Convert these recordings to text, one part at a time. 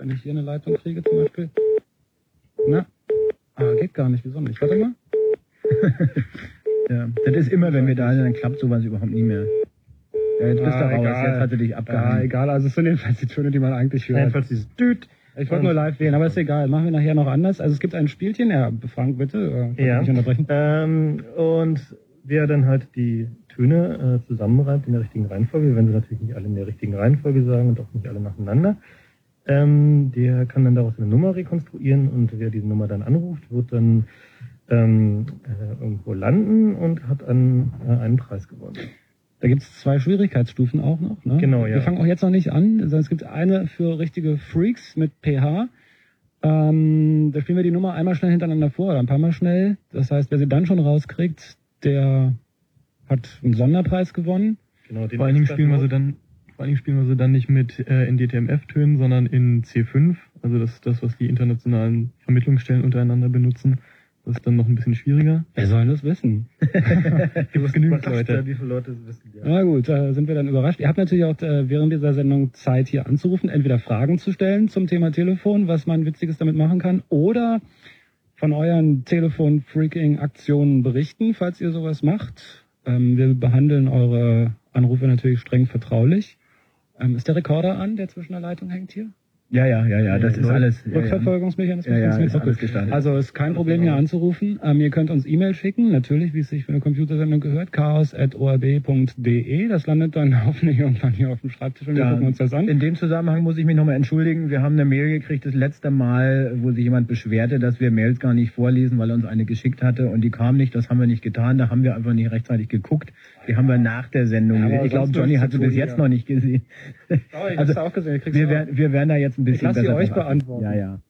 Wenn ich hier eine Leitung kriege zum Beispiel. Na? Ah, geht gar nicht. Wieso nicht? Warte mal. ja, das ist immer, wenn wir da sind, dann klappt sowas überhaupt nie mehr. Ja, jetzt bist Ah, du raus, egal. jetzt hat er dich Ja, abgehangen. egal. Also es sind jedenfalls die Töne, die man eigentlich hört. Jedenfalls dieses Düt. Ich wollte nur live wählen, aber ist egal. Machen wir nachher noch anders. Also es gibt ein Spielchen. Ja, Frank, bitte. Äh, Ja. Nicht unterbrechen. Ähm, und wer dann halt die Töne äh, zusammenreibt in der richtigen Reihenfolge, wir werden sie natürlich nicht alle in der richtigen Reihenfolge sagen und auch nicht alle nacheinander, ähm, der kann dann daraus eine Nummer rekonstruieren und wer diese Nummer dann anruft, wird dann ähm, äh, irgendwo landen und hat an, äh, einen Preis gewonnen. Da gibt es zwei Schwierigkeitsstufen auch noch. Ne? Genau, ja. Wir fangen auch jetzt noch nicht an, sondern es gibt eine für richtige Freaks mit PH. Ähm, da spielen wir die Nummer einmal schnell hintereinander vor oder ein paar Mal schnell. Das heißt, wer sie dann schon rauskriegt, der hat einen Sonderpreis gewonnen. Genau, den Vor allen Dingen extra spielen wir sie dann, vor allen Dingen spielen wir sie dann nicht mit äh, in DTMF-Tönen, sondern in C5. Also das ist das, was die internationalen Vermittlungsstellen untereinander benutzen. Das ist dann noch ein bisschen schwieriger. Wer soll das wissen? Gibt es genügend Leute. wie viele Leute es wissen? Ja. Na gut, da sind wir dann überrascht. Ihr habt natürlich auch äh, während dieser Sendung Zeit, hier anzurufen, entweder Fragen zu stellen zum Thema Telefon, was man Witziges damit machen kann, oder von euren Telefon-Freaking-Aktionen berichten, falls ihr sowas macht. Ähm, wir behandeln eure Anrufe natürlich streng vertraulich. Ähm, ist der Rekorder an, der zwischen der Leitung hängt hier? Ja, ja, ja, ja, das ist alles. Ja, ja. Rückverfolgungsmechanismus Ja, ja, ist alles Okay. gestartet. Also ist kein Problem hier anzurufen. Ähm, ihr könnt uns E-Mail schicken, natürlich, wie es sich für eine Computersendung gehört, chaos.orb.de. Das landet dann hoffentlich irgendwann hier auf dem Schreibtisch und wir Ja, gucken uns das an. In dem Zusammenhang muss ich mich nochmal entschuldigen. Wir haben eine Mail gekriegt, das letzte Mal, wo sich jemand beschwerte, dass wir Mails gar nicht vorlesen, weil er uns eine geschickt hatte und die kam nicht. Das haben wir nicht getan. Da haben wir einfach nicht rechtzeitig geguckt. Die haben wir nach der Sendung. Ja, ich glaube, Johnny nichts hat zu sie bis jetzt ja. noch nicht gesehen. Oh, ich also, hab's auch gesehen. Ich Wir auch. werden, wir werden da jetzt ein bisschen lass sie besser euch beantworten. Ja, ja.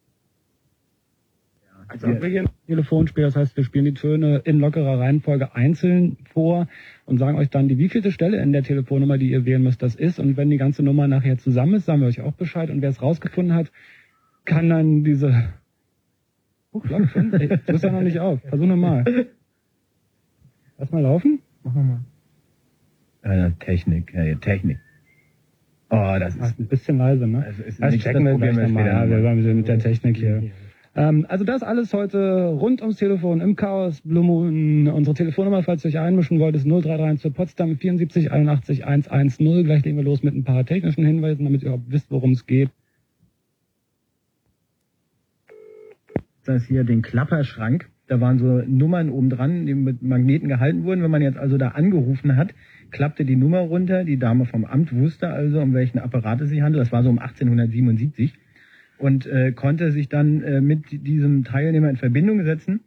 Also wir hier ein Telefonspiel, das heißt, wir spielen die Töne in lockerer Reihenfolge einzeln vor und sagen euch dann, die wievielte Stelle in der Telefonnummer, die ihr wählen müsst, das ist. Und wenn die ganze Nummer nachher zusammen ist, sagen wir euch auch Bescheid. Und wer es rausgefunden hat, kann dann diese... Huch, läuft schon. Ey, du bist ja noch nicht auf. Versuch nochmal. Lass mal laufen. Machen wir mal. Ja, Technik, ja, ja, Technik. Oh, das ist, ein bisschen leise, ne? Also ist das nicht- checken wir gleich nochmal. Ja, wir waren mit der Technik hier. Ähm, also das alles heute rund ums Telefon im Chaos Blue Moon. Unsere Telefonnummer, falls ihr euch einmischen wollt, ist 0331 zu Potsdam 74 81 110. Gleich legen wir los mit ein paar technischen Hinweisen, damit ihr überhaupt wisst, worum es geht. das hier den Klapperschrank. Da waren so Nummern oben dran, die mit Magneten gehalten wurden. Wenn man jetzt also da angerufen hat, klappte die Nummer runter. Die Dame vom Amt wusste also, um welchen Apparat es sich handelt. Das war so um 1877 und äh, konnte sich dann äh, mit diesem Teilnehmer in Verbindung setzen,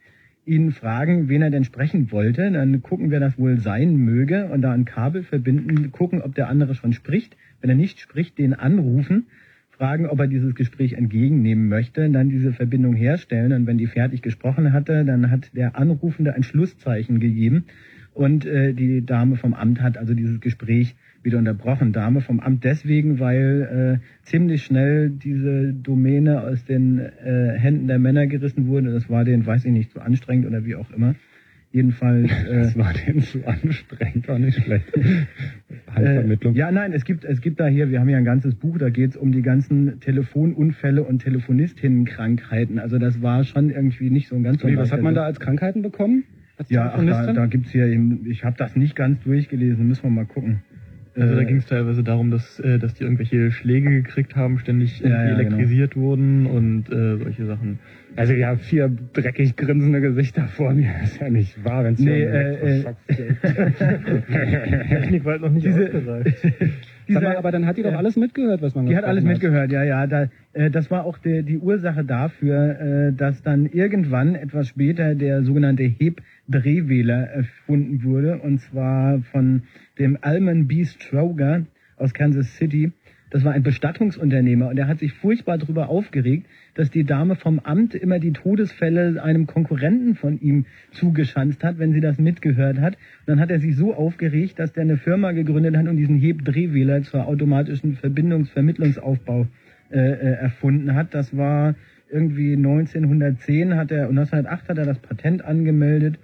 ihn fragen, wen er denn sprechen wollte. Dann gucken, wer das wohl sein möge und da ein Kabel verbinden, gucken, ob der andere schon spricht. Wenn er nicht spricht, den anrufen, fragen, ob er dieses Gespräch entgegennehmen möchte, dann diese Verbindung herstellen und wenn die fertig gesprochen hatte, dann hat der Anrufende ein Schlusszeichen gegeben und äh, die Dame vom Amt hat also dieses Gespräch wieder unterbrochen. Dame vom Amt deswegen, weil äh, ziemlich schnell diese Domäne aus den äh, Händen der Männer gerissen wurde. Das war denen, weiß ich nicht, zu anstrengend oder wie auch immer. Jedenfalls. Äh, Das war denen zu anstrengend, war nicht schlecht. Handvermittlung. Äh, ja, nein, es gibt, es gibt da hier, wir haben ja ein ganzes Buch, da geht es um die ganzen Telefonunfälle und Telefonistinnenkrankheiten. Also das war schon irgendwie nicht so ein ganz Wie, was hat man da als Krankheiten bekommen? Ja, ach, da, da gibt's hier, eben, ich habe das nicht ganz durchgelesen, müssen wir mal gucken. Also da Äh, ging es teilweise darum, dass, äh, dass die irgendwelche Schläge gekriegt haben, ständig Ja, ja, genau. elektrisiert wurden und äh, solche Sachen. Also haben vier dreckig grinsende Gesichter vor mir. Das ist ja nicht wahr, wenn es Nee, äh, Technik war halt noch nicht Diese- ausgereift. Sag mal, aber dann hat die doch alles mitgehört, was man Die hat alles gesprochen mitgehört, ja, ja. Da, äh, das war auch der, die Ursache dafür, äh, dass dann irgendwann etwas später der sogenannte Heb-Drehwähler erfunden wurde. Und zwar von dem Alman B. Stroger aus Kansas City. Das war ein Bestattungsunternehmer und er hat sich furchtbar darüber aufgeregt, dass die Dame vom Amt immer die Todesfälle einem Konkurrenten von ihm zugeschanzt hat, wenn sie das mitgehört hat. Und dann hat er sich so aufgeregt, dass der eine Firma gegründet hat und diesen Heb-Drehwähler zur automatischen Verbindungsvermittlungsaufbau äh, äh, erfunden hat. Das war irgendwie 1910 hat er und 1908 hat er das Patent angemeldet.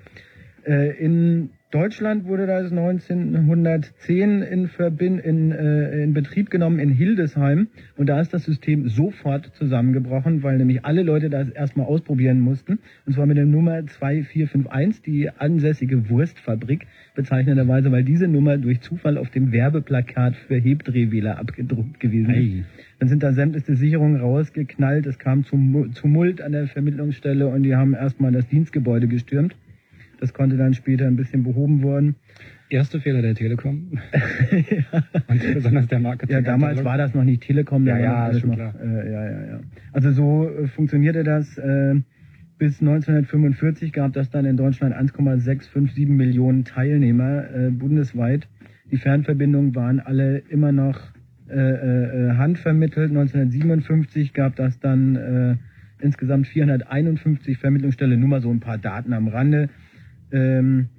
Äh, in Deutschland wurde das 1910 in, Verbind in, äh, in Betrieb genommen in Hildesheim und da ist das System sofort zusammengebrochen, weil nämlich alle Leute das erstmal ausprobieren mussten und zwar mit der Nummer 2451, die ansässige Wurstfabrik, bezeichnenderweise, weil diese Nummer durch Zufall auf dem Werbeplakat für Hebdrehwähler abgedruckt gewesen ist. Ei. Dann sind da sämtliche Sicherungen rausgeknallt, es kam zum Tumult an der Vermittlungsstelle und die haben erstmal das Dienstgebäude gestürmt. Das konnte dann später ein bisschen behoben worden. Erste Fehler der Telekom. Und besonders der Marketing. Ja, damals war das noch nicht Telekom. Ja, ja, schon noch, klar. Äh, ja, ja, ja. Also so äh, funktionierte das. Äh, bis 1945 gab das dann in Deutschland 1,657 Millionen Teilnehmer äh, bundesweit. Die Fernverbindungen waren alle immer noch äh, äh, handvermittelt. 1957 gab das dann äh, insgesamt 451 Vermittlungsstellen. Nur mal so ein paar Daten am Rande. Ähm,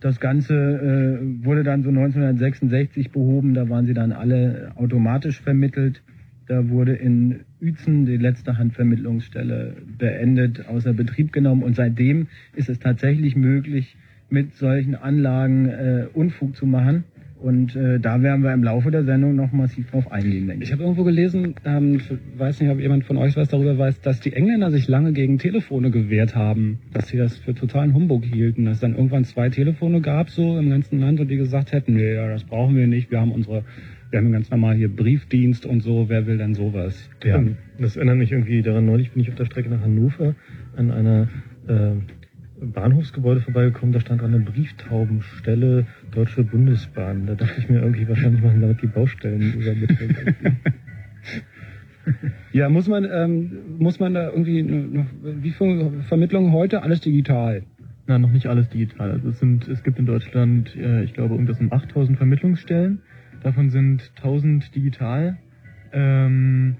das Ganze äh, wurde dann so 1966 behoben, da waren sie dann alle automatisch vermittelt. Da wurde in Uetzen die letzte Handvermittlungsstelle beendet, außer Betrieb genommen und seitdem ist es tatsächlich möglich, mit solchen Anlagen äh, Unfug zu machen. Und äh, da werden wir im Laufe der Sendung noch massiv drauf eingehen, denke Ich ich. habe irgendwo gelesen, ähm, ich weiß nicht, ob jemand von euch was darüber weiß, dass die Engländer sich lange gegen Telefone gewehrt haben, dass sie das für totalen Humbug hielten, dass es dann irgendwann zwei Telefone gab so im ganzen Land und die gesagt hätten, nee, ja, das brauchen wir nicht, wir haben unsere, wir haben ganz normal hier Briefdienst und so, wer will denn sowas? Ja, das erinnert mich irgendwie daran. Neulich bin ich auf der Strecke nach Hannover an einer äh, Bahnhofsgebäude vorbeigekommen. Da stand dran eine Brieftaubenstelle Deutsche Bundesbahn. Da dachte ich mir irgendwie, wahrscheinlich machen damit die Baustellen übermittelt. Ja, muss man, ähm, muss man da irgendwie, noch, wie viel Vermittlung heute? Alles digital. Na, noch nicht alles digital. Also es sind, es gibt in Deutschland, äh, ich glaube, irgendwas um 8000 Vermittlungsstellen. Davon sind 1000 digital. Ähm,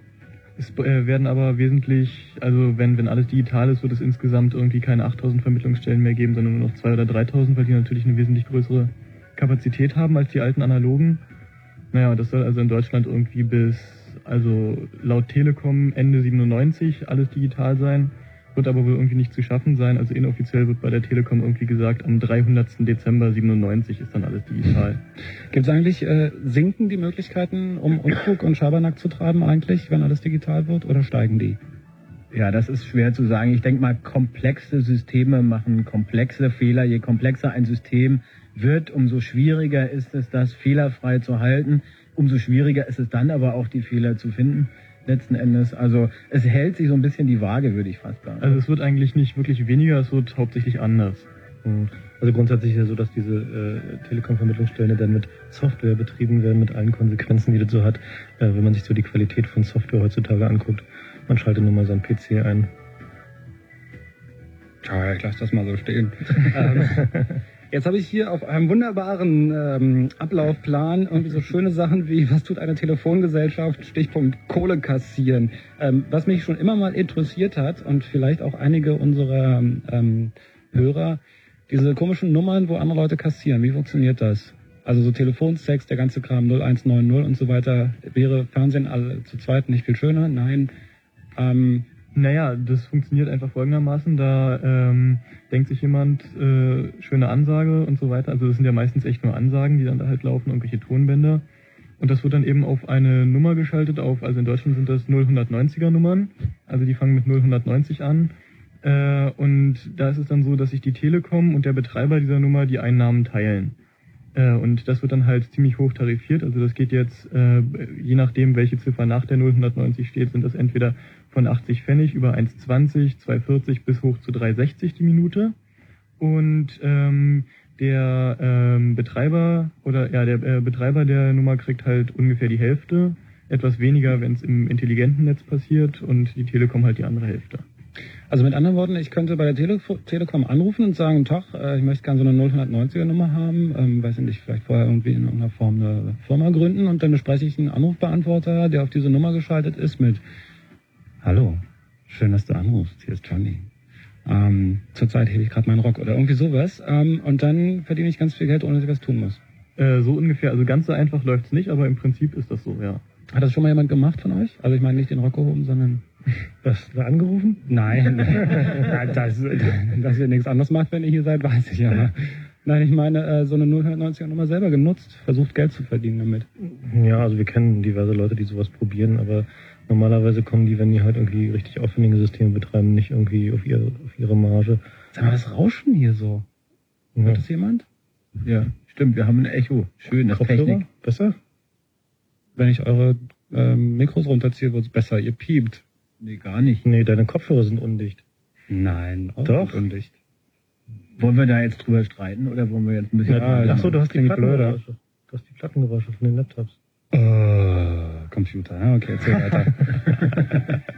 es äh, werden aber wesentlich, also wenn, wenn alles digital ist, wird es insgesamt irgendwie keine 8000 Vermittlungsstellen mehr geben, sondern nur noch 2.000 oder 3000, weil die natürlich eine wesentlich größere Kapazität haben als die alten analogen. Naja, das soll also in Deutschland irgendwie bis, also laut Telekom Ende 97 alles digital sein wird aber wohl irgendwie nicht zu schaffen sein. Also inoffiziell wird bei der Telekom irgendwie gesagt, am 300. Dezember 97 ist dann alles digital. Gibt es eigentlich, äh, sinken die Möglichkeiten, um Unfug und Schabernack zu treiben eigentlich, wenn alles digital wird, oder steigen die? Ja, das ist schwer zu sagen. Ich denke mal, komplexe Systeme machen komplexe Fehler. Je komplexer ein System wird, umso schwieriger ist es, das fehlerfrei zu halten. Umso schwieriger ist es dann aber auch, die Fehler zu finden. Letzten Endes. Also es hält sich so ein bisschen die Waage, würde ich fast sagen. Also es wird eigentlich nicht wirklich weniger, es wird hauptsächlich anders. Also grundsätzlich ist ja so, dass diese äh, Telekom-Vermittlungsstellen dann mit Software betrieben werden, mit allen Konsequenzen, die das so hat. Äh, wenn man sich so die Qualität von Software heutzutage anguckt, man schaltet nur mal seinen PC ein. Ja, ich lasse das mal so stehen. jetzt habe ich hier auf einem wunderbaren ähm, Ablaufplan irgendwie so schöne Sachen wie, was tut eine Telefongesellschaft, Stichpunkt Kohle kassieren. Ähm, was mich schon immer mal interessiert hat und vielleicht auch einige unserer ähm, Hörer, diese komischen Nummern, wo andere Leute kassieren. Wie funktioniert das? Also so Telefonsex, der ganze Kram 0190 und so weiter. Wäre Fernsehen alle zu zweit nicht viel schöner? Nein. Ähm, Naja, das funktioniert einfach folgendermaßen. Da ähm, denkt sich jemand, äh, schöne Ansage und so weiter. Also das sind ja meistens echt nur Ansagen, die dann da halt laufen, irgendwelche Tonbänder. Und das wird dann eben auf eine Nummer geschaltet, auf, also in Deutschland sind das 0190er Nummern. Also die fangen mit 0190 an. Äh, und da ist es dann so, dass sich die Telekom und der Betreiber dieser Nummer die Einnahmen teilen. Äh, und das wird dann halt ziemlich hoch tarifiert. Also das geht jetzt, äh, je nachdem, welche Ziffer nach der 0190 steht, sind das entweder von 80 Pfennig über 1,20, 2,40 bis hoch zu 3,60 die Minute. Und ähm, der ähm, Betreiber oder ja der äh, Betreiber der Nummer kriegt halt ungefähr die Hälfte, etwas weniger, wenn es im intelligenten Netz passiert und die Telekom halt die andere Hälfte. Also mit anderen Worten, ich könnte bei der Tele Telekom anrufen und sagen, Tag, äh, ich möchte gerne so eine 0190er Nummer haben, ähm, weiß ich nicht, vielleicht vorher irgendwie in irgendeiner Form eine Firma gründen und dann bespreche ich einen Anrufbeantworter, der auf diese Nummer geschaltet ist mit Hallo, schön, dass du anrufst, hier ist Johnny. Ähm, zurzeit hebe ich gerade meinen Rock oder irgendwie sowas ähm, und dann verdiene ich ganz viel Geld, ohne dass ich was tun muss. Äh, so ungefähr, also ganz so einfach läuft's nicht, aber im Prinzip ist das so, ja. Hat das schon mal jemand gemacht von euch? Also ich meine nicht den Rock gehoben, sondern Was, da angerufen? Nein, das, dass ihr nichts anderes macht, wenn ihr hier seid, weiß ich ja. Nein, ich meine, äh, so eine 090er Nummer selber genutzt, versucht Geld zu verdienen damit. Ja, also wir kennen diverse Leute, die sowas probieren, aber normalerweise kommen die, wenn die halt irgendwie richtig aufwendige Systeme betreiben, nicht irgendwie auf ihre, auf ihre Marge. Sag mal, was rauschen hier so? Ja. Hört das jemand? Ja, stimmt, wir haben ein Echo. Schön, das ist Kopfhörer? Technik. Besser? Wenn ich eure ähm, Mikros runterziehe, wird's besser. Ihr piept. Nee, gar nicht. Nee, deine Kopfhörer sind undicht. Nein, auch Doch. undicht. Wollen wir da jetzt drüber streiten oder wollen wir jetzt ein bisschen... Ja, Ach so, du hast die. Plattengeräusche. Du hast die Plattengeräusche von den Laptops. Äh, Computer, ja, okay, erzähl weiter.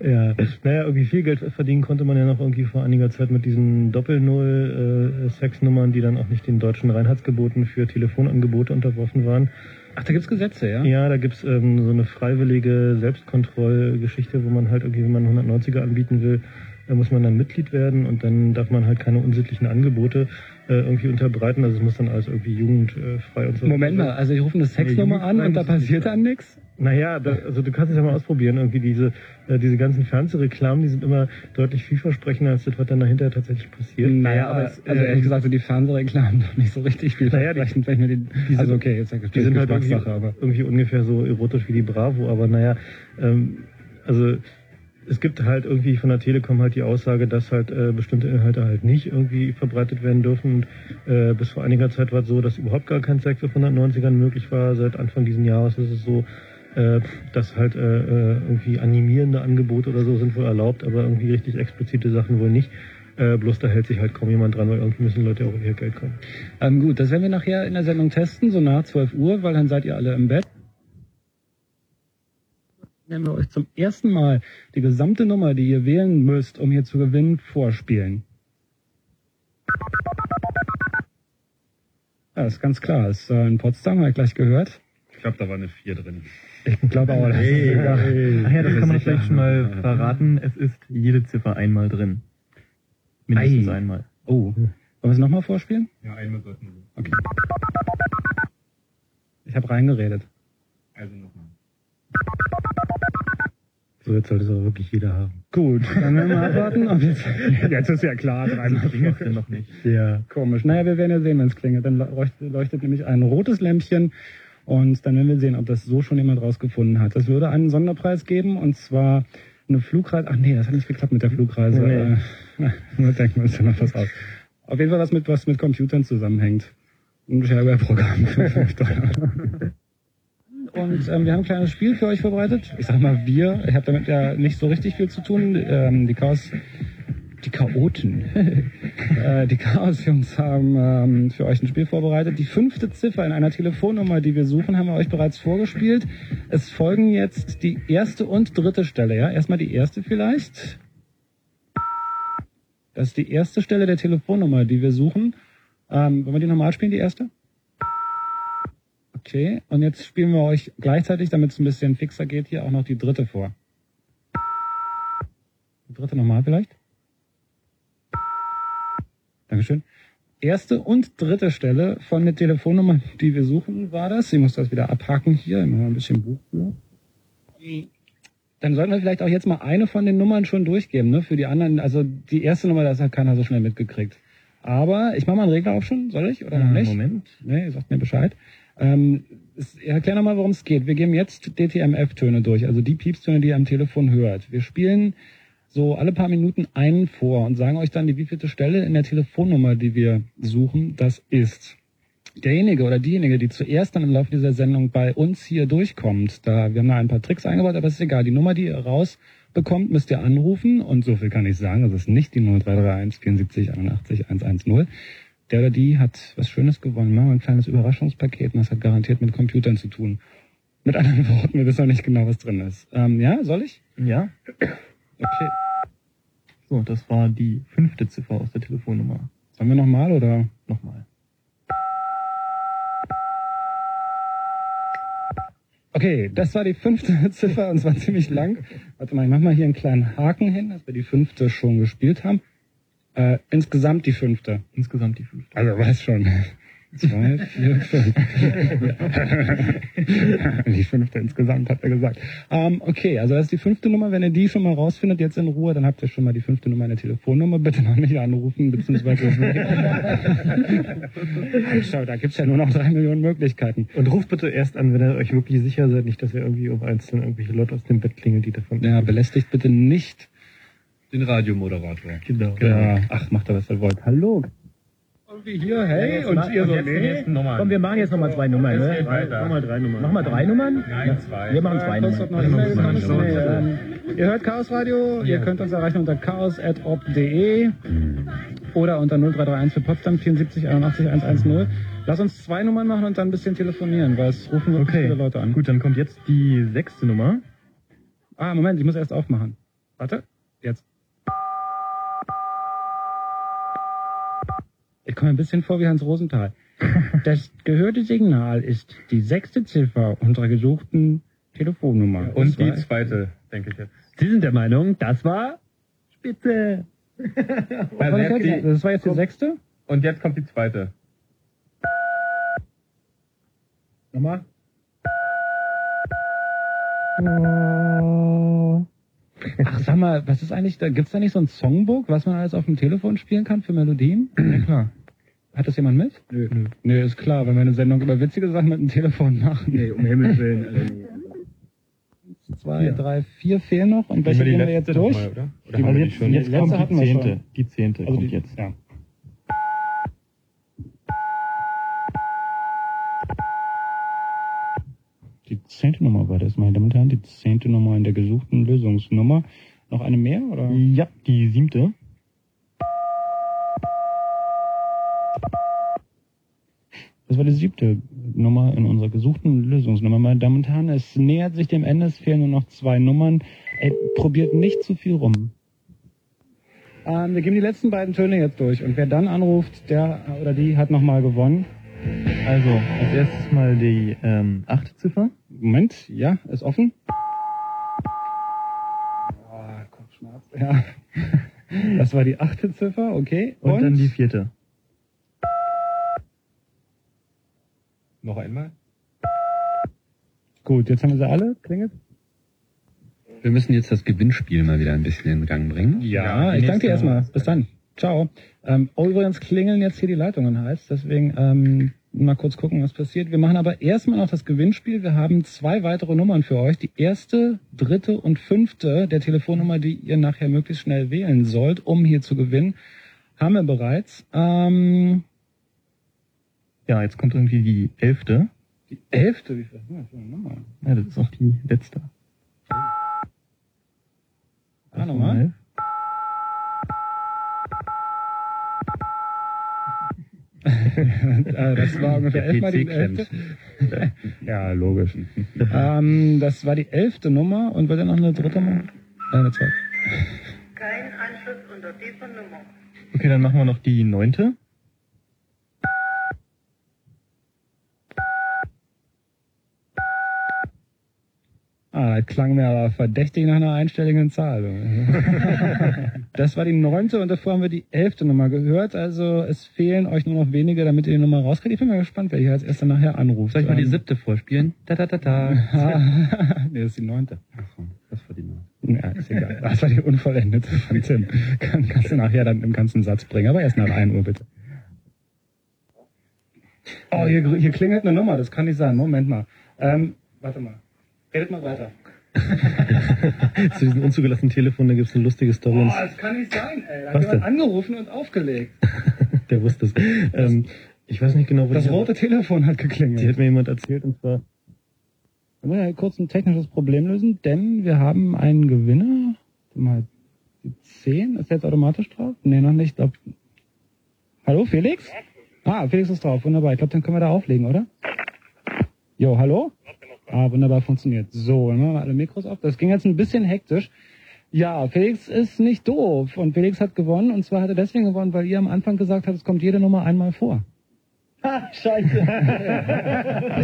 Ja, naja, irgendwie viel Geld verdienen konnte man ja noch irgendwie vor einiger Zeit mit diesen Doppel-Null-Sexnummern, die dann auch nicht den deutschen Reinheitsgeboten für Telefonangebote unterworfen waren. Ach, da gibt's Gesetze, ja? Ja, da gibt's ähm, so eine freiwillige Selbstkontrollgeschichte, wo man halt irgendwie, wenn man 190er anbieten will, da muss man dann Mitglied werden und dann darf man halt keine unsittlichen Angebote äh, irgendwie unterbreiten. Also es muss dann alles irgendwie jugendfrei und so. Moment mal, also ich rufe eine Sexnummer an und da passiert dann nichts? Naja, da, also du kannst es ja mal ausprobieren. Irgendwie diese, äh, diese ganzen Fernsehreklamen, die sind immer deutlich vielversprechender als das, was dann dahinter tatsächlich passiert. Naja, aber es, also äh, ehrlich gesagt, sind die Fernsehreklamen doch nicht so richtig viel Naja, die- wenn mir die, also sind- okay, jetzt die sind halt irgendwie, aber irgendwie ungefähr so erotisch wie die Bravo, aber naja, ähm, also es gibt halt irgendwie von der Telekom halt die Aussage, dass halt äh, bestimmte Inhalte halt nicht irgendwie verbreitet werden dürfen. Äh, bis vor einiger Zeit war es so, dass überhaupt gar kein Sex auf 190ern möglich war. Seit Anfang dieses Jahres ist es so, äh, dass halt äh, äh, irgendwie animierende Angebote oder so sind wohl erlaubt, aber irgendwie richtig explizite Sachen wohl nicht. Äh, bloß da hält sich halt kaum jemand dran, weil irgendwie müssen Leute auch ihr Geld kommen. Ähm, gut, das werden wir nachher in der Sendung testen, so nach 12 Uhr, weil dann seid ihr alle im Bett. Werden wir euch zum ersten Mal die gesamte Nummer, die ihr wählen müsst, um hier zu gewinnen, vorspielen. Ja, ist ganz klar. Ist äh, in Potsdam, habe ich gleich gehört. Ich glaube, da war eine 4 drin. Ich glaube auch, das ist sogar, Ach ja, das kann man vielleicht schon mal verraten. Es ist jede Ziffer einmal drin. Mindestens Ei. einmal. Oh. Wollen wir es nochmal vorspielen? Ja, einmal sollten wir. Okay. Ich habe reingeredet. Also nochmal. So, jetzt sollte es aber wirklich jeder haben. Gut, dann werden wir mal abwarten. Ob jetzt, jetzt ist ja klar, dreimal Klingelt's denn noch nicht? Ja. Komisch. Naja, wir werden ja sehen, wenn es klingelt. Dann leuchtet, leuchtet nämlich ein rotes Lämpchen und dann werden wir sehen, ob das so schon jemand rausgefunden hat. Das würde einen Sonderpreis geben und zwar eine Flugreise. Ach nee, das hat nicht geklappt mit der Flugreise. Nee. Nur denken wir uns ja noch was aus. Auf jeden Fall was mit was mit Computern zusammenhängt. Ein Shareware-Programm für 5 Dollar. Und ähm, wir haben ein kleines Spiel für euch vorbereitet. Ich sag mal wir. Ich habe damit ja nicht so richtig viel zu tun. Ähm, die Chaos, die Chaoten, äh, die Chaos-Jungs haben ähm, für euch ein Spiel vorbereitet. Die fünfte Ziffer in einer Telefonnummer, die wir suchen, haben wir euch bereits vorgespielt. Es folgen jetzt die erste und dritte Stelle. Ja, erstmal die erste vielleicht. Das ist die erste Stelle der Telefonnummer, die wir suchen. Ähm, wollen wir die normal spielen, die erste? Okay, und jetzt spielen wir euch gleichzeitig, damit es ein bisschen fixer geht, hier auch noch die dritte vor. Die dritte nochmal vielleicht? Dankeschön. Erste und dritte Stelle von der Telefonnummer, die wir suchen, war das. Ich muss das wieder abhaken hier, immer ein bisschen Buch. Dann sollten wir vielleicht auch jetzt mal eine von den Nummern schon durchgeben, ne? Für die anderen, also die erste Nummer, das hat keiner so schnell mitgekriegt. Aber ich mache mal einen Regler auf schon, soll ich? Oder noch nicht? Moment. Nee, ihr sagt mir Bescheid. Ähm, erklär nochmal, worum es geht. Wir geben jetzt DTMF-Töne durch, also die Piepstöne, die ihr am Telefon hört. Wir spielen so alle paar Minuten einen vor und sagen euch dann, die wievielte Stelle in der Telefonnummer, die wir suchen, das ist. Derjenige oder diejenige, die zuerst dann im Laufe dieser Sendung bei uns hier durchkommt, da wir haben da ein paar Tricks eingebaut, aber es ist egal. Die Nummer, die ihr rausbekommt, müsst ihr anrufen und so viel kann ich sagen, das ist nicht die 0331 74 81 110. Der oder die hat was Schönes gewonnen, ne? ein kleines Überraschungspaket und das hat garantiert mit Computern zu tun. Mit anderen Worten, wir wissen noch nicht genau, was drin ist. Ähm, ja, soll ich? Ja. Okay. So, das war die fünfte Ziffer aus der Telefonnummer. Sollen wir nochmal oder? Nochmal. Okay, das war die fünfte Ziffer und zwar ziemlich lang. Warte mal, ich mach mal hier einen kleinen Haken hin, dass wir die fünfte schon gespielt haben. Äh, insgesamt die fünfte. Insgesamt die fünfte. Also weiß schon. zwei, vier, fünf. die fünfte insgesamt, hat er gesagt. Ähm, okay, also das ist die fünfte Nummer. Wenn ihr die schon mal rausfindet, jetzt in Ruhe, dann habt ihr schon mal die fünfte Nummer in der Telefonnummer. Bitte noch nicht anrufen, beziehungsweise... Schau, da gibt's ja nur noch drei Millionen Möglichkeiten. Und ruft bitte erst an, wenn ihr euch wirklich sicher seid, nicht, dass ihr irgendwie um eins dann irgendwelche Leute aus dem Bett klingelt, die davon. Ja, belästigt bitte nicht. Den Radiomoderator. Genau. Ja, ach, macht er, was er wollt. Hallo. Irgendwie hier, hey, und ma- ihr so, nee. Komm, wir machen jetzt nochmal zwei Nummern. Ne? Nochmal drei Nummern. Mach mal drei Nummern? Nein, zwei. Wir machen zwei hat Nummern. noch E-Mail Nummern. gekommen. Nee, Ihr hört Chaos Radio, ihr könnt uns erreichen unter chaos.op.de oder unter 0331 für Potsdam 74 81 110. Lass uns zwei Nummern machen und dann ein bisschen telefonieren, weil es rufen wirklich Okay, viele Leute an. gut, dann kommt jetzt die sechste Nummer. Ah, Moment, ich muss erst aufmachen. Warte, jetzt. Ich komme ein bisschen vor wie Hans Rosenthal. Das gehörte Signal ist die sechste Ziffer unserer gesuchten Telefonnummer. Und die Zwei- zweite, denke ich jetzt. Sie sind der Meinung, das war spitze. Das, jetzt die- das war jetzt die sechste? Und jetzt kommt die zweite. Nochmal? Ach, sag mal, was ist eigentlich, da gibt's da nicht so ein Songbook, was man alles auf dem Telefon spielen kann für Melodien? Ja, klar. Hat das jemand mit? Nö. Nö, ist klar, wenn wir eine Sendung über witzige Sachen mit dem Telefon machen. Nee, um Himmels Willen. Also. Zwei, drei, vier fehlen noch. Und welche gehen wir jetzt durch? mal, oder? Oder Die haben wir die jetzt- schon? jetzt Jetzt kommt letzte hatten die wir schon. Die zehnte Also kommt die, jetzt. Ja. Zehnte Nummer war das, meine Damen und Herren. Die zehnte Nummer in der gesuchten Lösungsnummer. Noch eine mehr, oder? Ja, die siebte. Das war die siebte Nummer in unserer gesuchten Lösungsnummer. Meine Damen und Herren, es nähert sich dem Ende, es fehlen nur noch zwei Nummern. Ey, probiert nicht zu viel rum. Ähm, wir geben die letzten beiden Töne jetzt durch. Und wer dann anruft, der oder die hat nochmal gewonnen. Also, als erstes mal die ähm, achte Ziffer. Moment, ja, ist offen. Oh, Kopfschmerz. Ja. Das war die achte Ziffer, okay. Und, dann die vierte. Noch einmal? Gut, jetzt haben wir sie alle. Klingelt? Wir müssen jetzt das Gewinnspiel mal wieder ein bisschen in Gang bringen. Ja, ich danke dir erstmal. Bis dann. Ciao. Ähm, oh, übrigens klingeln jetzt hier die Leitungen heiß, deswegen ähm, mal kurz gucken, was passiert. Wir machen aber erstmal noch das Gewinnspiel. Wir haben zwei weitere Nummern für euch. Die erste, dritte und fünfte der Telefonnummer, die ihr nachher möglichst schnell wählen sollt, um hier zu gewinnen, haben wir bereits. Ähm, Ja, jetzt kommt irgendwie die elfte. die elfte, wie viel? Ja, das ist auch die letzte. Ah, nochmal. Äh, das war ungefähr elfmal die elfte. Ja, logisch. ähm, das war die elfte Nummer und wird dann noch eine dritte machen? Äh, eine zweite. Kein Anschluss unter dieser Nummer. Okay, dann machen wir noch die neunte. Ah, das klang mir aber verdächtig nach einer einstelligen Zahl. das war die neunte und davor haben wir die elfte Nummer gehört. Also es fehlen euch nur noch wenige, damit ihr die Nummer rauskriegt. Ich bin mal gespannt, wer hier als erster nachher anruft. Soll ich mal die Ähm, siebte vorspielen? Da, da, da, da. nee, das ist die neunte. Achso, das war die neunte. Ja, ist egal. Das war die unvollendete von Tim. Kann, kannst du nachher dann im ganzen Satz bringen, aber erst nach 1 Uhr bitte. Oh, hier, hier klingelt eine Nummer, das kann nicht sein. Moment mal. Ähm, warte mal. Redet mal weiter. Zu diesem unzugelassenen Telefon, da gibt's eine lustige Story. Oh, das kann nicht sein, ey. Da hat Was jemand denn? angerufen und aufgelegt. Der wusste es. Ähm, ich weiß nicht genau, wo Das die- rote Telefon hat Die geklingelt. hat mir jemand erzählt und zwar Wir müssen ja kurz ein technisches Problem lösen, denn wir haben einen Gewinner. Mal die 10, ist der jetzt automatisch drauf? Nee, noch nicht. Glaub... Hallo, Felix? Ah, Felix ist drauf, wunderbar. Ich glaube, dann können wir da auflegen, oder? Jo, hallo? Ah, wunderbar funktioniert. So, dann machen wir alle Mikros auf. Das ging jetzt ein bisschen hektisch. Ja, Felix ist nicht doof und Felix hat gewonnen und zwar hat er deswegen gewonnen, weil ihr am Anfang gesagt habt, es kommt jede Nummer einmal vor. Es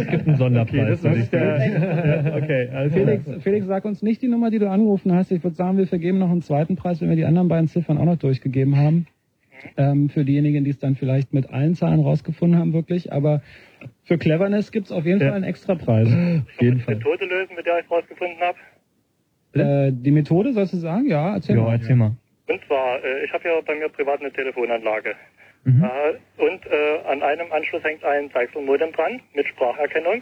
gibt einen Sonderpreis. ich sagen. okay, also Felix, Felix, sag uns nicht die Nummer, die du angerufen hast. Ich würde sagen, wir vergeben noch einen zweiten Preis, wenn wir die anderen beiden Ziffern auch noch durchgegeben haben. Ähm, für diejenigen, die es dann vielleicht mit allen Zahlen rausgefunden haben, wirklich. Aber für Cleverness gibt's auf jeden Ja. Fall einen extra Preis. Auf jeden Die Fall. Methode lösen, mit der ich rausgefunden habe. Äh, die Methode, sollst du sagen? Ja, erzähl Ja, mal. erzähl mal. Und zwar, äh, ich habe ja bei mir privat eine Telefonanlage. Mhm. Äh, und äh, an einem Anschluss hängt ein Zeichselmodem dran mit Spracherkennung.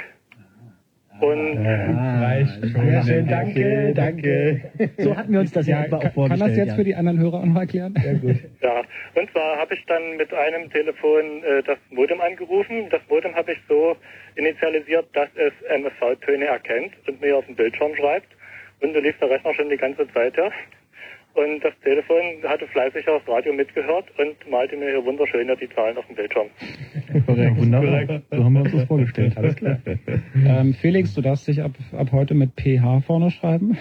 Und schon. Sehr schön, danke, danke. So hatten wir uns das ja, Ja, etwa auch kann, vorgestellt. kann das jetzt ja. für die anderen Hörer auch noch erklären? Sehr gut. ja, und zwar habe ich dann mit einem Telefon äh, das Modem angerufen. Das Modem habe ich so initialisiert, dass es MSV-Töne erkennt und mir auf den Bildschirm schreibt. Und da lief der Rechner schon die ganze Zeit, ja. Und das Telefon hatte fleißig aufs Radio mitgehört und malte mir hier wunderschön die Zahlen auf dem Bildschirm. Ja, wunderbar. So haben wir uns das vorgestellt. Alles klar. Ähm, Felix, du darfst dich ab, ab heute mit PH vorne schreiben.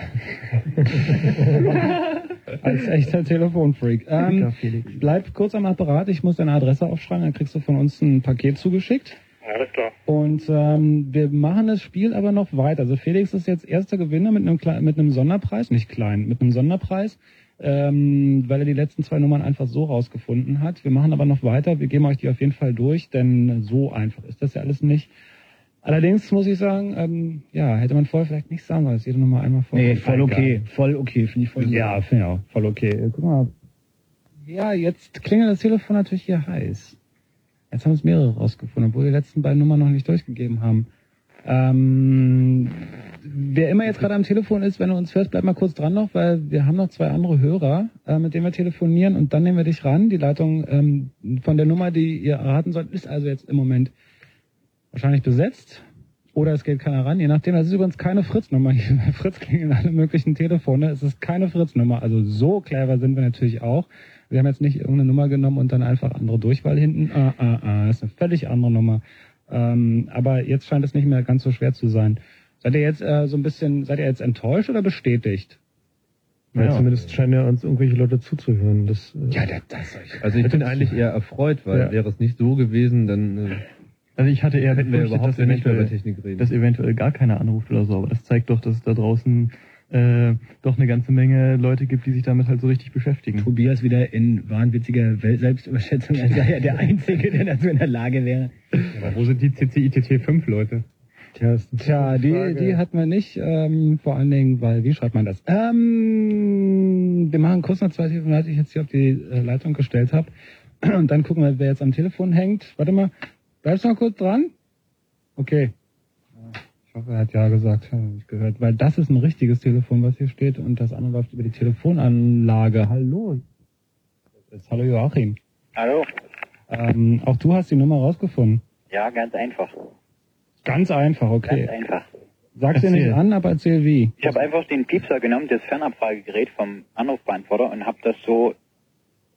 Als echter Telefonfreak. Ähm, bleib kurz am Apparat, ich muss deine Adresse aufschreiben, dann kriegst du von uns ein Paket zugeschickt. Alles klar. Und ähm, wir machen das Spiel aber noch weiter. Also Felix ist jetzt erster Gewinner mit einem, mit einem Sonderpreis, nicht klein, mit einem Sonderpreis, ähm, weil er die letzten zwei Nummern einfach so rausgefunden hat. Wir machen aber noch weiter, wir geben euch die auf jeden Fall durch, denn so einfach ist das ja alles nicht. Allerdings muss ich sagen, ähm, ja, hätte man vorher vielleicht nicht sagen sollen, dass jede Nummer einmal vor. Nee, voll okay. Voll okay, finde ich voll Ja, finde ich auch. Voll okay. Guck mal. Ja, jetzt klingelt das Telefon natürlich hier heiß. Jetzt haben es mehrere rausgefunden, obwohl wir die letzten beiden Nummern noch nicht durchgegeben haben. Ähm, wer immer jetzt gerade am Telefon ist, wenn du uns hörst, bleib mal kurz dran noch, weil wir haben noch zwei andere Hörer, äh, mit denen wir telefonieren und dann nehmen wir dich ran. Die Leitung ähm, von der Nummer, die ihr erraten sollt, ist also jetzt im Moment wahrscheinlich besetzt. Oder es geht keiner ran, je nachdem. Das ist übrigens keine Fritz-Nummer hier. Bei Fritz klingeln alle möglichen Telefone. Es ist keine Fritz-Nummer. Also so clever sind wir natürlich auch. Wir haben jetzt nicht irgendeine Nummer genommen und dann einfach andere Durchwahl hinten. Ah, ah, ah. Das ist eine völlig andere Nummer. Ähm, aber jetzt scheint es nicht mehr ganz so schwer zu sein. Seid ihr jetzt äh, so ein bisschen, seid ihr jetzt enttäuscht oder bestätigt? Ja, Ja. zumindest scheinen ja uns irgendwelche Leute zuzuhören. Das, äh, Ja, das, das Also ich bin eigentlich eher erfreut, weil Ja. wäre es nicht so gewesen, dann äh, Also ich hatte eher hätten wir überhaupt dass nicht mehr über Technik reden. dass eventuell gar keiner anruft oder so. Aber das zeigt doch, dass es da draußen äh, doch eine ganze Menge Leute gibt, die sich damit halt so richtig beschäftigen. Tobias wieder in wahnwitziger Selbstüberschätzung, als wäre er der Einzige, der dazu in der Lage wäre. Aber wo sind die CCITT 5 Leute? Tja, Tja, die, die hat man nicht, ähm, vor allen Dingen, weil, wie schreibt man das? Ähm, wir machen kurz noch zwei Telefonate, die ich jetzt hier auf die äh, Leitung gestellt habe. Und dann gucken wir, wer jetzt am Telefon hängt. Warte mal, bleibst du noch kurz dran? Okay. Er hat ja gesagt, habe ich gehört. Weil das ist ein richtiges Telefon, was hier steht, und das andere läuft über die Telefonanlage. Hallo. Jetzt, hallo Joachim. Hallo. Ähm, auch du hast die Nummer rausgefunden. Ja, ganz einfach. Ganz einfach, Ganz okay. einfach. Sag's dir nicht an, aber erzähl wie. Ich habe einfach den Piepser genommen, das Fernabfragegerät vom Anrufbeantworter und habe das so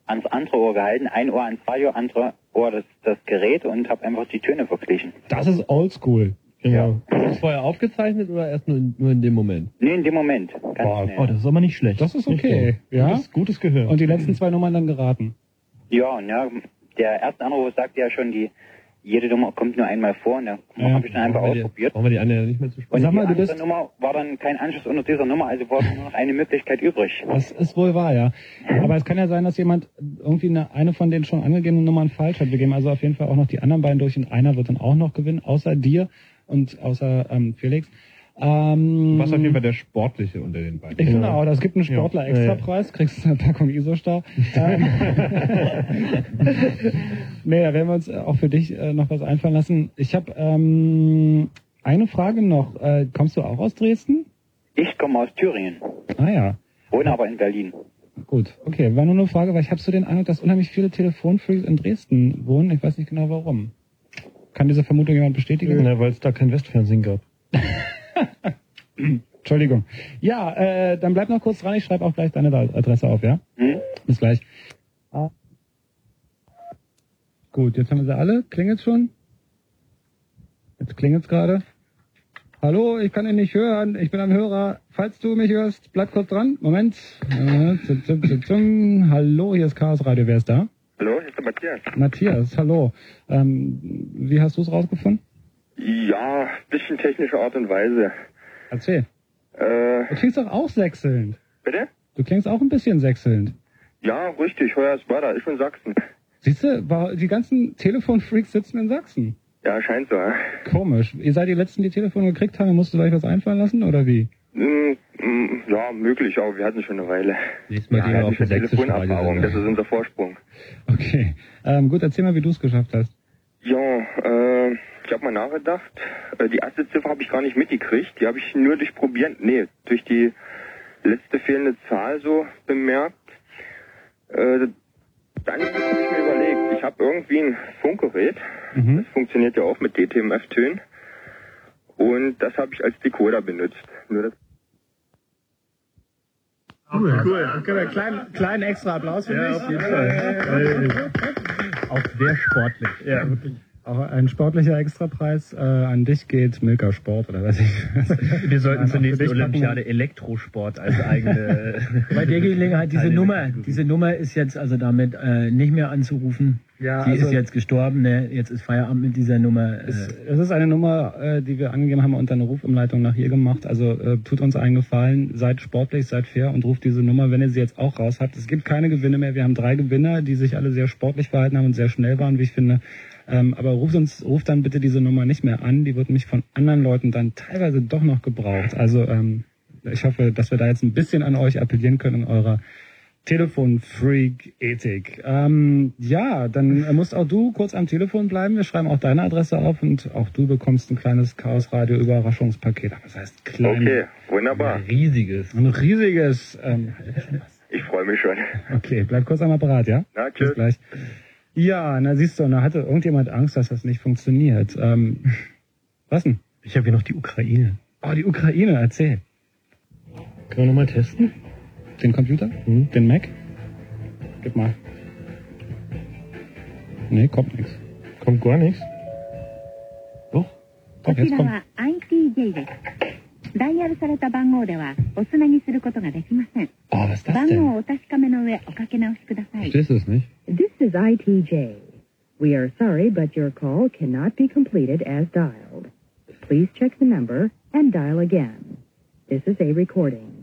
ans andere Ohr gehalten. Ein Ohr ans Radio, andere Ohr das, das Gerät und habe einfach die Töne verglichen. Das ist oldschool. Genau. Du es vorher aufgezeichnet oder erst nur in, nur in dem Moment? Nee, in dem Moment. Ganz. Oh, das ist aber nicht schlecht. Das ist okay. Ja. Gutes, gutes Gehör. Und die letzten zwei Nummern dann geraten. Ja, und ja, der erste Anruf sagte ja schon, die jede Nummer kommt nur einmal vor und da Ja. habe ich dann einfach Brauchen wir die- ausprobiert. Brauchen wir die andere nicht mehr zu Und sprechen? Sag mal, die andere bist- Nummer war dann kein Anschluss unter dieser Nummer, also war nur noch eine Möglichkeit übrig. Das ist wohl wahr, ja. Aber es kann ja sein, dass jemand irgendwie eine, eine von den schon angegebenen Nummern falsch hat. Wir geben also auf jeden Fall auch noch die anderen beiden durch und einer wird dann auch noch gewinnen, außer dir und außer ähm, Felix. Ähm, Du warst auf jeden Fall der Sportliche unter den beiden. Ich finde auch, das gibt einen Sportler Ja, ja, ja. Extrapreis, kriegst du eine Packung Isostar. Ähm, nee, da werden wir uns äh, auch für dich äh, noch was einfallen lassen. Ich habe ähm, eine Frage noch. Äh, kommst du auch aus Dresden? Ich komme aus Thüringen, Ah ja, wohne aber in Berlin. gut. Okay, war nur eine Frage, weil ich habe so den Eindruck, dass unheimlich viele Telefonfreaks in Dresden wohnen. Ich weiß nicht genau warum. Kann diese Vermutung jemand bestätigen? Na, weil es da kein Westfernsehen gab. Entschuldigung. Ja, äh, dann bleib noch kurz dran. Ich schreibe auch gleich deine Adresse auf, ja? Hm? Bis gleich. Ah. Gut, jetzt haben wir sie alle. Klingelt's schon? Jetzt klingelt's gerade. Hallo, ich kann ihn nicht hören. Ich bin am Hörer. Falls du mich hörst, bleib kurz dran. Moment. Äh, zum, zum, zum, zum. Hallo, hier ist Chaos Radio. Wer ist da? Hallo, hier ist der Matthias. Matthias, hallo. Ähm, wie hast du es rausgefunden? Ja, bisschen technische Art und Weise. Erzähl. Äh, Du klingst doch auch sechselnd. bitte? Du klingst auch ein bisschen sechselnd. Ja, richtig, heuer ist weiter. Ich bin Sachsen. Siehst du, die ganzen Telefonfreaks sitzen in Sachsen. Ja, scheint so. Komisch. Ihr seid die Letzten, die Telefone gekriegt haben, musstet ihr euch was einfallen lassen, oder wie? Mm, mm, Ja, möglich, aber wir hatten schon eine Weile. Nächstes Mal Ja, gehen wir auf sächsischen Telefonerfahrung, das ist unser Vorsprung. Okay. Ähm, gut, erzähl mal, wie du es geschafft hast. Ja, äh, ich habe mal nachgedacht. Äh, die erste Ziffer habe ich gar nicht mitgekriegt. Die habe ich nur durch Probieren, nee, durch die letzte fehlende Zahl so bemerkt. Äh, dann habe ich mir überlegt, ich habe irgendwie ein Funkgerät. Mhm. Das funktioniert ja auch mit DTMF-Tönen. Und das habe ich als Decoder benutzt. Nur das Cool, cool. Okay, kleinen, kleinen extra Applaus für mich. auf jeden Fall. Auch sehr sportlich. Ja, wirklich. Auch ein sportlicher Extrapreis äh, an dich geht Milka Sport oder was ich. Wir sollten zur nächsten für dich Olympiade Elektrosport als eigene. Bei der Gelegenheit, diese Nummer, diese Nummer ist jetzt also damit äh, nicht mehr anzurufen. Ja, Die also- ist jetzt gestorben, ne? Jetzt ist Feierabend mit dieser Nummer. Äh, Es, es ist eine Nummer, äh, die wir angegeben haben und eine Rufumleitung nach hier gemacht. Also äh, tut uns einen Gefallen, seid sportlich, seid fair und ruft diese Nummer, wenn ihr sie jetzt auch raus habt. Es gibt keine Gewinne mehr. Wir haben drei Gewinner, die sich alle sehr sportlich verhalten haben und sehr schnell waren, wie ich finde. Ähm, aber ruft uns, ruft dann bitte diese Nummer nicht mehr an. Die wird nämlich von anderen Leuten dann teilweise doch noch gebraucht. Also ähm, ich hoffe, dass wir da jetzt ein bisschen an euch appellieren können in eurer Telefonfreak-Ethik. Ähm, ja, dann musst auch du kurz am Telefon bleiben. Wir schreiben auch deine Adresse auf und auch du bekommst ein kleines Chaos-Radio-Überraschungspaket. Aber das heißt klein. Okay, wunderbar. Ein riesiges. Ein riesiges. Ähm, Ich freue mich schon. okay, bleib kurz am Apparat, ja? Na, Bis tschüss. gleich. Ja, na siehst du, da hatte irgendjemand Angst, dass das nicht funktioniert. Ähm, was denn? Ich habe hier noch die Ukraine. Oh, die Ukraine, erzähl. Können wir nochmal testen? Den Computer? Hm? Den Mac? Gib mal. Nee, kommt nichts. Kommt gar nichts. Doch. こ Doch, ち jetzt ら kommt. は ITJ です。ダイヤルされた番号ではおつなぎすることができません。 Oh, was ist das 番号 denn? をお確かめの上おかけ直しください。 Verstehst du es nicht? This is ITJ. We are sorry, but your call cannot be completed as dialed. Please check the number and dial again. This is a recording.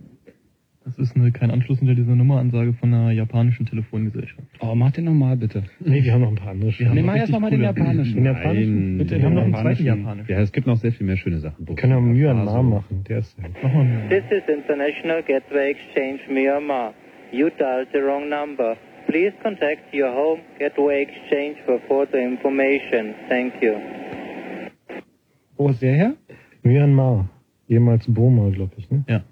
Das ist eine, kein Anschluss hinter dieser Nummeransage von einer japanischen Telefongesellschaft. Oh, mach den nochmal bitte. Nee, wir haben noch ein paar andere. Wir haben Nee, mach erst richtig noch mal den japanischen. Den japanischen? Nein. Bitte, Wir haben noch einen zweiten japanischen. Ja, es gibt noch sehr viel mehr schöne Sachen. Wir können auch Myanmar machen. Der ist Mach mal. This is International Gateway Exchange Myanmar. You dialed the wrong number. Please contact your home gateway exchange for further information. Thank you. Wo ist der her? Myanmar. Ehemals Burma, glaube ich, ne? Ja.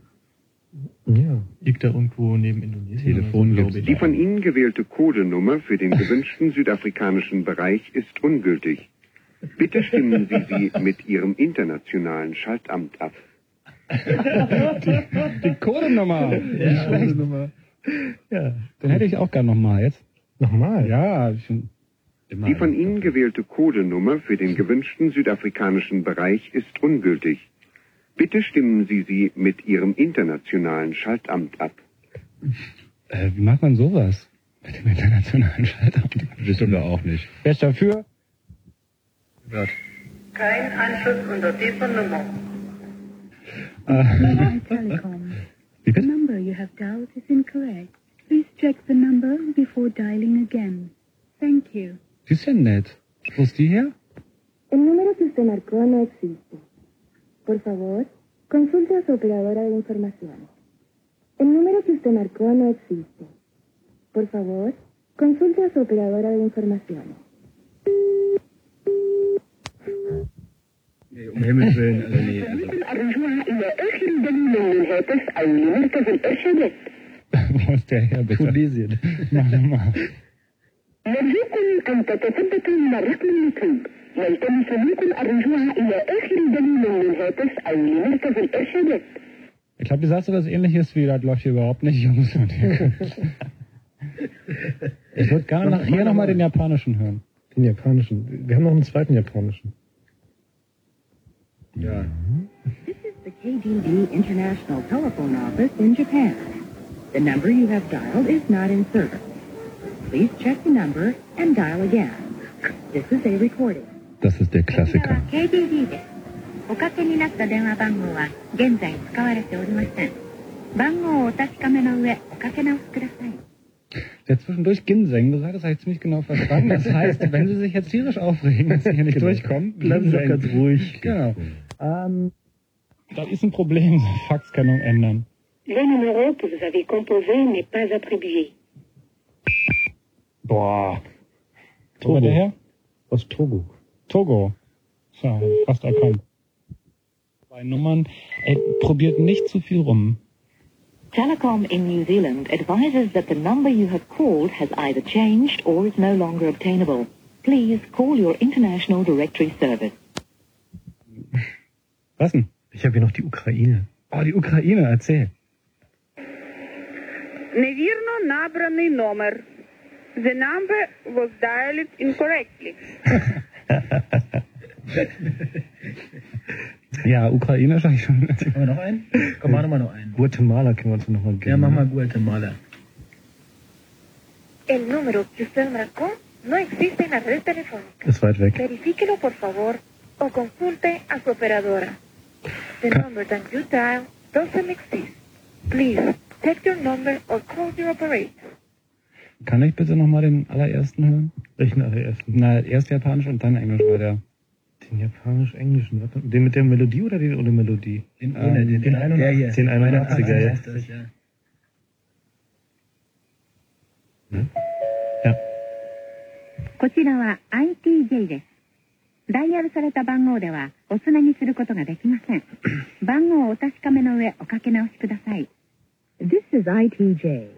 Ja. Liegt da irgendwo neben Indonesien. Telefon glaube ich. Die von Ihnen gewählte Codenummer für den gewünschten südafrikanischen Bereich ist ungültig. Bitte stimmen Sie sie mit Ihrem internationalen Schaltamt ab. Die Codenummer. Nicht schlecht. Ja. Den hätte ich auch gern nochmal jetzt. Nochmal? Ja, ich find- Immer Die von Ihnen gewählte Codenummer für den gewünschten südafrikanischen Bereich ist ungültig. Bitte stimmen Sie sie mit Ihrem internationalen Schaltamt ab. äh, wie macht man sowas? Mit dem internationalen Schaltamt. Wissen wir auch nicht. Wer ist dafür? Kein Anschluss unter dieser Nummer. Telecom. Wie The bitte? number you have dialed is incorrect. Please check the number before dialing again. Thank you. Die ist ja nett. Wo ist die her? El número que usted marcó no existe. Por favor, consulte a su operadora de información. El número que usted marcó no existe. Por favor, consulte a su operadora de información. Um Himmels Willen, also nee. Also. Wo ist der her, bitte? Tunesien. Mach nochmal. Ich glaube, die sagst du was ähnliches wie, das läuft hier überhaupt nicht, Jungs. Ich würde gerne nachher nochmal mal. den japanischen hören. Den japanischen. Wir haben noch einen zweiten japanischen. Ja. This is the KDD International Telephone Office in Japan. The number you have dialed is not in service. Please check the number and dial again. This is a recording. Das ist der Klassiker. Der zwischendurch Ginseng, das hat das eigentlich ziemlich genau verstanden. Das heißt, wenn Sie sich jetzt tierisch aufregen, dass Sie hier nicht genau. durchkommen, bleiben Sie ganz ruhig. Genau. Ähm, das ist ein Problem, Faxkennung ändern. Le numéro que vous avez composé n'est pas attribué. Boah. Wo war der her? Aus Togo. Togo. So, fast erkannt. Bei Nummern, ey, probiert nicht zu viel rum. Telecom in New Zealand advises that the number you have called has either changed or is no longer obtainable. Please call your international directory service. Was denn? Ich habe hier noch die Ukraine. Oh, die Ukraine, erzähl. Невірно набраний номер. The number was dialed incorrectly. Ja, Ukraine sag ich schon. Haben wir noch einen? Komm, mach noch mal noch einen. Guatemala können wir uns noch mal geben. Ja, mach mal Guatemala. El número que usted marcó no existe en la red telefónica. Ist weit weg. Verifíquelo, por favor, o consulte a su operadora. The number that you dial doesn't exist. Please, check your number or call your operator. Kann ich bitte nochmal den allerersten hören? Welchen allerersten? Na, erst Japanisch und dann Englisch, weil der. Den japanisch-englischen. Den mit der Melodie oder den ohne Melodie? Den ohne, den- den 81er. Den 81er, ja. ist das, ja. Hm? こちらは ITJ です。ダイヤルされた番号ではおつなぎすることができません。番号をお確かめの上おかけ直しください。This is ITJ.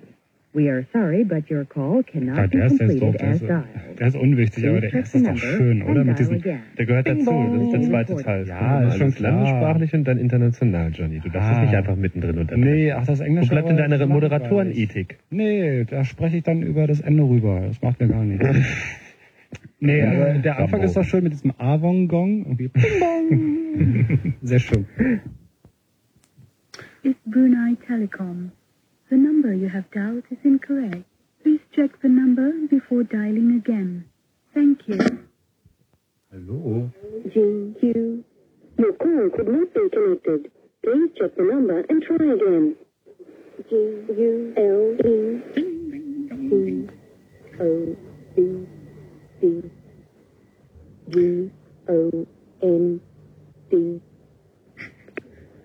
We are sorry, but your call Ja, cannot be der ist jetzt doof, completed der as ist, dialed. der ist unwichtig, aber der Please erste ist doch schön, number oder? and Mit dial diesem, again. Der gehört dazu, das ist der zweite Teil. Ja, ist schon landessprachlich und dann international, Johnny. Du darfst Ah. es nicht einfach mittendrin unterbrechen. Nee, ach, das Englische. Wo bleibt denn aber deine ist Moderatorenethik? Nee, da spreche ich dann über das Ende rüber. Das macht mir gar nichts. Nee, aber der Anfang ist doch schön mit diesem Avon-Gong. Sehr schön. It's Brunei Telecom. The number you have dialed is incorrect. Please check the number before dialing again. Thank you. Hallo? GQ. Your call could not be connected. Please check the number and try again. G U L E C O B C G O N D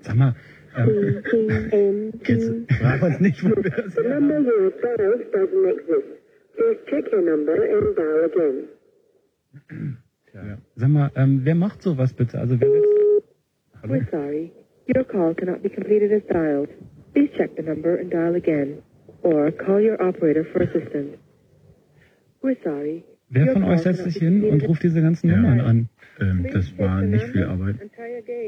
Sag mal, C T N Q. Frag uns nicht, wo The number you have dialed doesn't exist. Please check your number and dial again. sag mal, ähm, wer macht sowas bitte? Also wer We're sorry. Your call cannot be completed as dialed. Please check the number and dial again. Or call your operator for assistance. We're sorry. Wer von euch setzt sich hin und ruft diese ganzen Ja. Nummern an? Ähm, das war nicht viel Arbeit.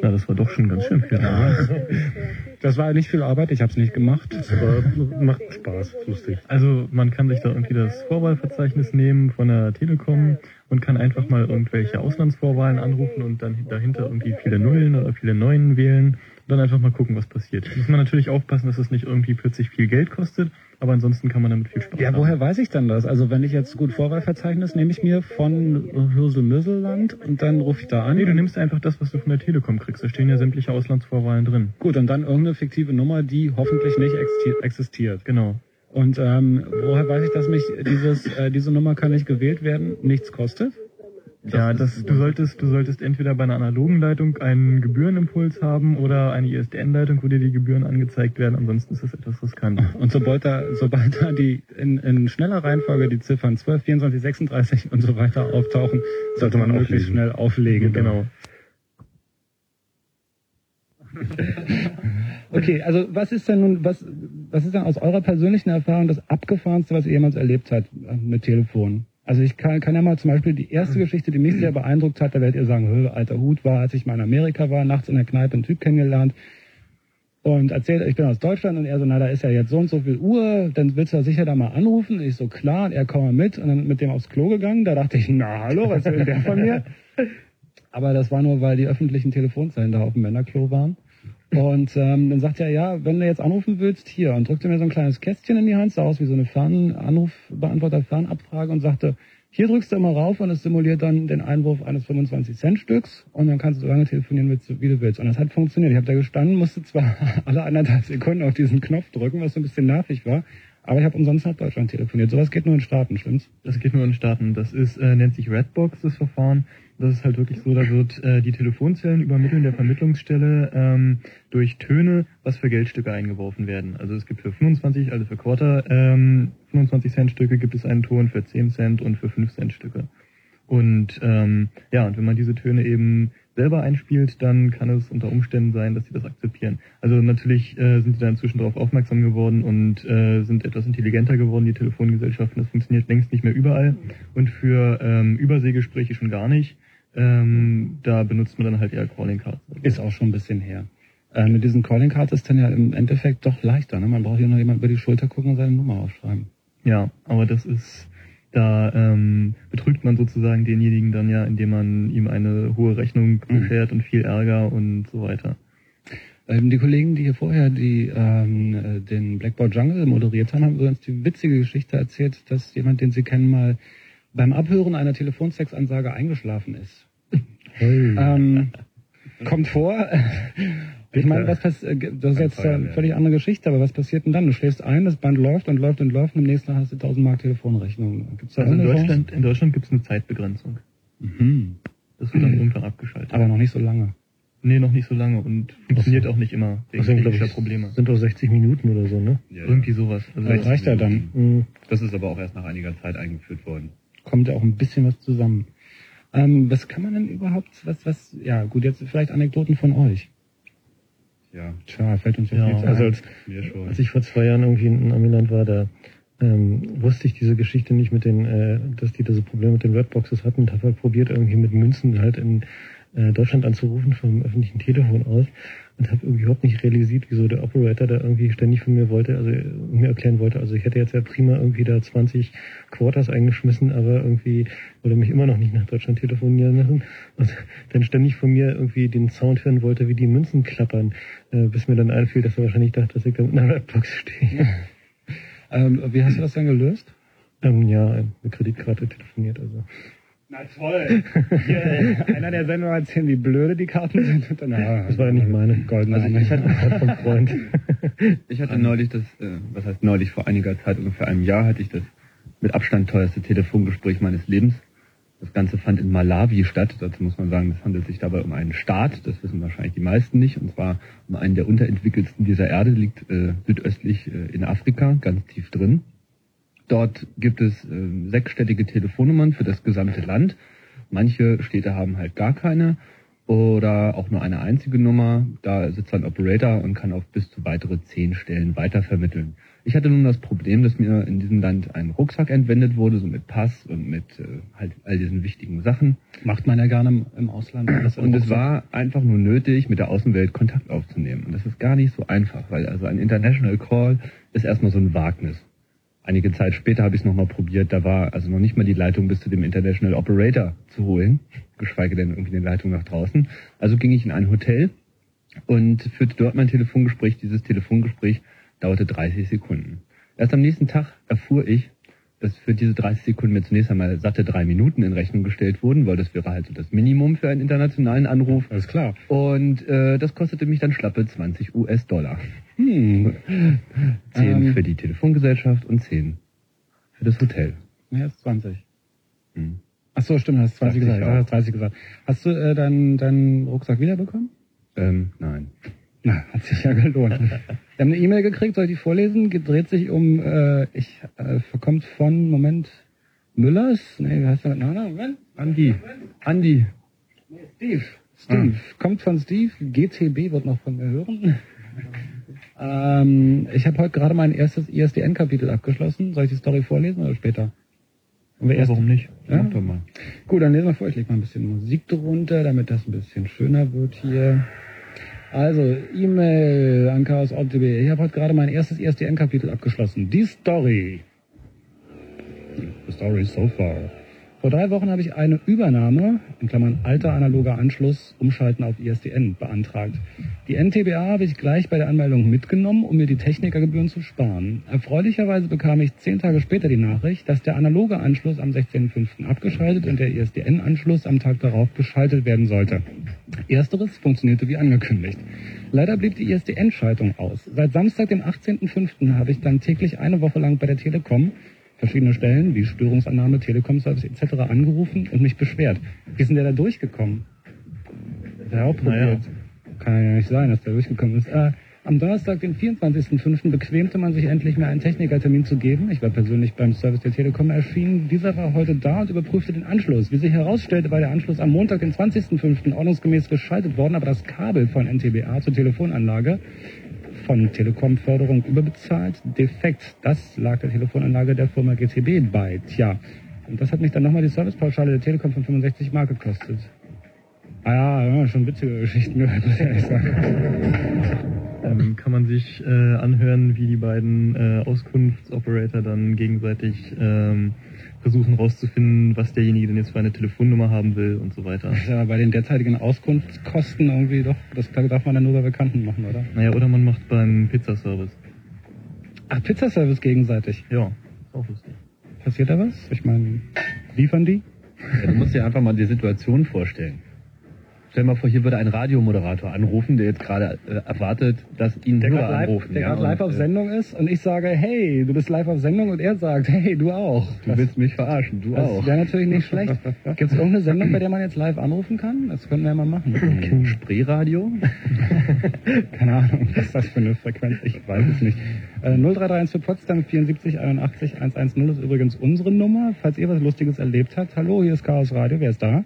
Na, das war doch schon ganz schön viel. Das war nicht viel Arbeit, ich habe es nicht gemacht. Das war, macht Spaß, lustig. Also man kann sich da irgendwie das Vorwahlverzeichnis nehmen von der Telekom und kann einfach mal irgendwelche Auslandsvorwahlen anrufen und dann dahinter irgendwie viele Nullen oder viele Neunen wählen und dann einfach mal gucken, was passiert. Muss man natürlich aufpassen, dass es nicht irgendwie plötzlich viel Geld kostet, aber ansonsten kann man damit viel Spaß Ja, haben. woher weiß ich denn das? Also wenn ich jetzt gut Vorwahlverzeichnis nehme ich mir von Hürsel-Müsselland und dann rufe ich da an. Nee, du nimmst einfach das, was du von der Telekom kriegst. Da stehen ja sämtliche Auslandsvorwahlen drin. Gut, und dann irgendeine fiktive Nummer, die hoffentlich nicht existi- existiert. Genau. Und ähm, woher weiß ich, dass mich dieses, äh, diese Nummer kann nicht gewählt werden, nichts kostet? Ja, das, du solltest, du solltest entweder bei einer analogen Leitung einen Gebührenimpuls haben oder eine ISDN-Leitung, wo dir die Gebühren angezeigt werden. Ansonsten ist das etwas riskant. Und sobald da, sobald da die in, in schneller Reihenfolge die Ziffern 12, 24, 36 und so weiter auftauchen, sollte man möglichst auflegen. schnell auflegen. Genau. Okay, also was ist denn nun, was, was ist denn aus eurer persönlichen Erfahrung das abgefahrenste, was ihr jemals erlebt habt äh, mit Telefon? Also ich kann, kann ja mal zum Beispiel die erste Geschichte, die mich sehr beeindruckt hat, da werdet ihr sagen, "Hö, alter Hut war, als ich mal in Amerika war, nachts in der Kneipe einen Typ kennengelernt und erzählt, ich bin aus Deutschland und er so, na, da ist ja jetzt so und so viel Uhr, dann willst du ja sicher da mal anrufen. Ich so, klar, und er komm mal mit und dann mit dem aufs Klo gegangen. Da dachte ich, na hallo, was will der von mir? Aber das war nur, weil die öffentlichen Telefonzellen da auf dem Männerklo waren. Und ähm, dann sagt er, ja, wenn du jetzt anrufen willst, hier. Und drückte mir so ein kleines Kästchen in die Hand, sah aus wie so eine Fernanrufbeantworter-Fernabfrage und sagte, hier drückst du immer rauf und es simuliert dann den Einwurf eines 25-Cent-Stücks und dann kannst du so lange telefonieren, wie du willst. Und das hat funktioniert. Ich habe da gestanden, musste zwar alle anderthalb Sekunden auf diesen Knopf drücken, was so ein bisschen nervig war, Aber ich habe umsonst nach Deutschland telefoniert. Sowas geht nur in Staaten, stimmt's? Das geht nur in Staaten. Das ist, äh, nennt sich Redbox, das Verfahren. Das ist halt wirklich so, da wird äh, die Telefonzellen übermitteln der Vermittlungsstelle ähm, durch Töne, was für Geldstücke eingeworfen werden. Also es gibt für 25, also für Quarter, ähm, 25 Cent Stücke gibt es einen Ton für 10 Cent und für 5 Cent Stücke. Und ähm, ja, und wenn man diese Töne eben selber einspielt, dann kann es unter Umständen sein, dass sie das akzeptieren. Also natürlich äh, sind sie da inzwischen darauf aufmerksam geworden und äh, sind etwas intelligenter geworden, die Telefongesellschaften. Das funktioniert längst nicht mehr überall und für ähm, Überseegespräche schon gar nicht. Ähm, da benutzt man dann halt eher Calling Cards. Ist auch schon ein bisschen her. Äh, mit diesen Calling Cards ist dann ja im Endeffekt doch leichter. Ne? Man braucht hier nur jemand über die Schulter gucken und seine Nummer aufschreiben. Ja, aber das ist, da ähm, betrügt man sozusagen denjenigen dann ja, indem man ihm eine hohe Rechnung beschert und viel Ärger und so weiter. Ähm, die Kollegen, die hier vorher die, ähm, äh, den Blackboard Jungle moderiert haben, haben übrigens die witzige Geschichte erzählt, dass jemand, den sie kennen, mal beim Abhören einer Telefonsex-Ansage eingeschlafen ist. Ähm, kommt vor. Ich meine, was passiert, das ist jetzt eine völlig andere Geschichte, aber was passiert denn dann? Du schläfst ein, das Band läuft und läuft und läuft und im nächsten Tag hast du 1000 Mark Telefonrechnung. Gibt's da Also in Deutschland, in Deutschland gibt es eine Zeitbegrenzung. Mhm. Das wird dann irgendwann abgeschaltet. Aber noch nicht so lange. Nee, noch nicht so lange und funktioniert auch nicht immer wegen Das sind, glaub technischer ich, Probleme. sind doch 60 Minuten oder so, ne? Irgendwie sowas. Also Das reicht ja dann. Mhm. Das ist aber auch erst nach einiger Zeit eingeführt worden. Kommt ja auch ein bisschen was zusammen. Ähm, was kann man denn überhaupt, was, was, ja gut, jetzt vielleicht Anekdoten von euch. Ja. Tja, fällt uns ja, Ja, viel zu also als, Mir schon. als ich vor zwei Jahren irgendwie in Amiland war, da ähm, wusste ich diese Geschichte nicht mit den, äh, dass die da so Probleme mit den Redboxes hatten und habe halt probiert, irgendwie mit Münzen halt in äh, Deutschland anzurufen vom öffentlichen Telefon aus und habe irgendwie überhaupt nicht realisiert, wieso der Operator da irgendwie ständig von mir wollte, also äh, mir erklären wollte, also ich hätte jetzt ja prima irgendwie da 20 Quarters eingeschmissen, aber irgendwie wollte mich immer noch nicht nach Deutschland telefonieren lassen und dann ständig von mir irgendwie den Sound hören wollte, wie die Münzen klappern, äh, bis mir dann einfiel, dass er wahrscheinlich dachte, dass ich da mit einer Redbox stehe. Ähm, wie hast du das dann gelöst? ähm, ja, eine Kreditkarte telefoniert, also. Na toll. Einer der Sendungen erzählen, wie blöde die Karten sind. Und dann, ah, Das war ja nicht meine. goldene Also ich hatte, vom Freund. ich hatte neulich das, äh, was heißt neulich, vor einiger Zeit, ungefähr einem Jahr, hatte ich das mit Abstand teuerste Telefongespräch meines Lebens. Das Ganze fand in Malawi statt. Dazu muss man sagen, es handelt sich dabei um einen Staat. Das wissen wahrscheinlich die meisten nicht. Und zwar um einen der unterentwickelsten dieser Erde, liegt äh, südöstlich äh, in Afrika, ganz tief drin. Dort gibt es äh, sechsstellige Telefonnummern für das gesamte Land. Manche Städte haben halt gar keine oder auch nur eine einzige Nummer. Da sitzt ein Operator und kann auf bis zu weitere zehn Stellen weitervermitteln. Ich hatte nun das Problem, dass mir in diesem Land ein Rucksack entwendet wurde, so mit Pass und mit äh, halt all diesen wichtigen Sachen. Macht man ja gerne im, im Ausland. Und es war einfach nur nötig, mit der Außenwelt Kontakt aufzunehmen. Und das ist gar nicht so einfach, weil also ein International Call ist erstmal so ein Wagnis. Einige Zeit später habe ich es nochmal probiert, da war also noch nicht mal die Leitung bis zu dem International Operator zu holen, geschweige denn irgendwie eine Leitung nach draußen. Also ging ich in ein Hotel und führte dort mein Telefongespräch. Dieses Telefongespräch dauerte 30 Sekunden. Erst am nächsten Tag erfuhr ich, dass für diese 30 Sekunden mir zunächst einmal satte drei Minuten in Rechnung gestellt wurden, weil das wäre halt so das Minimum für einen internationalen Anruf. Alles klar. Und äh, das kostete mich dann schlappe 20 US-Dollar. Hm. 10 Ähm. für die Telefongesellschaft und 10 für das Hotel. Ja, ist 20. Hm. Ach so, stimmt, hast 20 Dachte gesagt. hast 30 gesagt. Hast du äh, deinen deinen Rucksack wiederbekommen? Ähm, nein. Na, hat sich ja gelohnt. Wir haben eine E-Mail gekriegt, soll ich die vorlesen? Dreht sich um, äh, ich, äh, kommt von, Moment, Müllers? Nee, wie heißt der? Nein, nein, Moment. Andi. Andi. Steve. Steve. Kommt von Steve. GTB wird noch von mir hören. ähm, ich habe heute gerade mein erstes ISDN-Kapitel abgeschlossen. Soll ich die Story vorlesen oder später? Wir Ja, warum nicht? Ja? Mach doch mal. Gut, dann lesen wir vor. Ich leg mal ein bisschen Musik drunter, damit das ein bisschen schöner wird hier. Also, E-Mail an chaos.db. Ich habe heute gerade mein erstes ISDN-Kapitel abgeschlossen. Die Story. The story so far. Vor drei Wochen habe ich eine Übernahme, in Klammern alter analoger Anschluss, umschalten auf ISDN beantragt. Die NTBA habe ich gleich bei der Anmeldung mitgenommen, um mir die Technikergebühren zu sparen. Erfreulicherweise bekam ich zehn Tage später die Nachricht, dass der analoge Anschluss am 16.05. abgeschaltet und der ISDN-Anschluss am Tag darauf geschaltet werden sollte. Ersteres funktionierte wie angekündigt. Leider blieb die ISDN-Schaltung aus. Seit Samstag, dem 18.05. habe ich dann täglich eine Woche lang bei der Telekom verschiedene Stellen wie Störungsannahme, Telekom-Service etc. angerufen und mich beschwert. Wie ist denn der da durchgekommen? Hat er auch probiert. Kann ja nicht sein, dass der durchgekommen ist. Äh, am Donnerstag, den 24.05. bequemte man sich endlich mir einen Technikertermin zu geben. Ich war persönlich beim Service der Telekom erschienen. Dieser war heute da und überprüfte den Anschluss. Wie sich herausstellte, war der Anschluss am Montag, den 20.05. ordnungsgemäß geschaltet worden, aber das Kabel von NTBA zur Telefonanlage von Telekom-Förderung überbezahlt. Defekt. Das lag der Telefonanlage der Firma GTB bei. Tja. Und das hat mich dann nochmal die Servicepauschale der Telekom von 65 Mark gekostet. Ah ja, schon witzige Geschichten gehört, muss ich ehrlich sagen. Ähm, kann man sich äh, anhören, wie die beiden äh, Auskunftsoperator dann gegenseitig ähm, versuchen rauszufinden, was derjenige denn jetzt für eine Telefonnummer haben will und so weiter. Das ist aber bei den derzeitigen Auskunftskosten irgendwie doch, das darf man dann nur bei Bekannten machen, oder? Naja, oder man macht beim Pizzaservice. Ach, Pizzaservice gegenseitig. Ja, ist auch lustig. Passiert da was? Ich meine, liefern die? Ja, du musst dir einfach mal die Situation vorstellen. Stell mal vor, hier würde ein Radiomoderator anrufen, der jetzt gerade äh, erwartet, dass ihn Der Hörer live, anrufen. der ja, gerade live auf äh, Sendung ist und ich sage, hey, du bist live auf Sendung und er sagt, hey, du auch. Du willst mich verarschen, du das auch. wäre natürlich nicht schlecht. Gibt es irgendeine Sendung, bei der man jetzt live anrufen kann? Das können wir ja mal machen. Spreeradio? Keine Ahnung, was ist das für eine Frequenz? Ich weiß es nicht. Äh, 0331 für Potsdam 74 81 110 ist übrigens unsere Nummer. Falls ihr was Lustiges erlebt habt. Hallo, hier ist Chaos Radio. Wer ist da?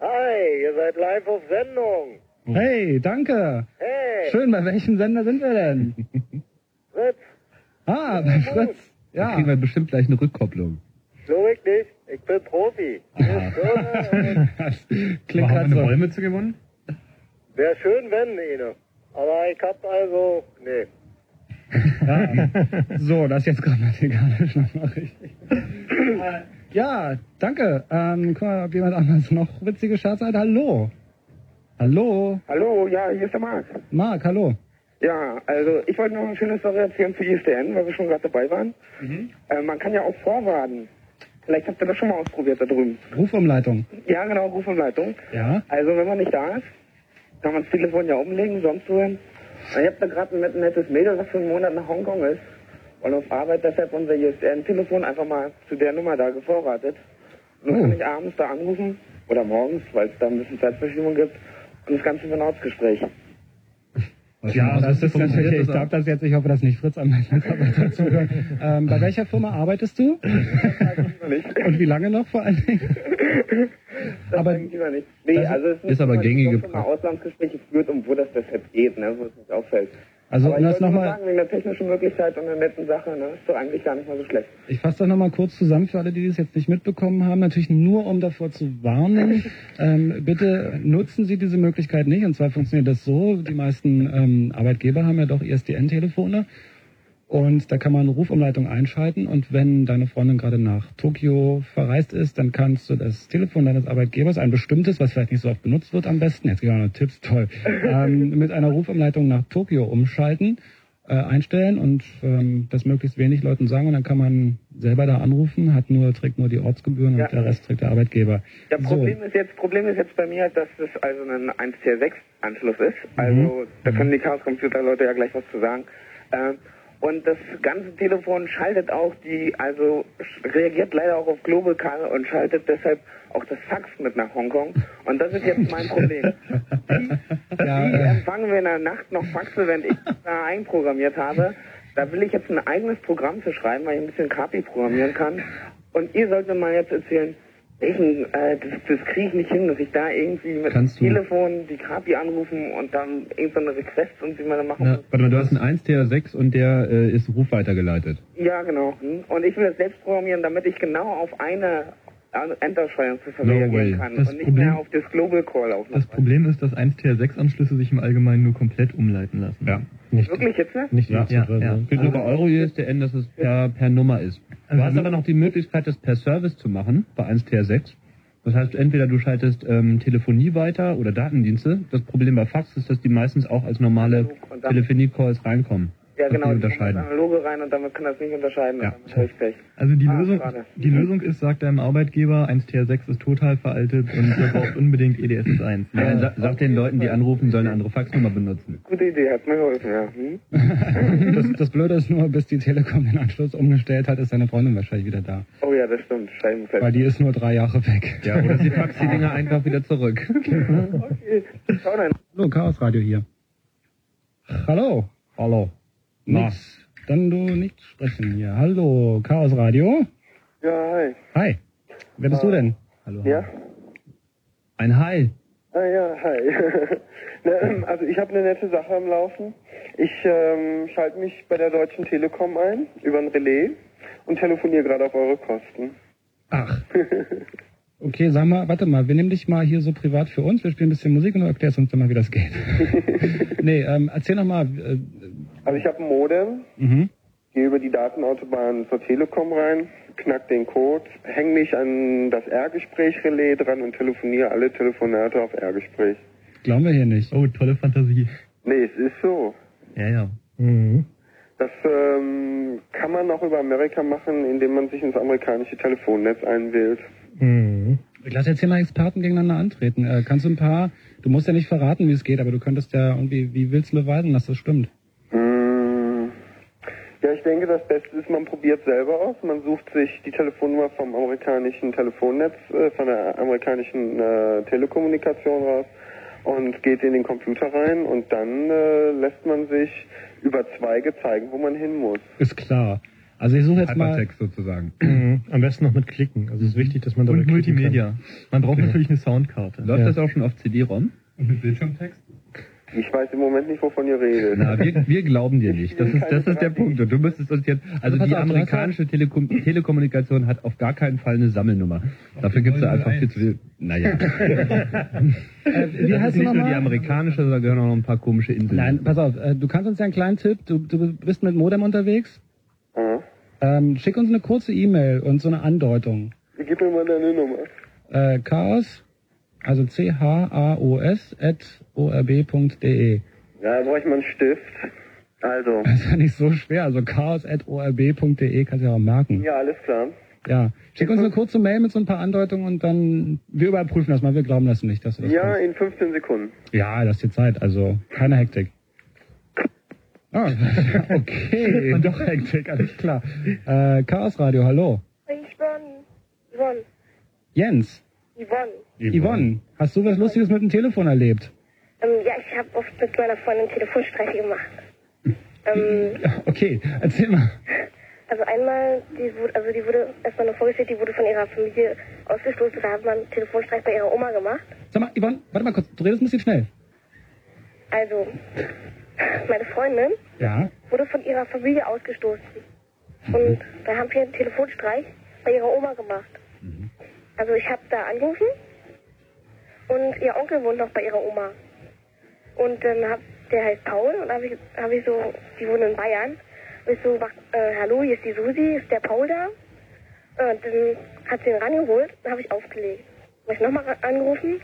Hi, ihr seid live auf Sendung. Hey, danke. Hey, Schön, bei welchem Sender sind wir denn? Fritz, Ah, bei Fritz. Da Ja. kriegen wir bestimmt gleich eine Rückkopplung. so richtig, ich bin Profi. Das klingt Haben wir gerade eine so. Wollmütze gewonnen? Wäre schön, wenn, Ine. Aber ich hab also, nee. Ja. So, das ist jetzt grammatikalisch nochmal richtig. Ja, danke. Ähm, guck mal, ob jemand anderes noch witzige Scherze hat. Hallo. Hallo. Hallo, ja, hier ist der Marc. Marc, hallo. Ja, also ich wollte noch eine schöne Story erzählen zu ISDN, weil wir schon gerade dabei waren. Äh, man kann ja auch vorwarten. Vielleicht habt ihr das schon mal ausprobiert da drüben. Rufumleitung. Ja, genau, Rufumleitung. Ja. Also wenn man nicht da ist, kann man das Telefon ja umlegen, sonst wohin. Ich habe da gerade ein net- nettes Mädel, was für einen Monat nach Hongkong ist. Und auf Arbeit deshalb unser ISDN-Telefon einfach mal zu der Nummer da gevorratet. Und dann kann ich abends da anrufen, oder morgens, weil es da ein bisschen Zeitverschiebung gibt, und das Ganze für ein Ortsgespräch. Ja, das ist natürlich, ich darf das jetzt, ich hoffe, dass nicht Fritz am Mitarbeiter zuhört. Ähm, bei welcher Firma arbeitest du? Und wie lange noch vor allen Dingen? Das Aber- denke ich lieber nicht. Nee, das also es ist, ist aber gängige Auslandsgespräche führt, um wo das deshalb geht, ne, wo es nicht auffällt. Also, aber um ich das nochmal, sagen, wegen der technischen Möglichkeit und der netten Sache, ne, ist doch eigentlich gar nicht mal so schlecht. ich fasse das nochmal kurz zusammen für alle, die das jetzt nicht mitbekommen haben. Natürlich nur, um davor zu warnen. Ähm, bitte nutzen Sie diese Möglichkeit nicht. Und zwar funktioniert das so, die meisten ähm, Arbeitgeber haben ja doch ISDN-Telefone. Und da kann man eine Rufumleitung einschalten und wenn deine Freundin gerade nach Tokio verreist ist, dann kannst du das Telefon deines Arbeitgebers, ein bestimmtes, was vielleicht nicht so oft benutzt wird am besten, jetzt gehen wir noch Tipps, toll, ähm, mit einer Rufumleitung nach Tokio umschalten, äh, einstellen und ähm, das möglichst wenig Leuten sagen und dann kann man selber da anrufen, hat nur, trägt nur die Ortsgebühren Ja. und der Rest trägt der Arbeitgeber. Ja, So. Problem ist jetzt, Problem ist jetzt bei mir, dass es also ein 1Tier6 Anschluss ist. Also da können die Chaos Computer Leute ja gleich was zu sagen. Ähm, und das ganze Telefon schaltet auch die, also reagiert leider auch auf Global Call und schaltet deshalb auch das Fax mit nach Hongkong. Und das ist jetzt mein Problem. Ja, Wie empfangen wir in der Nacht noch Faxe, wenn ich das da einprogrammiert habe? Da will ich jetzt ein eigenes Programm zu schreiben, weil ich ein bisschen KPI programmieren kann. Und ihr sollt mir mal jetzt erzählen, welchen, äh, das, das kriege ich nicht hin, dass ich da irgendwie mit Kannst dem Telefon die KPI anrufen und dann irgendeine Request und sie mal machen Na, warte mal, du hast einen 1TR6 und der äh, ist rufweitergeleitet. Ja, genau. Hm. Und ich will das selbst programmieren, damit ich genau auf eine Entersteuerung zu No reagieren way. kann Das und nicht Problem- mehr auf das Global Call auf. Das Problem ist, dass 1TR6-Anschlüsse sich im Allgemeinen nur komplett umleiten lassen. Ja. Nicht, Wirklich jetzt, ne? nicht Ja, ja, ja. Gilt nur bei Euro USDN, dass es per, per Nummer ist. Du Also hast aber noch die Möglichkeit, das per Service zu machen, bei 1TR6. Das heißt, entweder du schaltest ähm, Telefonie weiter oder Datendienste. Das Problem bei Fax ist, dass die meistens auch als normale Telefonie-Calls reinkommen. Ja, Das genau. unterscheiden. ins Analoge rein und damit kann das nicht unterscheiden. Ja. Also die, Ah, Lösung, schade. die Lösung ist, sagt deinem Arbeitgeber, 1TR6 ist total veraltet und ihr braucht unbedingt E EDSS1. Ja, sa sag den Leuten, die anrufen, sollen eine andere Faxnummer benutzen. Gute Idee, hat mir geholfen, ja. Hm? das, das Blöde ist nur, bis die Telekom den Anschluss umgestellt hat, ist seine Freundin wahrscheinlich wieder da. Oh ja, das stimmt. Scheibenkleid. Weil die ist nur drei Jahre weg. Ja, oder sie faxt die Dinger einfach wieder zurück. okay. Schau dann. Hallo, Chaos Radio hier. Hallo. Hallo. Nix. Dann du nicht sprechen hier. Hallo, Chaos Radio. Ja, hi. Hi. Wer bist du denn? Hallo. Ja? Ein Hai. Ah ja, hi. Na, ähm, also ich habe eine nette Sache am Laufen. Ich ähm, schalte mich bei der Deutschen Telekom ein über ein Relais und telefoniere gerade auf eure Kosten. Ach. Okay, sag mal, warte mal, wir nehmen dich mal hier so privat für uns, wir spielen ein bisschen Musik und du erklärst uns dann mal, wie das geht. nee, ähm, erzähl noch mal. Äh, Also ich habe ein Modem, mhm. gehe über die Datenautobahn zur Telekom rein, knack den Code, häng mich an das R-Gespräch-Relais dran und telefoniere alle Telefonate auf R-Gespräch. Glauben wir hier nicht. Oh, tolle Fantasie. Nee, es ist so. Ja, ja. Mhm. Das ähm, kann man auch über Amerika machen, indem man sich ins amerikanische Telefonnetz einwählt. Mhm. Ich lasse jetzt hier mal Experten gegeneinander antreten. Äh, kannst du ein paar, du musst ja nicht verraten, wie es geht, aber du könntest ja irgendwie, wie willst du beweisen, dass das stimmt? Mm, Ja, ich denke, das Beste ist, man probiert selber aus. Man sucht sich die Telefonnummer vom amerikanischen Telefonnetz, äh, von der amerikanischen äh, Telekommunikation raus und geht in den Computer rein und dann äh, lässt man sich über Zweige zeigen, wo man hin muss. Ist klar. Also ich suche jetzt mal. Hypertext sozusagen. Mhm. Am besten noch mit Klicken. Also es ist wichtig, dass man da Und Multimedia. Kann. Man braucht Genau. natürlich eine Soundkarte. Läuft Ja. das auch schon auf CD-ROM? Und mit Bildschirmtext? Ich weiß im Moment nicht, wovon ihr redet. Na, wir, wir glauben dir nicht. Das ist, das ist der Punkt. Und du müsstest uns jetzt, also die amerikanische Telekom Telekommunikation hat auf gar keinen Fall eine Sammelnummer. Dafür gibt es einfach viel zu viel. Naja. Äh, wie das heißt ist nicht nur die amerikanische, da gehören auch noch ein paar komische Inseln. Nein, pass auf, äh, du kannst uns ja einen kleinen Tipp, du, du bist mit Modem unterwegs. Aha. Ähm, schick uns eine kurze E-Mail und so eine Andeutung. Gib mir mal deine Nummer. Äh, Chaos, also C-H-A-O-S at orb.de. Ja, da brauche ich mal einen Stift. Also, Das ist ja nicht so schwer, also chaos at orb.de kannst du ja auch merken. ja, alles klar. Ja. Schick uns eine kurze Mail mit so ein paar Andeutungen und dann, wir überprüfen das mal, wir glauben das nicht, dass du das Ja, kannst. in 15 Sekunden. Ja, das ist die Zeit, also keine Hektik. Ah, okay, doch Hektik, alles klar. Äh, Chaos Radio, hallo. Ich bin Yvonne. Jens, Yvonne. Yvonne, hast du was Lustiges mit dem Telefon erlebt? Ähm, ja, ich habe oft mit meiner Freundin Telefonstreiche gemacht. Ähm, Okay, erzähl mal. also einmal, die wurde, also die wurde erstmal nur vorgestellt, die wurde von ihrer Familie ausgestoßen. Da hat man einen Telefonstreich bei ihrer Oma gemacht. Sag mal, Yvonne, warte mal kurz, du redest ein bisschen schnell. Also, meine Freundin Ja. wurde von ihrer Familie ausgestoßen. Und da haben wir einen Telefonstreich bei ihrer Oma gemacht. Also ich habe da angerufen und ihr Onkel wohnt noch bei ihrer Oma. Und dann hab, der heißt Paul und habe ich, hab ich so, die wohnen in Bayern. Und ich so, äh, hallo, hier ist die Susi, ist der Paul da? Und dann hat sie ihn rangeholt und habe ich aufgelegt. Habe ich nochmal angerufen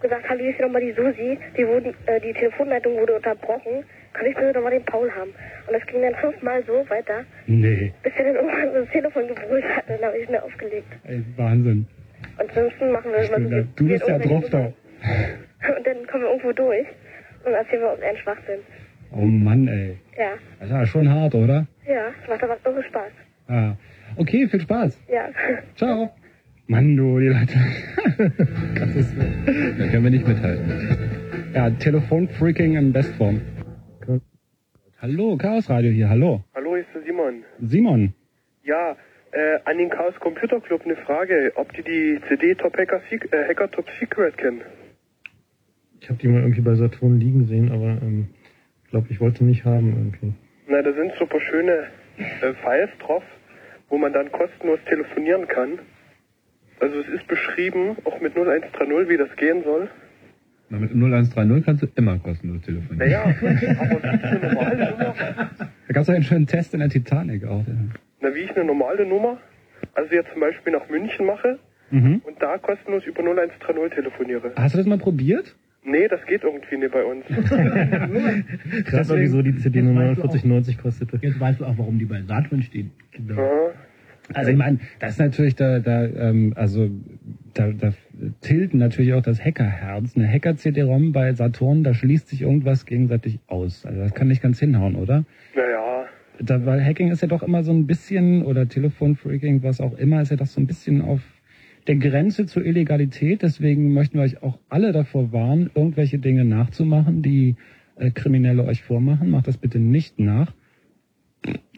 gesagt, hallo, hier ist nochmal die Susi, die, wurden, äh, die Telefonleitung wurde unterbrochen, kann ich bitte nochmal den Paul haben? Und das ging dann fünfmal so weiter, Nee, bis er dann irgendwann so das Telefon gebrüllt hat, dann habe ich schnell aufgelegt. ey, Wahnsinn. Ansonsten machen wir immer so, Du bist ja drauf da. und dann kommen wir irgendwo durch und erzählen wir uns einen Schwachsinn. Oh Mann, ey. Ja, Das ist ja schon hart, oder? ja, macht aber irre Spaß. Ah. Okay, viel Spaß. Ja. Ciao. Mann, du, die Leute. das ist, Da können wir nicht mithalten. ja, Telefonfreaking in Bestform. Hallo, Chaos Radio hier, hallo. Hallo, hier ist der Simon. Simon. Ja, äh, an den Chaos Computer Club eine Frage, ob die die CD Top Hacker, Sec äh, Hacker Top Secret kennen. Ich habe die mal irgendwie bei Saturn liegen sehen, aber ähm, ich glaube, ich wollte nicht haben irgendwie. Na, da sind super schöne äh, Files drauf, wo man dann kostenlos telefonieren kann. Also es ist beschrieben, auch mit 0130, wie das gehen soll. Na, mit dem 0130 kannst du immer kostenlos telefonieren. Naja, aber wie ich eine normale Nummer, Da gab es einen schönen Test in der Titanic auch. Ja. na, wie ich eine normale Nummer, also jetzt zum Beispiel nach München mache, Mhm. und da kostenlos über 0130 telefoniere. Hast du das mal probiert? Nee, das geht irgendwie nicht bei uns. Mal, wieso die CD-Nummer Jetzt weißt du auch- 4090 kostete. Jetzt weißt du auch, warum die bei Saturn stehen. Genau. Also ich meine, das ist natürlich da, da ähm, also da, da tilten natürlich auch das Hackerherz. Eine Hacker-CD-ROM bei Saturn, da schließt sich irgendwas gegenseitig aus. Also das kann nicht ganz hinhauen, oder? Naja, Da, weil Hacking ist ja doch immer so ein bisschen, oder Telefonfreaking, was auch immer, ist ja doch so ein bisschen auf der Grenze zur Illegalität. Deswegen möchten wir euch auch alle davor warnen, irgendwelche Dinge nachzumachen, die äh, Kriminelle euch vormachen. Macht das bitte nicht nach.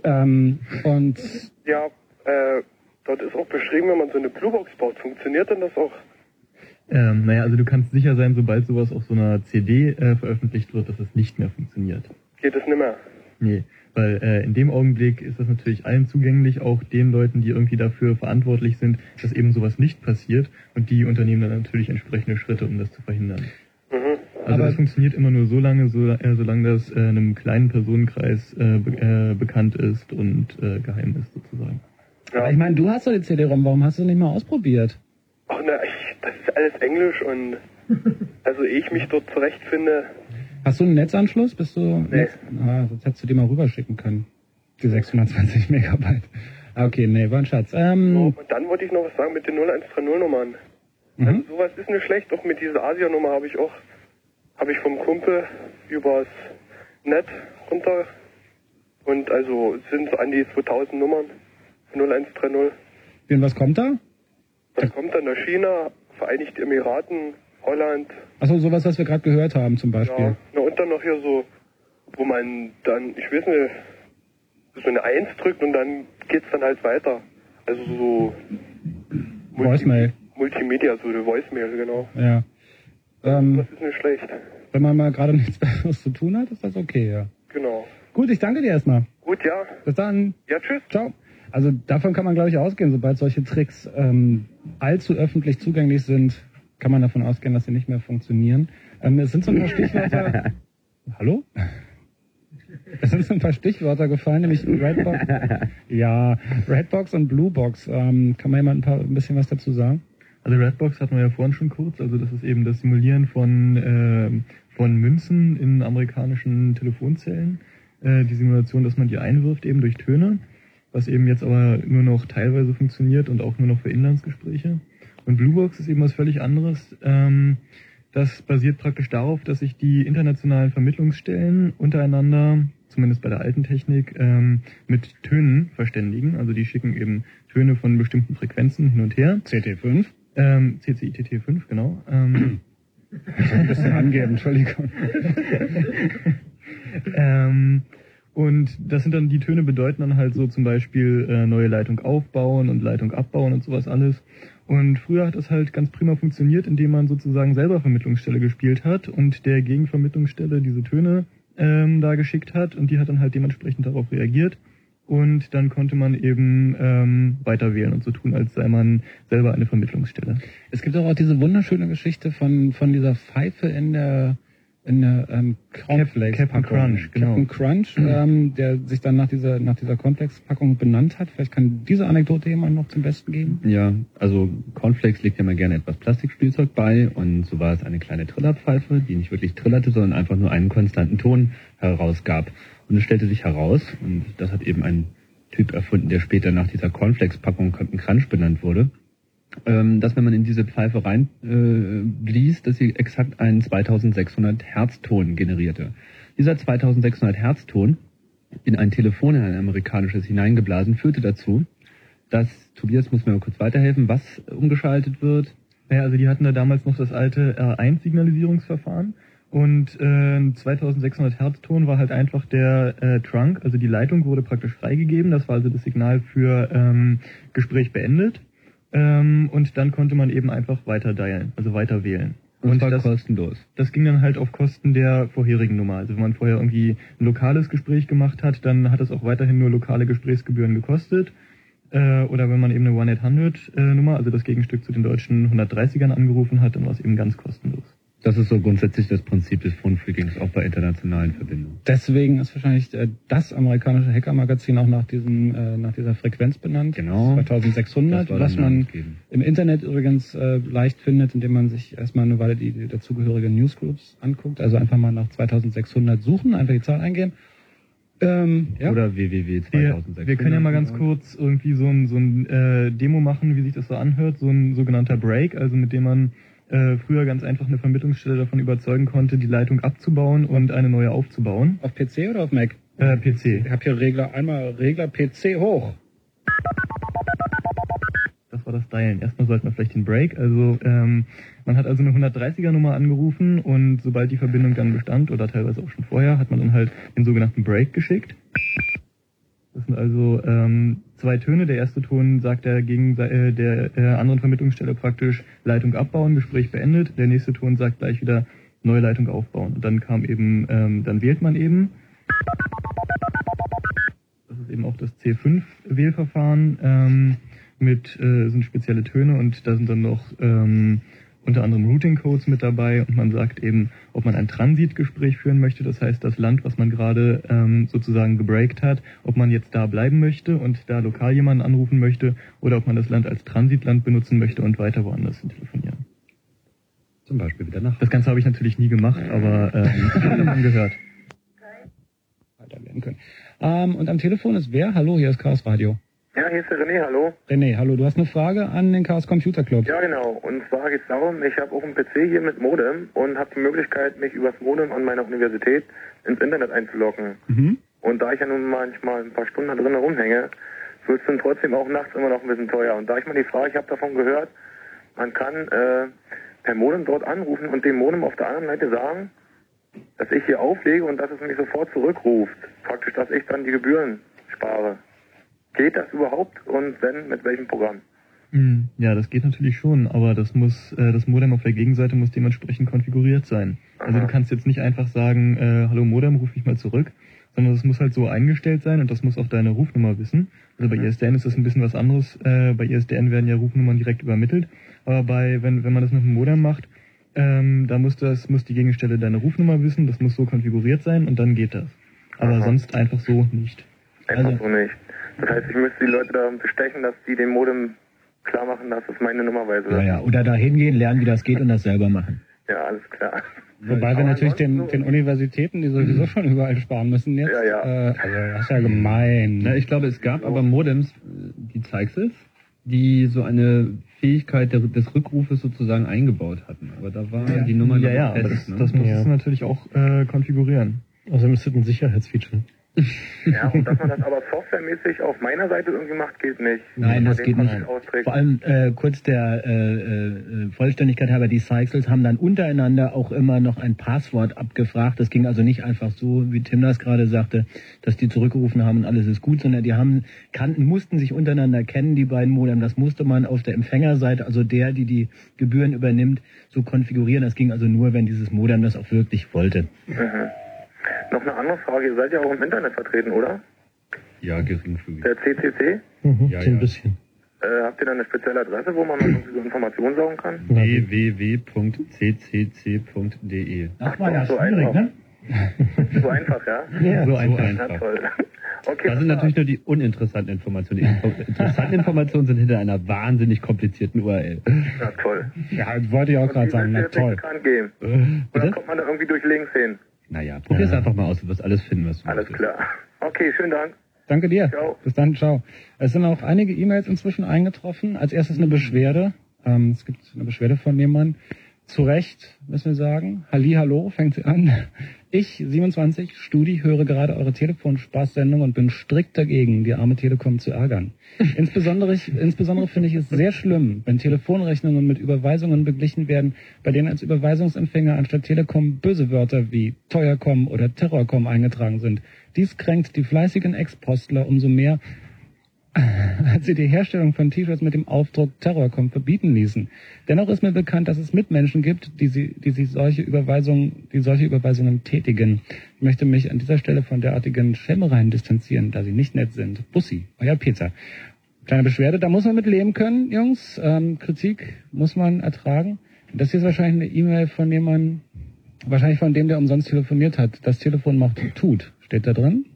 Ähm, und ja, äh, dort ist auch beschrieben, wenn man so eine Bluebox baut, funktioniert denn das auch? Ähm, naja, also du kannst sicher sein, sobald sowas auf so einer CD äh, veröffentlicht wird, dass es nicht mehr funktioniert. Geht es nicht mehr? Nee, weil äh, in dem Augenblick ist das natürlich allen zugänglich, auch den Leuten, die irgendwie dafür verantwortlich sind, dass eben sowas nicht passiert und die unternehmen dann natürlich entsprechende Schritte, um das zu verhindern. Mhm. Also das funktioniert immer nur so lange, so, äh, solange das äh, einem kleinen Personenkreis äh, be äh, bekannt ist und äh, geheim ist sozusagen. Aber ich meine, du hast doch die CD-ROM, warum hast du nicht mal ausprobiert? Ach na, ich, das ist alles Englisch und also ehe ich mich dort zurechtfinde, Hast du einen Netzanschluss? Bist du Nee. Netz? Ah, sonst hättest du die mal rüberschicken können. Die 620 Megabyte. Ah, Okay, nee, war ein Schatz. Ähm, und dann wollte ich noch was sagen mit den 0130-Nummern. Also mhm. sowas ist nicht schlecht, auch mit dieser Asia-Nummer habe ich auch, habe ich vom Kumpel übers Net runter und also es sind so an die 2000 Nummern 0130. Und was kommt da? Das kommt dann nach China, Vereinigte Emiraten, Holland, Achso, sowas, was wir gerade gehört haben zum Beispiel. ja. Na, und dann noch hier so, wo man dann, ich weiß nicht, so eine Eins drückt und dann geht's dann halt weiter. Also so Voicemail. Multimedia, so eine Voicemail, genau. Ja. Ähm, Das ist nicht schlecht. wenn man mal gerade nichts Besseres zu tun hat, ist das okay, ja. Genau. Gut, ich danke dir erstmal. Gut, ja. Bis dann. Ja, tschüss. Ciao. Also davon kann man, glaube ich, ausgehen. Sobald solche Tricks ähm, allzu öffentlich zugänglich sind, kann man davon ausgehen, dass sie nicht mehr funktionieren. Ähm, es sind so ein paar Stichwörter. Hallo? Es sind so ein paar Stichwörter gefallen, nämlich Redbox. Ja, Redbox und Bluebox. Ähm, kann man jemand ein, paar, ein bisschen was dazu sagen? Also Redbox hatten wir ja vorhin schon kurz, also das ist eben das Simulieren von, äh, von Münzen in amerikanischen Telefonzellen. Äh, die Simulation, dass man die einwirft eben durch Töne, was eben jetzt aber nur noch teilweise funktioniert und auch nur noch für Inlandsgespräche. Und Bluebox ist eben was völlig anderes. Ähm, das basiert praktisch darauf, dass sich die internationalen Vermittlungsstellen untereinander, zumindest bei der alten Technik, ähm, mit Tönen verständigen. Also die schicken eben Töne von bestimmten Frequenzen hin und her. CT5? Ähm, CCITT5, genau. Ähm, ein bisschen angeben, Entschuldigung. ähm, und das sind dann, die Töne bedeuten dann halt so zum Beispiel äh, neue Leitung aufbauen und Leitung abbauen und sowas alles. Und früher hat das halt ganz prima funktioniert, indem man sozusagen selber Vermittlungsstelle gespielt hat und der Gegenvermittlungsstelle diese Töne ähm, da geschickt hat und die hat dann halt dementsprechend darauf reagiert. Und dann konnte man eben ähm, weiter wählen und so tun, als sei man selber eine Vermittlungsstelle. Es gibt auch, auch diese wunderschöne Geschichte von, von dieser Pfeife in der, in der ähm, Cornflakes Captain. Crunch, genau. Captain Crunch, ähm, der sich dann nach dieser, nach dieser Cornflakes-Packung benannt hat. Vielleicht kann diese Anekdote jemand noch zum Besten geben. Ja, also Cornflakes legt ja mal gerne etwas Plastikspielzeug bei und so war es eine kleine Trillerpfeife, die nicht wirklich trillerte, sondern einfach nur einen konstanten Ton herausgab. Und es stellte sich heraus, und das hat eben ein Typ erfunden, der später nach dieser Cornflakes-Packung Captain Crunch benannt wurde, dass wenn man in diese Pfeife rein äh, dass sie exakt einen 2600 Herzton generierte. Dieser 2600 Herzton in ein Telefon, in ein amerikanisches hineingeblasen, führte dazu, dass, Tobias muss mir mal kurz weiterhelfen, was umgeschaltet wird. Ja, also die hatten da damals noch das alte R1-Signalisierungsverfahren und äh, 2600 Hertz Ton war halt einfach der äh, Trunk, also die Leitung wurde praktisch freigegeben, das war also das Signal für ähm, Gespräch beendet ähm, und dann konnte man eben einfach weiter dialen, also weiter wählen. Und, zwar das, kostenlos. das ging dann halt auf Kosten der vorherigen Nummer. Also wenn man vorher irgendwie ein lokales Gespräch gemacht hat, dann hat es auch weiterhin nur lokale Gesprächsgebühren gekostet. Äh, oder wenn man eben eine 1-800-Nummer, also das Gegenstück zu den deutschen 130ern angerufen hat, dann war es eben ganz kostenlos. Das ist so grundsätzlich das Prinzip des Phone-Freakings auch bei internationalen Verbindungen. Deswegen ist wahrscheinlich äh, das amerikanische Hackermagazin auch nach diesem äh, nach dieser Frequenz benannt. Genau. 2600, Das war was man im Internet übrigens äh, leicht findet, indem man sich erstmal eine Weile die, die dazugehörigen Newsgroups anguckt. Also einfach mal nach 2600 suchen, einfach die Zahl eingeben. Ähm, ja. Oder www Wir, 2600. wir können ja mal ganz kurz irgendwie so ein, so ein äh, Demo machen, wie sich das so anhört, so ein sogenannter Break, also mit dem man äh, früher ganz einfach eine Vermittlungsstelle davon überzeugen konnte, die Leitung abzubauen und eine neue aufzubauen. Auf PC oder auf Mac? Äh, PC. Ich habe hier Regler, einmal Regler PC hoch. Das war das Dialen. Erstmal sollten wir vielleicht den Break. Also ähm, man hat also eine 130er Nummer angerufen und sobald die Verbindung dann bestand oder teilweise auch schon vorher, hat man dann halt den sogenannten Break geschickt. Das sind also ähm, zwei Töne. Der erste Ton sagt der gegen äh, der äh, anderen Vermittlungsstelle praktisch Leitung abbauen, Gespräch beendet. Der nächste Ton sagt gleich wieder neue Leitung aufbauen. Und dann kam eben, ähm, dann wählt man eben. Das ist eben auch das C5-Wählverfahren ähm, mit äh, sind spezielle Töne und da sind dann noch ähm, unter anderem Routing-Codes mit dabei und man sagt eben, ob man ein Transitgespräch führen möchte, das heißt das Land, was man gerade ähm, sozusagen gebreakt hat, ob man jetzt da bleiben möchte und da lokal jemanden anrufen möchte oder ob man das Land als Transitland benutzen möchte und weiter woanders hin telefonieren. Zum Beispiel wieder nach. Das Ganze habe ich natürlich nie gemacht, aber ich habe davon gehört. Weiter werden können. Ähm, und am Telefon ist wer? Hallo, hier ist Chaos Radio. Ja, hier ist der René, hallo. René, hallo, du hast eine Frage an den Chaos Computer Club. Ja, genau. Und zwar geht es darum, ich habe auch einen PC hier mit Modem und habe die Möglichkeit, mich übers Modem an meiner Universität ins Internet einzuloggen. Mhm. Und da ich ja nun manchmal ein paar Stunden da drin rumhänge, wird es dann trotzdem auch nachts immer noch ein bisschen teuer. Und da ich mal die Frage, ich habe davon gehört, man kann äh, per Modem dort anrufen und dem Modem auf der anderen Seite sagen, dass ich hier auflege und dass es mich sofort zurückruft. Praktisch, dass ich dann die Gebühren spare. Geht das überhaupt und wenn, mit welchem Programm? Hm, Ja, das geht natürlich schon, aber das muss, äh, das Modem auf der Gegenseite muss dementsprechend konfiguriert sein. Also du kannst jetzt nicht einfach sagen, äh, hallo Modem, ruf mich mal zurück, sondern das muss halt so eingestellt sein und das muss auch deine Rufnummer wissen. Also bei ISDN ist das ein bisschen was anderes. Äh, bei ISDN werden ja Rufnummern direkt übermittelt, aber bei, wenn, wenn man das mit dem Modem macht, ähm, da muss das, muss die Gegenstelle deine Rufnummer wissen, das muss so konfiguriert sein und dann geht das. Aber sonst einfach so nicht. Einfach so nicht. Das heißt, ich müsste die Leute da bestechen, dass die dem Modem klar machen, dass es meine Nummer weiß. Ja, ja. Oder da hingehen, lernen, wie das geht und das selber machen. Ja, alles klar. Wobei wir natürlich den, den Universitäten, die sowieso schon überall sparen müssen jetzt. Ja, ja. Äh, also das ist ja gemein. Na, ich glaube, es gab aber Modems, äh, die Zeichsels, die so eine Fähigkeit der, des Rückrufes sozusagen eingebaut hatten. Aber da war die Nummer ja, ja, aber fest, das, ne? das musst du natürlich auch äh, konfigurieren. Außerdem ist das ein Sicherheitsfeature. Ja, und dass man das aber softwaremäßig auf meiner Seite irgendwie macht, geht nicht. Nein, das geht nicht. Vor allem äh, kurz der äh, äh, Vollständigkeit halber, die Cycles haben dann untereinander auch immer noch ein Passwort abgefragt. Das ging also nicht einfach so, wie Tim das gerade sagte, dass die zurückgerufen haben und alles ist gut, sondern die haben kannten, mussten sich untereinander kennen, die beiden Modem. Das musste man auf der Empfängerseite, also der, die die Gebühren übernimmt, so konfigurieren. Das ging also nur, wenn dieses Modem das auch wirklich wollte. Mhm. Noch eine andere Frage, ihr seid ja auch im Internet vertreten, oder? Ja, geringfügig. Der CCC? Mhm, Ja, so ein ja. bisschen. Äh, habt ihr da eine spezielle Adresse, wo man so Informationen saugen kann? www.ccc.de Das war ja so schwierig, ne? So einfach, ja? Ja, so Na einfach. toll. Okay, Das sind natürlich nur die uninteressanten Informationen. Die interessanten Informationen sind hinter einer wahnsinnig komplizierten URL. na toll. Ja, wollte ich auch gerade sagen. Na toll. bekannt geben? Äh, Oder bitte? kommt man da irgendwie durch Links hin? Naja, probier's einfach mal aus. Du wirst alles finden, was du Alles möchtest. klar. Okay, schönen Dank. Danke dir. Ciao. Bis dann, ciao. Es sind auch einige E-Mails inzwischen eingetroffen. Als erstes eine Beschwerde. Ähm, es gibt eine Beschwerde von jemandem. Zu Recht, müssen wir sagen. Halli, hallo, fängt sie an. Ich, 27, Studi, höre gerade eure Telefonspaßsendung und bin strikt dagegen, die arme Telekom zu ärgern. Insbesondere, ich, insbesondere finde ich es sehr schlimm, wenn Telefonrechnungen mit Überweisungen beglichen werden, bei denen als Überweisungsempfänger anstatt Telekom böse Wörter wie Teuercom oder Terrorcom eingetragen sind. Dies kränkt die fleißigen Ex-Postler umso mehr, als sie die Herstellung von T-Shirts mit dem Aufdruck Terrorcom verbieten ließen. Dennoch ist mir bekannt, dass es Mitmenschen gibt, die, sie, die sich solche Überweisungen, die solche Überweisungen tätigen. Ich möchte mich an dieser Stelle von derartigen Schelmereien distanzieren, da sie nicht nett sind. Bussi, euer Pizza. Kleine Beschwerde, da muss man mit leben können, Jungs. Ähm, Kritik muss man ertragen. Das hier ist wahrscheinlich eine E-Mail von jemandem, wahrscheinlich von dem, der umsonst telefoniert hat. Das Telefon macht tut. Steht da drin?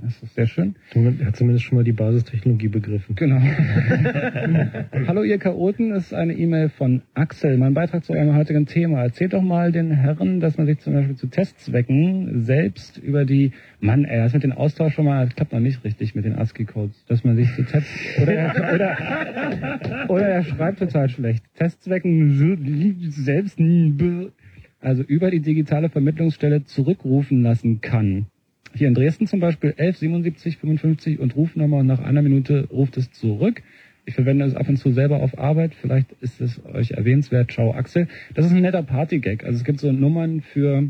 Das ist sehr schön. Er hat zumindest schon mal die Basistechnologie begriffen. Genau. Hallo ihr Chaoten, das ist eine E-Mail von Axel. Mein Beitrag zu eurem heutigen Thema. Erzählt doch mal den Herren, dass man sich zum Beispiel zu Testzwecken selbst über die, Mann, ey, das mit dem Austausch schon mal, das klappt noch nicht richtig mit den ASCII-Codes, dass man sich zu Test, oder er, oder, oder er schreibt total schlecht. Testzwecken selbst, also über die digitale Vermittlungsstelle zurückrufen lassen kann. Hier in Dresden zum Beispiel 11 77 55 und Rufnummer und nach einer Minute ruft es zurück. Ich verwende es ab und zu selber auf Arbeit. Vielleicht ist es euch erwähnenswert. Ciao Axel. Das ist ein netter Partygag. Also es gibt so Nummern für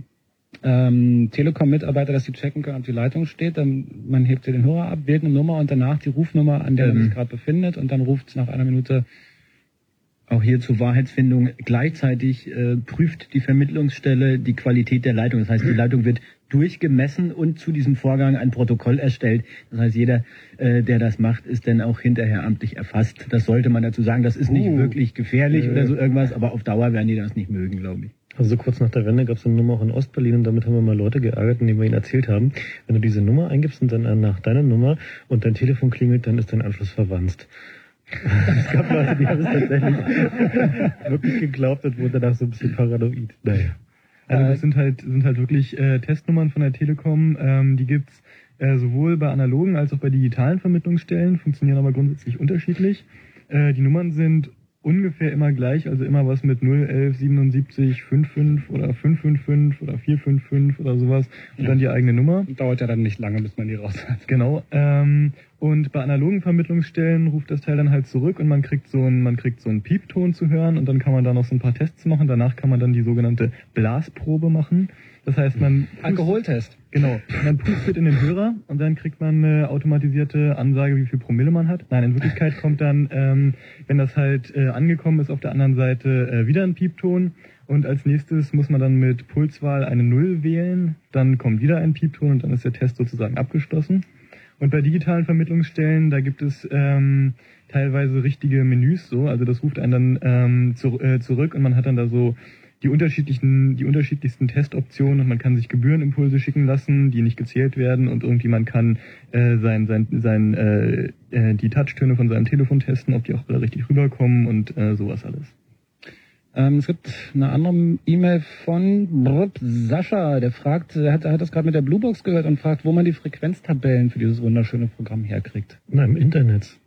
ähm, Telekom-Mitarbeiter, dass sie checken können, ob die Leitung steht. Dann man hebt hier den Hörer ab, wählt eine Nummer und danach die Rufnummer, an der Ähm. man sich gerade befindet und dann ruft es nach einer Minute Auch hier zur Wahrheitsfindung. Gleichzeitig äh, prüft die Vermittlungsstelle die Qualität der Leitung. Das heißt, die Leitung wird durchgemessen und zu diesem Vorgang ein Protokoll erstellt. Das heißt, jeder, äh, der das macht, ist dann auch hinterher amtlich erfasst. Das sollte man dazu sagen. Das ist nicht Uh. wirklich gefährlich Äh. oder so irgendwas, aber auf Dauer werden die das nicht mögen, glaube ich. Also so kurz nach der Wende gab es eine Nummer auch in Ostberlin und damit haben wir mal Leute geärgert, indem wir ihnen erzählt haben, wenn du diese Nummer eingibst und dann nach deiner Nummer und dein Telefon klingelt, dann ist dein Anschluss verwandt. es gab Leute, die haben es tatsächlich wirklich geglaubt und wurden danach so ein bisschen paranoid. Naja. Also das sind halt sind halt wirklich äh, Testnummern von der Telekom. Ähm, die gibt's äh, sowohl bei analogen als auch bei digitalen Vermittlungsstellen, funktionieren aber grundsätzlich unterschiedlich. Äh, die Nummern sind ungefähr immer gleich, also immer was mit 0, 11, 77, 55 oder 555 oder 455 oder sowas und dann die eigene Nummer. Dauert ja dann nicht lange, bis man die raus hat. Genau. Ähm, und bei analogen Vermittlungsstellen ruft das Teil dann halt zurück und man kriegt so einen, man kriegt so einen Piepton zu hören und dann kann man da noch so ein paar Tests machen. Danach kann man dann die sogenannte Blasprobe machen. Das heißt, man Alkoholtest. Genau. Man pustet in den Hörer und dann kriegt man eine automatisierte Ansage, wie viel Promille man hat. Nein, in Wirklichkeit kommt dann, ähm, wenn das halt äh, angekommen ist, auf der anderen Seite äh, wieder ein Piepton. Und als nächstes muss man dann mit Pulswahl eine Null wählen. Dann kommt wieder ein Piepton und dann ist der Test sozusagen abgeschlossen. Und bei digitalen Vermittlungsstellen, da gibt es ähm, teilweise richtige Menüs so. Also das ruft einen dann ähm, zu, äh, zurück und man hat dann da so die unterschiedlichen, die unterschiedlichsten Testoptionen und man kann sich Gebührenimpulse schicken lassen, die nicht gezählt werden und irgendwie man kann äh, sein, sein, sein, äh, äh, die Touchtöne von seinem Telefon testen, ob die auch alle richtig rüberkommen und äh, sowas alles. Ähm, es gibt eine andere E-Mail von Brr, Sascha, der fragt, er hat, er hat das gerade mit der Bluebox gehört und fragt, wo man die Frequenztabellen für dieses wunderschöne Programm herkriegt. Na, im Internet.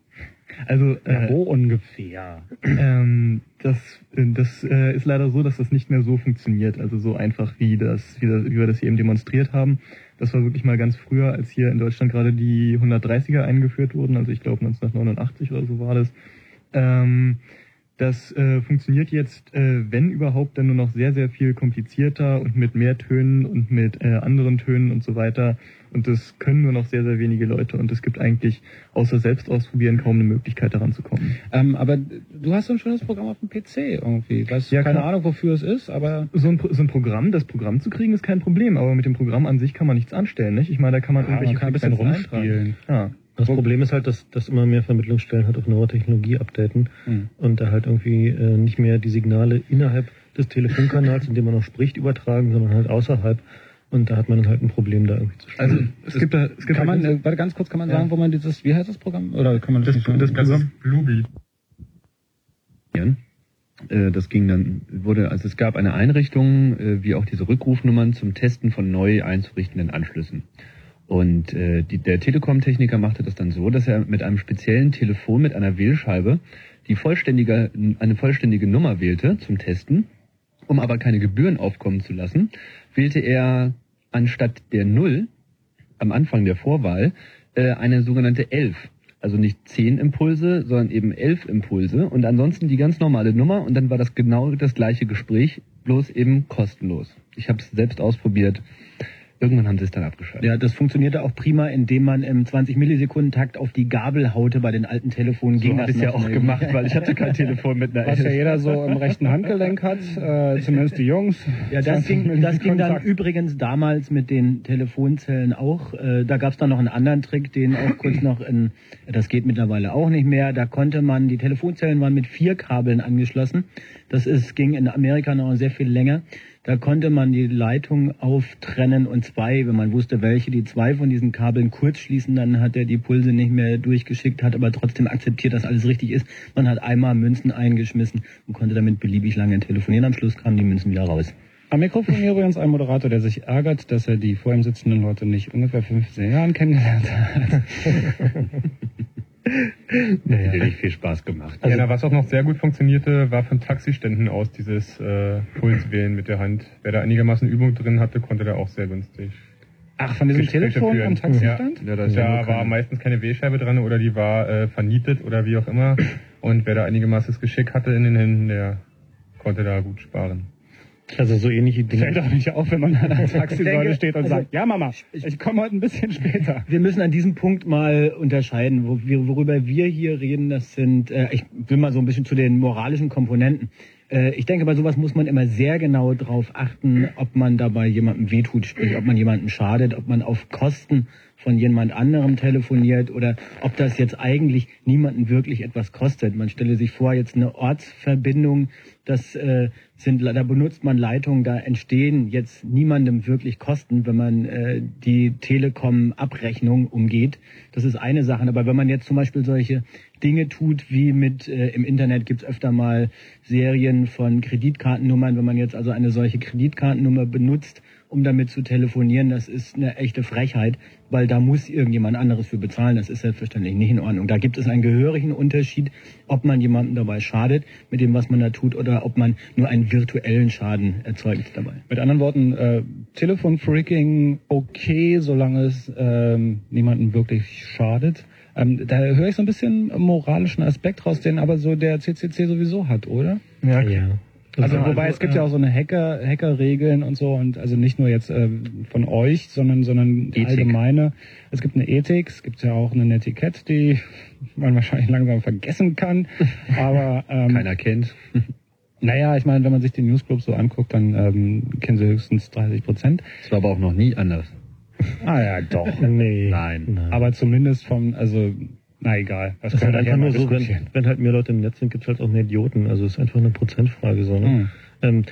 Also Ja, äh, wo ungefähr? ähm, das äh, das äh, ist leider so, dass das nicht mehr so funktioniert. Also so einfach wie das, wie, das, wie wir das hier eben demonstriert haben. Das war wirklich mal ganz früher, als hier in Deutschland gerade die 130er eingeführt wurden. Also ich glaube 1989 oder so war das. Ähm, das äh, funktioniert jetzt, äh, wenn überhaupt, dann nur noch sehr, sehr viel komplizierter und mit mehr Tönen und mit äh, anderen Tönen und so weiter. Und das können nur noch sehr, sehr wenige Leute. Und es gibt eigentlich außer selbst ausprobieren kaum eine Möglichkeit, daran zu kommen. Ähm, aber du hast so ein schönes Programm auf dem PC irgendwie. Weißt Ja, keine klar. Ahnung, wofür es ist, aber So ein, so ein Programm, das Programm zu kriegen, ist kein Problem. Aber mit dem Programm an sich kann man nichts anstellen, nicht? Ich meine, da kann man Ja, irgendwelche man kann ein bisschen rumspielen. Ja. Das Problem ist halt, dass, dass immer mehr Vermittlungsstellen halt auf neue Technologie updaten Hm. und da halt irgendwie äh, nicht mehr die Signale innerhalb des Telefonkanals, in dem man noch spricht, übertragen, sondern halt außerhalb. Und da hat man dann halt ein Problem, da irgendwie zu spielen. Also es gibt da, es gibt kann halt man, äh, warte ganz kurz, kann man Ja. sagen, wo man dieses, wie heißt das Programm? Oder kann man das, das, nicht das, sagen? Programm Bluebeat. Äh, Das ging dann, wurde, also es gab eine Einrichtung, äh, wie auch diese Rückrufnummern zum Testen von neu einzurichtenden Anschlüssen. Und äh, die, der Telekom-Techniker machte das dann so, dass er mit einem speziellen Telefon mit einer Wählscheibe die vollständige, eine vollständige Nummer wählte zum Testen. Um aber keine Gebühren aufkommen zu lassen, wählte er anstatt der Null am Anfang der Vorwahl äh, eine sogenannte 11. Also nicht 10 Impulse, sondern eben 11 Impulse und ansonsten die ganz normale Nummer und dann war das genau das gleiche Gespräch, bloß eben kostenlos. Ich habe es selbst ausprobiert. Irgendwann haben sie es dann abgeschaltet. Ja, das funktionierte auch prima, indem man im 20 Millisekunden Takt auf die Gabel haute bei den alten Telefonen. So ging hab das ich's ja auch gemacht, weil ich hatte kein Telefon mit einer Was ja jeder so im rechten Handgelenk hat, äh, zumindest die Jungs. Ja, das 20 ging, das ging dann übrigens damals mit den Telefonzellen auch. Äh, da gab es dann noch einen anderen Trick, den auch kurz noch in, das geht mittlerweile auch nicht mehr. Da konnte man, die Telefonzellen waren mit vier Kabeln angeschlossen. Das ist, ging in Amerika noch sehr viel länger. Da konnte man die Leitung auftrennen und zwei, wenn man wusste, welche, die zwei von diesen Kabeln kurz schließen, dann hat er die Pulse nicht mehr durchgeschickt, hat aber trotzdem akzeptiert, dass alles richtig ist. Man hat einmal Münzen eingeschmissen und konnte damit beliebig lange telefonieren. Am Schluss kamen die Münzen wieder raus. Am Mikrofon hier übrigens ein Moderator, der sich ärgert, dass er die vor ihm sitzenden Leute nicht ungefähr 15 Jahren kennengelernt hat. Naja. Hat richtig viel Spaß gemacht. ja, na, was auch noch sehr gut funktionierte, war von Taxiständen aus dieses äh, Pulswählen mit der Hand. Wer da einigermaßen Übung drin hatte, konnte da auch sehr günstig. Ach, von diesem Gespräche Telefon führen. am Taxistand? Ja, ja da nur war meistens keine W-Scheibe dran oder die war äh, vernietet oder wie auch immer. Und wer da einigermaßen Geschick hatte in den Händen, der konnte da gut sparen. Also so ähnliche Dinge. Fällt doch nicht auf, wenn man an der Taxisäule steht und also- sagt, ja Mama, ich komme heute ein bisschen später. Wir müssen an diesem Punkt mal unterscheiden, worüber wir hier reden. Das sind, äh, ich will mal so ein bisschen zu den moralischen Komponenten. Äh, ich denke, bei sowas muss man immer sehr genau drauf achten, ob man dabei jemandem wehtut, sprich, ob man jemandem schadet, ob man auf Kosten von jemand anderem telefoniert oder ob das jetzt eigentlich niemanden wirklich etwas kostet. Man stelle sich vor, jetzt eine Ortsverbindung, das äh, sind, da benutzt man Leitungen, da entstehen jetzt niemandem wirklich Kosten, wenn man äh, die Telekom-Abrechnung umgeht. Das ist eine Sache. Aber wenn man jetzt zum Beispiel solche Dinge tut, wie mit äh, im Internet gibt's öfter mal Serien von Kreditkartennummern, wenn man jetzt also eine solche Kreditkartennummer benutzt, um damit zu telefonieren, das ist eine echte Frechheit, weil da muss irgendjemand anderes für bezahlen. Das ist selbstverständlich nicht in Ordnung. Da gibt es einen gehörigen Unterschied, ob man jemandem dabei schadet mit dem, was man da tut, oder ob man nur einen virtuellen Schaden erzeugt dabei. Mit anderen Worten, äh, Telefonfreaking okay, solange es ähm, niemanden wirklich schadet. Ähm, da höre ich so ein bisschen moralischen Aspekt raus, den aber so der CCC sowieso hat, oder? Ja, ja. Also, Also, wobei also, es gibt ja auch so eine Hacker, Hackerregeln und so und also nicht nur jetzt äh, von euch, sondern sondern die Ethik. allgemeine. Es gibt eine Ethik, es gibt ja auch eine Netiquette, die man wahrscheinlich langsam vergessen kann. Aber ähm, Keiner kennt. naja, ich meine, wenn man sich den Newsclub so anguckt, dann ähm, kennen sie höchstens 30 Prozent. Das war aber auch noch nie anders. Ah ja, doch. Nee. Nein. Aber zumindest vom, also na egal. Was Das ist können halt einfach nur so, wenn, wenn halt mehr Leute im Netz sind, gibt's halt auch mehr Idioten. Also es ist einfach eine Prozentfrage so. Ne? Hm. Ähm,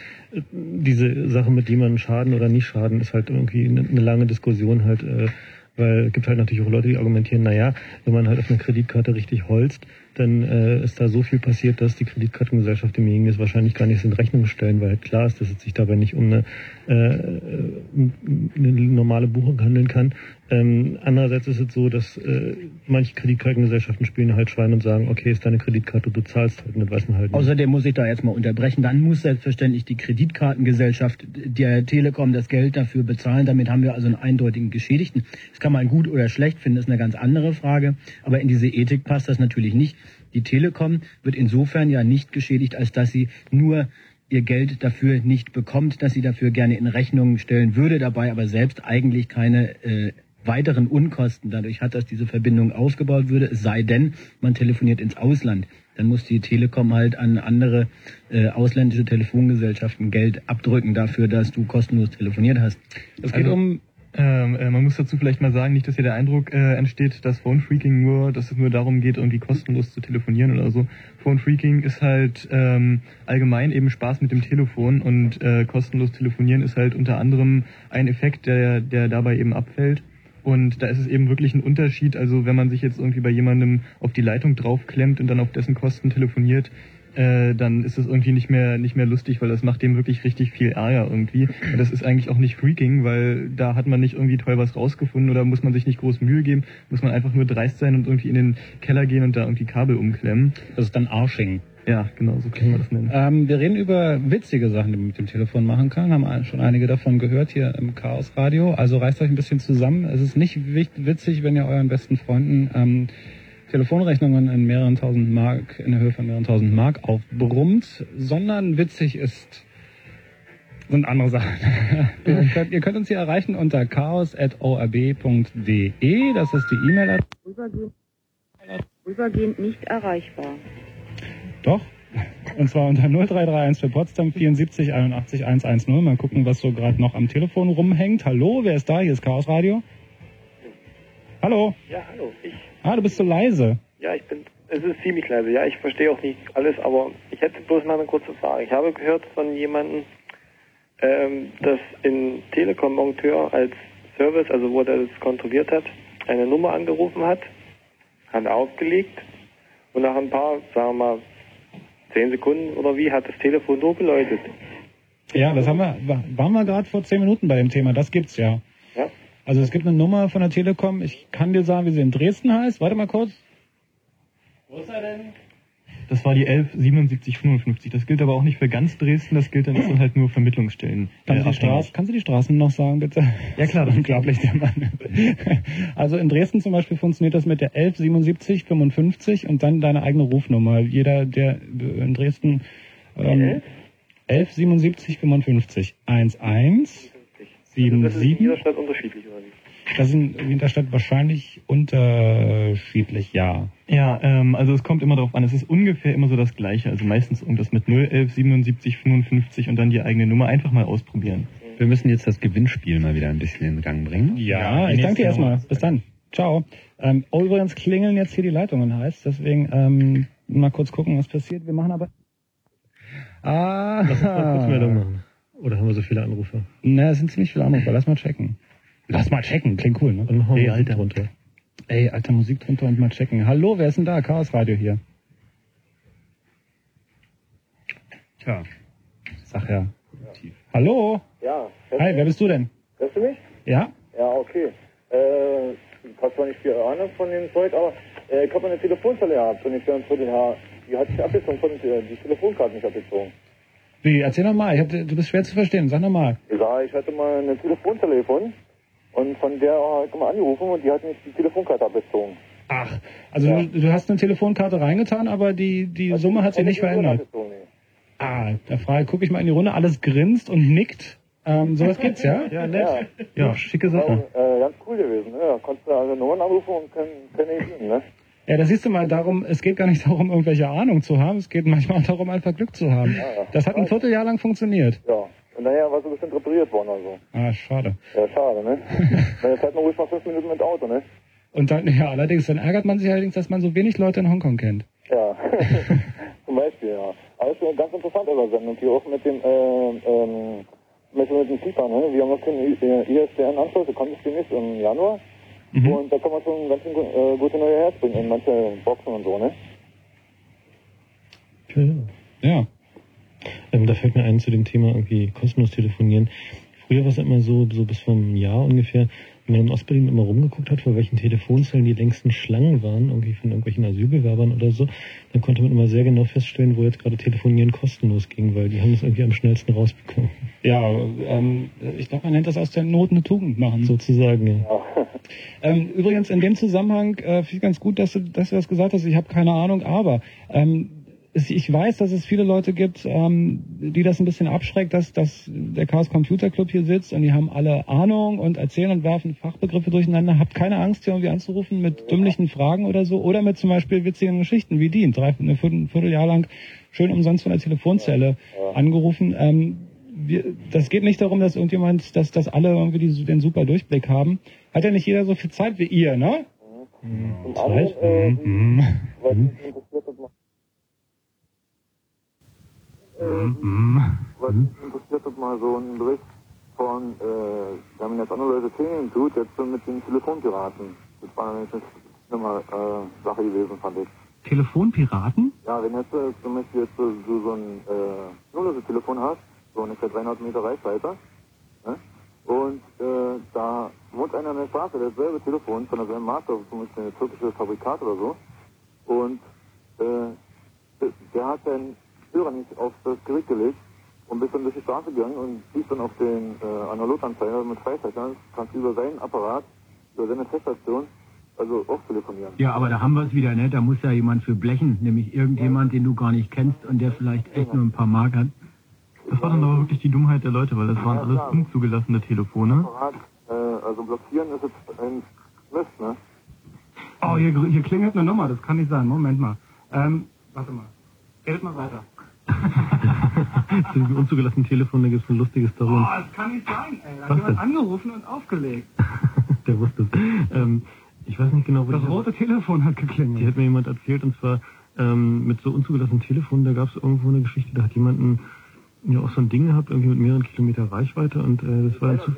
diese Sache mit jemandem schaden oder nicht schaden ist halt irgendwie eine, eine lange Diskussion halt, äh, weil es gibt halt natürlich auch Leute, die argumentieren, naja, wenn man halt auf einer Kreditkarte richtig holzt, dann äh, ist da so viel passiert, dass die Kreditkartengesellschaft demjenigen das wahrscheinlich gar nicht in Rechnung stellen, weil klar ist, dass es sich dabei nicht um eine, äh, eine normale Buchung handeln kann. Ähm, andererseits ist es so, dass äh, manche Kreditkartengesellschaften spielen halt Schwein und sagen, okay, ist deine Kreditkarte, du zahlst halt, und das weiß man halt nicht. Außerdem muss ich da jetzt mal unterbrechen. Dann muss selbstverständlich die Kreditkartengesellschaft der Telekom das Geld dafür bezahlen. Damit haben wir also einen eindeutigen Geschädigten. Das kann man gut oder schlecht finden, ist eine ganz andere Frage. Aber in diese Ethik passt das natürlich nicht. Die Telekom wird insofern ja nicht geschädigt, als dass sie nur ihr Geld dafür nicht bekommt, dass sie dafür gerne in Rechnung stellen würde, dabei aber selbst eigentlich keine äh, weiteren Unkosten dadurch hat, dass diese Verbindung aufgebaut würde, es sei denn, man telefoniert ins Ausland. Dann muss die Telekom halt an andere äh, ausländische Telefongesellschaften Geld abdrücken dafür, dass du kostenlos telefoniert hast. Es geht Also- um Ähm, äh, man muss dazu vielleicht mal sagen, nicht, dass hier der Eindruck äh, entsteht, dass Phone Freaking nur, dass es nur darum geht, irgendwie kostenlos zu telefonieren oder so. Phone Freaking ist halt ähm, allgemein eben Spaß mit dem Telefon und äh, kostenlos telefonieren ist halt unter anderem ein Effekt, der, der dabei eben abfällt. Und da ist es eben wirklich ein Unterschied. Also wenn man sich jetzt irgendwie bei jemandem auf die Leitung draufklemmt und dann auf dessen Kosten telefoniert, äh, dann ist es irgendwie nicht mehr nicht mehr lustig, weil das macht dem wirklich richtig viel Ärger irgendwie. Und das ist eigentlich auch nicht Freaking, weil da hat man nicht irgendwie toll was rausgefunden oder muss man sich nicht groß Mühe geben, muss man einfach nur dreist sein und irgendwie in den Keller gehen und da irgendwie Kabel umklemmen. Das ist dann Arsching. Ja, genau, so kann man das nennen. Ähm, wir reden über witzige Sachen, die man mit dem Telefon machen kann. Haben schon einige davon gehört hier im Chaos Radio. Also reißt euch ein bisschen zusammen. Es ist nicht witzig, wenn ihr euren besten Freunden ähm, Telefonrechnungen in mehreren tausend Mark, in der Höhe von mehreren tausend Mark aufbrummt, sondern witzig ist sind andere Sachen. ihr, könnt, ihr könnt uns hier erreichen unter chaos.orb.de. Das ist die E-Mail-Adresse. Vorübergehend, vorübergehend nicht erreichbar. Doch. Und zwar unter 0331 für Potsdam 74 81 110. Mal gucken, was so gerade noch am Telefon rumhängt. Hallo, wer ist da? Hier ist Chaos Radio. Hallo. Ja, hallo, ich. Ah, du bist so leise. Ja, ich bin, es ist ziemlich leise. Ja, ich verstehe auch nicht alles, aber ich hätte bloß mal eine kurze Frage. Ich habe gehört von jemandem, ähm, dass ein Telekom-Monteur als Service, also wo der das kontrolliert hat, eine Nummer angerufen hat, hat aufgelegt und nach ein paar, sagen wir mal, zehn Sekunden oder wie, hat das Telefon nur geläutet. Ja, das haben wir, waren wir gerade vor zehn Minuten bei dem Thema. Das gibt's ja. Also es gibt eine Nummer von der Telekom. Ich kann dir sagen, wie sie in Dresden heißt. Warte mal kurz. Wo ist er denn? Das war die 117755. Das gilt aber auch nicht für ganz Dresden, das gilt dann, das sind halt nur Vermittlungsstellen. Kannst, äh, du die Straße, kannst du die Straßen noch sagen, bitte? Ja, klar. Unglaublich, der Mann. Also in Dresden zum Beispiel funktioniert das mit der 117755 und dann deine eigene Rufnummer. Jeder, der in Dresden ähm, 117755 11 Also das ist in 77 jeder Stadt unterschiedlich, oder wie? Das sind in der Stadt wahrscheinlich unterschiedlich, ja. Ja, ähm, also es kommt immer darauf an, es ist ungefähr immer so das Gleiche. Also meistens irgendwas mit 011 77 55 und dann die eigene Nummer einfach mal ausprobieren. Wir müssen jetzt das Gewinnspiel mal wieder ein bisschen in Gang bringen. Ja, ich danke dir erstmal. Bis dann. Ciao. Ähm, oh, übrigens klingeln jetzt hier die Leitungen heiß, deswegen ähm, mal kurz gucken, was passiert. Wir machen aber. Ah. Lass uns mal kurz Meldung machen. Oder haben wir so viele Anrufe? Ne, es sind ziemlich viele Anrufe. Lass mal checken. Lass mal checken. Klingt cool, ne? Dann hauen wir Ey, Alter. drunter. Ey, alter Musik drunter und mal checken. Hallo, wer ist denn da? Chaos Radio hier. Tja. Sag ja. Hallo. Ja. Hi, wer bist du denn? Hörst du mich? Ja? Ja, okay. Äh, ich habe zwar nicht viel Ahnung von dem Zeug, aber äh, ich habe eine Telefonzelle gehabt und ich für ein Vierteljahr, die hat sich abgezogen, von den, die Telefonkarte nicht abgezogen. Wie? Erzähl noch mal. Ich hab, du bist schwer zu verstehen. Sag noch mal. Ja, ich hatte mal eine Telefonzelle gefunden und von der habe ich mal angerufen und die hat nicht die Telefonkarte abgezogen. Ach, also du, du hast eine Telefonkarte reingetan, aber die, die Summe hat sich nicht verändert. Nee. Ah, da frage, gucke ich mal in die Runde, alles grinst und nickt. Ähm, sowas gibt's, ja? Ja, nett. Ja, schicke Sache. Äh, ganz cool gewesen, ne? Da konntest du also Nummern anrufen und können, können nicht sehen, ne? Ja, da siehst du mal darum, es geht gar nicht darum, irgendwelche Ahnung zu haben, es geht manchmal auch darum, einfach Glück zu haben. Ja. Das hat ein Vierteljahr lang funktioniert. Ja. Und naja, war so ein bisschen repariert worden, also. Ah, schade. Ja, schade, ne? Na, jetzt hat man ruhig mal fünf Minuten mit Auto, ne? Und dann, ja, allerdings, dann ärgert man sich allerdings, dass man so wenig Leute in Hongkong kennt. Ja, zum Beispiel, ja. Aber es ist ganz interessante Übersendung hier auch mit dem, äh, ähm, mit, dem FIFA, ne? Wir haben noch keinen ISDN-Anschluss, der kommt jetzt demnächst im Januar. Und da kann man schon ganz schön äh, gute neue Herz bringen in manche Boxen und so, ne? Ja. Ja. Ähm, da fällt mir ein zu dem Thema irgendwie kostenlos telefonieren. Früher war es immer so, so bis vor einem Jahr ungefähr, wenn man in Ostberlin immer rumgeguckt hat, vor welchen Telefonzellen die längsten Schlangen waren, irgendwie von irgendwelchen Asylbewerbern oder so, dann konnte man immer sehr genau feststellen, wo jetzt gerade Telefonieren kostenlos ging, weil die haben es irgendwie am schnellsten rausbekommen. Ja, ähm, ich glaube, man nennt das aus der Not eine Tugend machen. Sozusagen, ja. Ähm, übrigens, in dem Zusammenhang äh, finde ich ganz gut, dass du, dass du das gesagt hast. Ich habe keine Ahnung, aber ähm, ich weiß, dass es viele Leute gibt, ähm, die das ein bisschen abschreckt, dass, dass der Chaos Computer Club hier sitzt und die haben alle Ahnung und erzählen und werfen Fachbegriffe durcheinander. Habt keine Angst, hier irgendwie anzurufen mit dümmlichen Fragen oder so oder mit zum Beispiel witzigen Geschichten wie die. Drei, ein Vierteljahr lang schön umsonst von der Telefonzelle angerufen. Ähm, wir, das geht nicht darum, dass irgendjemand, dass, dass alle irgendwie die, den super Durchblick haben. Hat ja nicht jeder so viel Zeit wie ihr, ne? Zum anderen, äh, Mhm. Was mich interessiert hat, mal, Mhm. was mich interessiert hat, mal so ein Bericht von, äh, da haben jetzt andere Leute Themen tut, jetzt so mit den Telefonpiraten. Das war eine mal, äh, Sache gewesen, fand ich. Telefonpiraten? Ja, wenn jetzt äh, zum Beispiel jetzt so, so, so ein äh, Nullose-Telefon hast, so ungefähr 300 Meter Reichweite, ne? und äh, da wohnt einer an der Straße, dasselbe Telefon von derselben Marke, zum Beispiel ein türkisches Fabrikat oder so, und äh, der- hat den Hörer nicht auf das Gerät gelegt und bist dann durch die Straße gegangen und siehst dann auf den äh, Analoganzeiger mit Freizeichern, kannst über seinen Apparat, über seine Teststation, also auch telefonieren. Ja, aber da haben wir es wieder, ne? Da muss ja jemand für blechen, nämlich irgendjemand, den du gar nicht kennst und der vielleicht echt nur ein paar Mark hat. Ich war dann aber wirklich die Dummheit der Leute, weil das waren alles unzugelassene Telefone. Äh, also blockieren ist jetzt ein Mist, ne? Oh, hier, hier klingelt eine Nummer, das kann nicht sein. Moment mal. Ähm, warte mal. Redet mal weiter. Zu diesem unzugelassenen Telefon, da gibt es eine lustige Story. Oh, das kann nicht sein, ey. Da hat Was jemand denn? angerufen und aufgelegt. Der wusste es. Ähm, ich weiß nicht genau, wo Das rote Telefon hat geklingelt. Die hat mir jemand erzählt, und zwar ähm, mit so unzugelassenen Telefonen, da gab es irgendwo eine Geschichte, da hat jemand ein, ja, auch so ein Ding gehabt, irgendwie mit mehreren Kilometer Reichweite und äh, das war zu,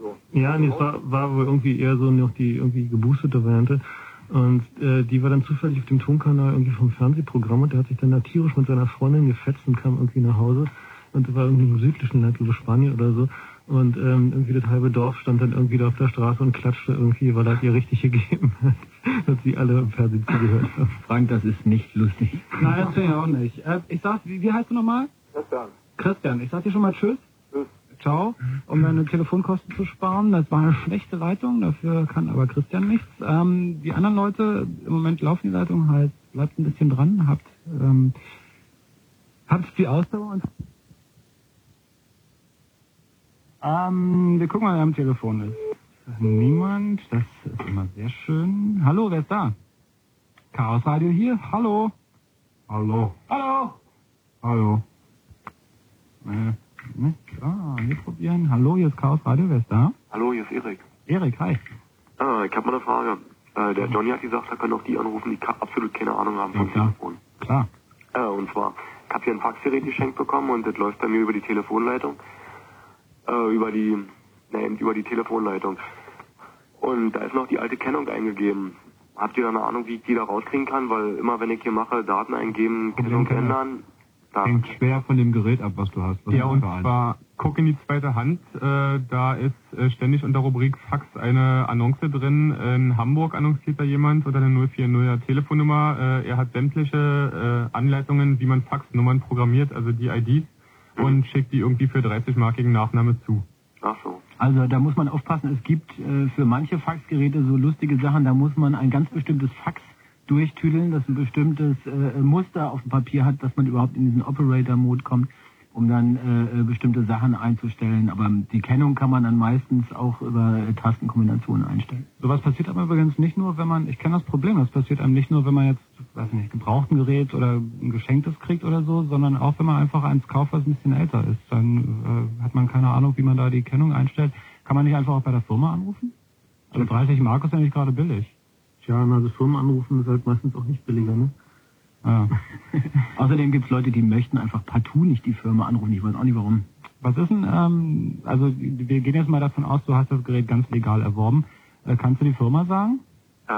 so. ja, nee, es war, war wohl irgendwie eher so noch die irgendwie geboostete Variante. Und äh, die war dann zufällig auf dem Tonkanal irgendwie vom Fernsehprogramm und der hat sich dann da tierisch mit seiner Freundin gefetzt und kam irgendwie nach Hause. Und das war irgendwie im südlichen Land, über Spanien oder so. Und ähm, irgendwie das halbe Dorf stand dann irgendwie da auf der Straße und klatschte irgendwie, weil er ihr richtig gegeben hat, dass sie alle im Fernsehen zugehört haben. Frank, das ist nicht lustig. Nein, das finde ich auch nicht. Äh, ich sag, wie, wie heißt du nochmal? Christian. Christian. Ich sag dir schon mal Tschüss. Ciao. Um deine Telefonkosten zu sparen. Das war eine schlechte Leitung, dafür kann aber Christian nichts. Ähm, die anderen Leute, im Moment laufen die Leitungen halt, bleibt ein bisschen dran, habt, ähm, habt die Ausdauer und ähm, wir gucken mal, wer am Telefon ist. Niemand, das ist immer sehr schön. Hallo, wer ist da? Chaos Radio hier, hallo. Hallo. Hallo. Hallo. Äh, ne? Ah, wir probieren. Hallo, hier ist Chaos Radio, wer ist da? Hallo, hier ist Erik. Erik, hi. Ah, ich habe mal eine Frage. Äh, der Johnny hat gesagt, er können auch die anrufen, die absolut keine Ahnung haben vom klar. Telefon. Klar. Äh, und zwar, ich habe hier ein Faxgerät geschenkt bekommen und das läuft bei mir über die Telefonleitung. Äh, über die, nein, über die Telefonleitung. Und da ist noch die alte Kennung eingegeben. Habt ihr da eine Ahnung, wie ich die da rauskriegen kann? Weil immer wenn ich hier mache, Daten eingeben, Kennung ändern, da Hängt schwer von dem Gerät ab, was du hast. Was Ja, und zwar guck in die zweite Hand. Äh, da ist äh, ständig unter Rubrik Fax eine Annonce drin. In Hamburg annonciert da jemand unter der 040er Telefonnummer. Äh, er hat sämtliche äh, Anleitungen, wie man Faxnummern programmiert, also die IDs, und schickt die irgendwie für 30-markigen Nachname zu. Ach so. Also da muss man aufpassen, es gibt äh, für manche Faxgeräte so lustige Sachen, da muss man ein ganz bestimmtes Fax durchtüdeln, das ein bestimmtes äh, Muster auf dem Papier hat, dass man überhaupt in diesen Operator-Mode kommt, um dann äh, äh, bestimmte Sachen einzustellen. Aber die Kennung kann man dann meistens auch über äh, Tastenkombinationen einstellen. Sowas passiert aber übrigens nicht nur, wenn man, ich kenne das Problem, das passiert einem nicht nur, wenn man jetzt, weiß nicht, gebrauchten Gerät oder ein geschenktes kriegt oder so, sondern auch wenn man einfach eins kauft, was ein bisschen älter ist. Dann äh, hat man keine Ahnung, wie man da die Kennung einstellt. Kann man nicht einfach auch bei der Firma anrufen? Also 30 Mark ist ja nicht gerade billig. Tja, also Firmen anrufen ist halt meistens auch nicht billiger, ne? Ja. Außerdem gibt es Leute, die möchten einfach partout nicht die Firma anrufen. Ich weiß auch nicht warum. Was ist denn, ähm, also wir gehen jetzt mal davon aus, du hast das Gerät ganz legal erworben. Äh, kannst du die Firma sagen? Äh,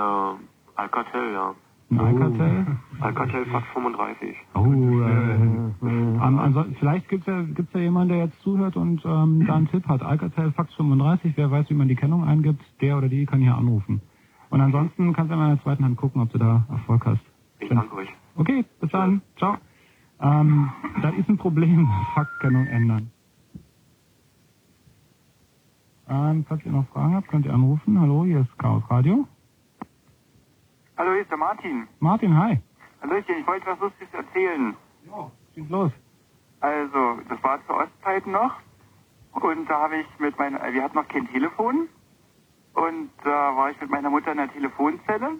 Alcatel, ja. Ein Alcatel? Alcatel Fax 35. Oh, äh, an, ansonsten, vielleicht gibt's ja, gibt's ja jemanden, der jetzt zuhört und ähm, da einen Tipp hat. Alcatel Fax 35, wer weiß, wie man die Kennung eingibt, der oder die kann hier anrufen. Und ansonsten kannst du in der zweiten Hand gucken, ob du da Erfolg hast. Ich danke euch. Okay, bis dann. Ciao. Ähm, das ist ein Problem. Faxkennung ändern. Ähm, falls ihr noch Fragen habt, könnt ihr anrufen. Hallo, hier ist Chaos Radio. Hallo, hier ist der Martin. Martin, hi. Hallöchen, ich wollte was Lustiges erzählen. Ja, schieß los. Also, das war zu Ostzeiten noch. Und da habe ich mit meiner, äh, wir hatten noch kein Telefon. Und da war ich mit meiner Mutter in der Telefonzelle.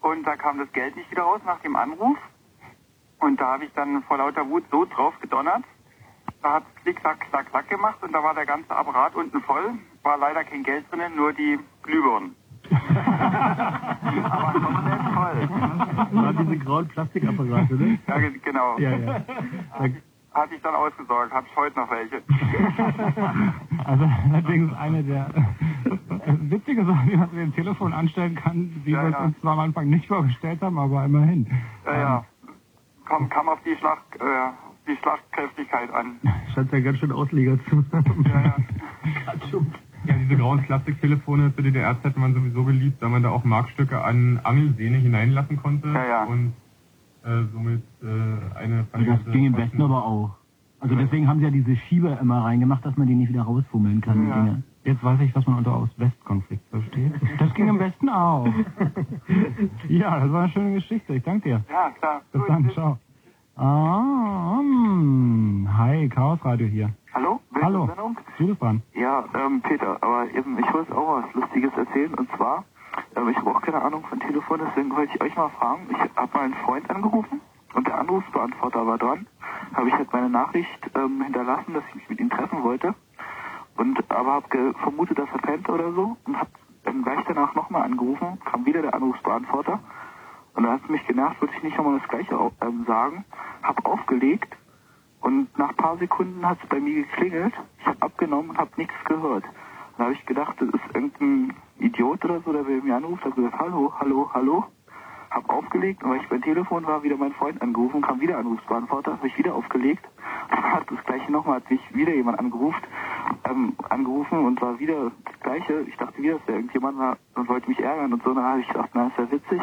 Und da kam das Geld nicht wieder raus nach dem Anruf. Und da habe ich dann vor lauter Wut so drauf gedonnert. Da hat es klick, klack, klack, klack gemacht und da war der ganze Apparat unten voll. War leider kein Geld drinnen, nur die Glühbirnen. Aber trotzdem toll. War diese grauen Plastikapparate, ne? Ja, ge- genau. Ja, ja. Hatte ich dann ausgesorgt, habe ich heute noch welche. Also allerdings eine der witzige Sachen, die man mit dem Telefon anstellen kann, die Ja, wir ja. uns zwar am Anfang nicht vorgestellt haben, aber immerhin. Ja, ja. Kam, kam auf die, Schlag, äh, die Schlagkräftigkeit an. Scheint ja ganz schön Ausleger zu haben. Ja, ja. Ja, diese grauen Plastiktelefone zu DDR-Zeiten waren sowieso beliebt, weil man da auch Markstücke an Angelsehne hineinlassen konnte Ja, ja. und äh, somit äh, eine Das verlängerte ging im Westen aber auch. Also deswegen haben sie ja diese Schieber immer reingemacht, dass man die nicht wieder rausfummeln kann. die Ja. Jetzt weiß ich, was man unter Ost-West-Konflikt versteht. Das ging im Westen auch. ja, das war eine schöne Geschichte. Ich danke dir. Ja, klar. Bis dann, ciao. Ah, hm. hi, Chaos Radio hier. Hallo? Hallo. Du bist dran. Ja, ähm, Peter, aber eben, ich wollte auch was Lustiges erzählen und zwar, ähm, ich habe auch keine Ahnung von Telefon, deswegen wollte ich euch mal fragen, ich habe mal einen Freund angerufen und der Anrufsbeantworter war dran, habe ich halt meine Nachricht ähm, hinterlassen, dass ich mich mit ihm treffen wollte und aber habe vermutet, dass er pennt oder so und habe ähm, gleich danach nochmal angerufen, kam wieder der Anrufsbeantworter und da hat mich genervt, wollte ich nicht nochmal das gleiche ähm, sagen, habe aufgelegt und nach paar Sekunden hat es bei mir geklingelt. Ich habe abgenommen und habe nichts gehört. Dann habe ich gedacht, das ist irgendein Idiot oder so, der bei mir anruft. habe gesagt, hallo, hallo, hallo. Hab aufgelegt und weil ich beim Telefon war, wieder mein Freund angerufen, kam wieder Anrufsbeantworter, habe ich wieder aufgelegt. Hat das gleiche nochmal, hat mich wieder jemand angerufen, ähm, angerufen und war wieder das gleiche. Ich dachte wieder, dass der irgendjemand war und wollte mich ärgern und so. Dann habe ich gedacht, na, ist ja witzig.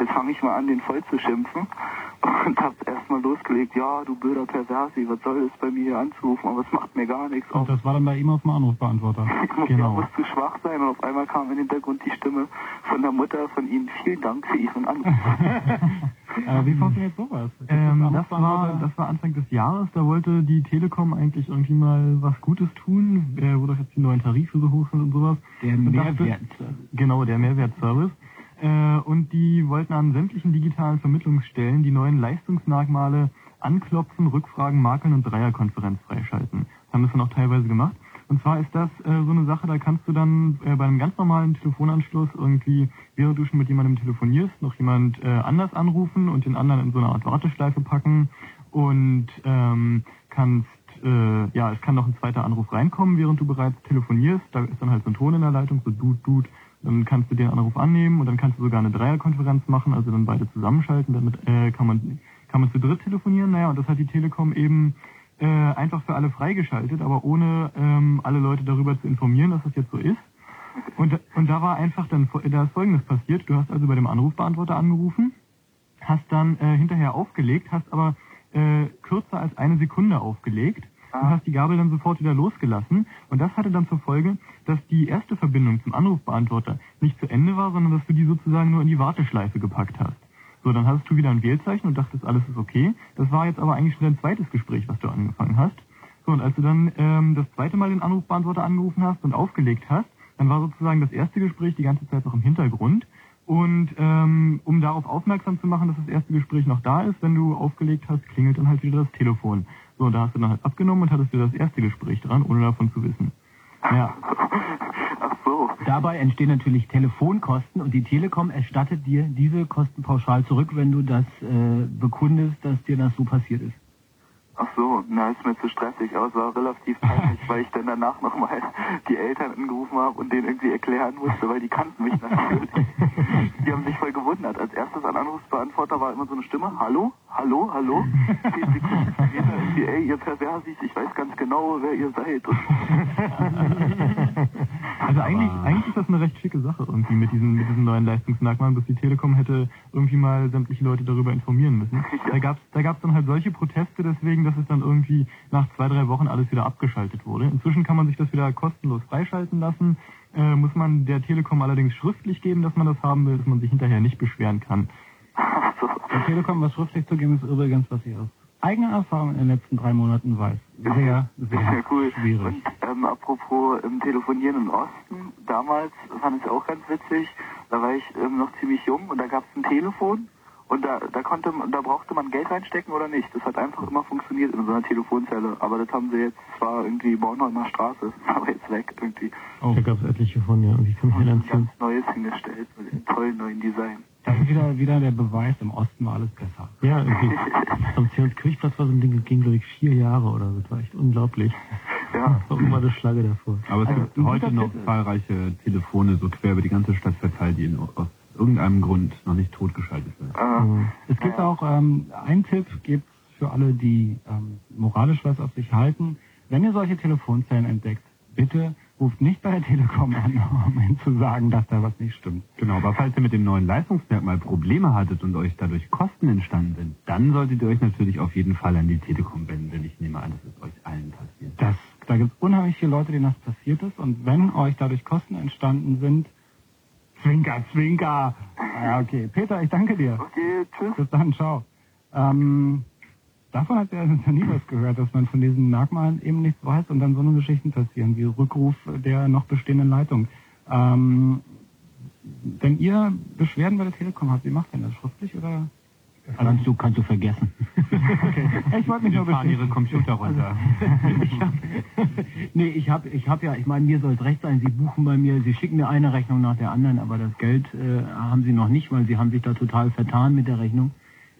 Jetzt fange ich mal an, den voll zu schimpfen und hab erstmal losgelegt, ja, du blöder Perversi, was soll das bei mir hier anzurufen, aber es macht mir gar nichts. Und das war dann bei ihm auf dem Anrufbeantworter. Ja, genau. muss zu schwach sein und auf einmal kam im Hintergrund die Stimme von der Mutter von Ihnen. Vielen Dank für Ihren Anruf. Äh, wie funktioniert sowas? Ähm, das, war, das war Anfang des Jahres, da wollte die Telekom eigentlich irgendwie mal was Gutes tun, äh, wo doch jetzt die neuen Tarife so hoch sind und sowas. Der Mehrwertservice. Genau, der Mehrwertservice. Äh, und die wollten an sämtlichen digitalen Vermittlungsstellen die neuen Leistungsmerkmale Anklopfen, Rückfragen, Makeln und Dreierkonferenz freischalten. Haben das dann auch teilweise gemacht. Und zwar ist das äh, so eine Sache, da kannst du dann äh, bei einem ganz normalen Telefonanschluss irgendwie, während du schon mit jemandem telefonierst, noch jemand äh, anders anrufen und den anderen in so eine Art Warteschleife packen und ähm, kannst, äh, ja, es kann noch ein zweiter Anruf reinkommen, während du bereits telefonierst. Da ist dann halt so ein Ton in der Leitung, so Dut, Dut. Dann kannst du den Anruf annehmen und dann kannst du sogar eine Dreierkonferenz machen, also dann beide zusammenschalten. Damit äh, kann man kann man zu dritt telefonieren. Naja, und das hat die Telekom eben äh, einfach für alle freigeschaltet, aber ohne ähm, alle Leute darüber zu informieren, dass das jetzt so ist. Und, und da war einfach dann da ist Folgendes passiert. Du hast also bei dem Anrufbeantworter angerufen, hast dann äh, hinterher aufgelegt, hast aber äh, kürzer als eine Sekunde aufgelegt und hast die Gabel dann sofort wieder losgelassen. Und das hatte dann zur Folge, dass die erste Verbindung zum Anrufbeantworter nicht zu Ende war, sondern dass du die sozusagen nur in die Warteschleife gepackt hast. So, dann hattest du wieder ein Wählzeichen und dachtest, alles ist okay. Das war jetzt aber eigentlich schon dein zweites Gespräch, was du angefangen hast. So, und als du dann ähm, das zweite Mal den Anrufbeantworter angerufen hast und aufgelegt hast, dann war sozusagen das erste Gespräch die ganze Zeit noch im Hintergrund. Und ähm, um darauf aufmerksam zu machen, dass das erste Gespräch noch da ist, wenn du aufgelegt hast, klingelt dann halt wieder das Telefon. So, und da hast du dann halt abgenommen und hattest wieder das erste Gespräch dran, ohne davon zu wissen. Ja. Dabei entstehen natürlich Telefonkosten und die Telekom erstattet dir diese Kosten pauschal zurück, wenn du das äh, bekundest, dass dir das so passiert ist. Ach so, na, ist mir zu stressig, aber es war relativ peinlich, weil ich dann danach nochmal die Eltern angerufen habe und denen irgendwie erklären musste, weil die kannten mich natürlich. Die haben sich voll gewundert. Als erstes an Anrufsbeantworter war immer so eine Stimme, hallo, hallo, hallo. Zehn Sekunden später irgendwie, ey, ihr Perversis, ich weiß ganz genau, wer ihr seid. Also eigentlich, eigentlich ist das eine recht schicke Sache irgendwie mit diesen, mit diesen neuen Leistungsmerkmalen, dass die Telekom hätte irgendwie mal sämtliche Leute darüber informieren müssen. Da gab's da gab's dann halt solche Proteste deswegen, dass es dann irgendwie nach zwei, drei Wochen alles wieder abgeschaltet wurde. Inzwischen kann man sich das wieder kostenlos freischalten lassen, äh, muss man der Telekom allerdings schriftlich geben, dass man das haben will, dass man sich hinterher nicht beschweren kann. Der Telekom was schriftlich zu geben, ist übrigens, was ich aus eigener Erfahrung in den letzten drei Monaten weiß. Sehr, sehr Ja, cool. schwierig. Und ähm, apropos ähm, Telefonieren im Osten, damals fand ich es auch ganz witzig, da war ich ähm, noch ziemlich jung und da gab es ein Telefon und da, da konnte man, da brauchte man Geld reinstecken oder nicht. Das hat einfach immer funktioniert in so einer Telefonzelle. Aber das haben sie jetzt, das war irgendwie Bornholmer Straße, aber jetzt weg irgendwie. Oh. Da gab es etliche von, ja. Und ich kann mich erinnern, Ganz Neues hingestellt mit dem tollen neuen Design. Das ist wieder, wieder der Beweis, im Osten war alles besser. Ja, irgendwie. Am Kirchplatz war so ein Ding, das ging, glaube ich, vier Jahre oder so. Das war echt unglaublich. Ja. Das war immer eine Schlange davor. Aber es gibt heute noch zahlreiche Telefone so quer über die ganze Stadt verteilt, die in, aus irgendeinem Grund noch nicht totgeschaltet sind. Es gibt auch ähm, einen Tipp, gibt's für alle, die ähm, moralisch was auf sich halten. Wenn ihr solche Telefonzellen entdeckt, bitte ruft nicht bei der Telekom an, um ihnen zu sagen, dass da was nicht stimmt. Genau, aber falls ihr mit dem neuen Leistungsmerkmal Probleme hattet und euch dadurch Kosten entstanden sind, dann solltet ihr euch natürlich auf jeden Fall an die Telekom wenden, denn ich nehme an, das ist euch allen passiert. Das, da gibt es unheimlich viele Leute, denen das passiert ist. Und wenn euch dadurch Kosten entstanden sind, Zwinker, Zwinker. Ja, okay. Peter, ich danke dir. Okay, tschüss. Bis dann, ciao. Ähm, Davon hat er ja nie was gehört, dass man von diesen Merkmalen eben nichts weiß und dann so eine Geschichten passieren, wie Rückruf der noch bestehenden Leitung. Ähm, wenn ihr Beschwerden bei der Telekom habt, wie macht ihr das? Schriftlich oder? Kannst du, kannst du vergessen. Okay. Ich wollte mich nur fahren ihre Computer runter. ich hab, nee, ich habe ich hab ja, ich meine, mir soll es recht sein, Sie buchen bei mir, Sie schicken mir eine Rechnung nach der anderen, aber das Geld äh, haben Sie noch nicht, weil Sie haben sich da total vertan mit der Rechnung.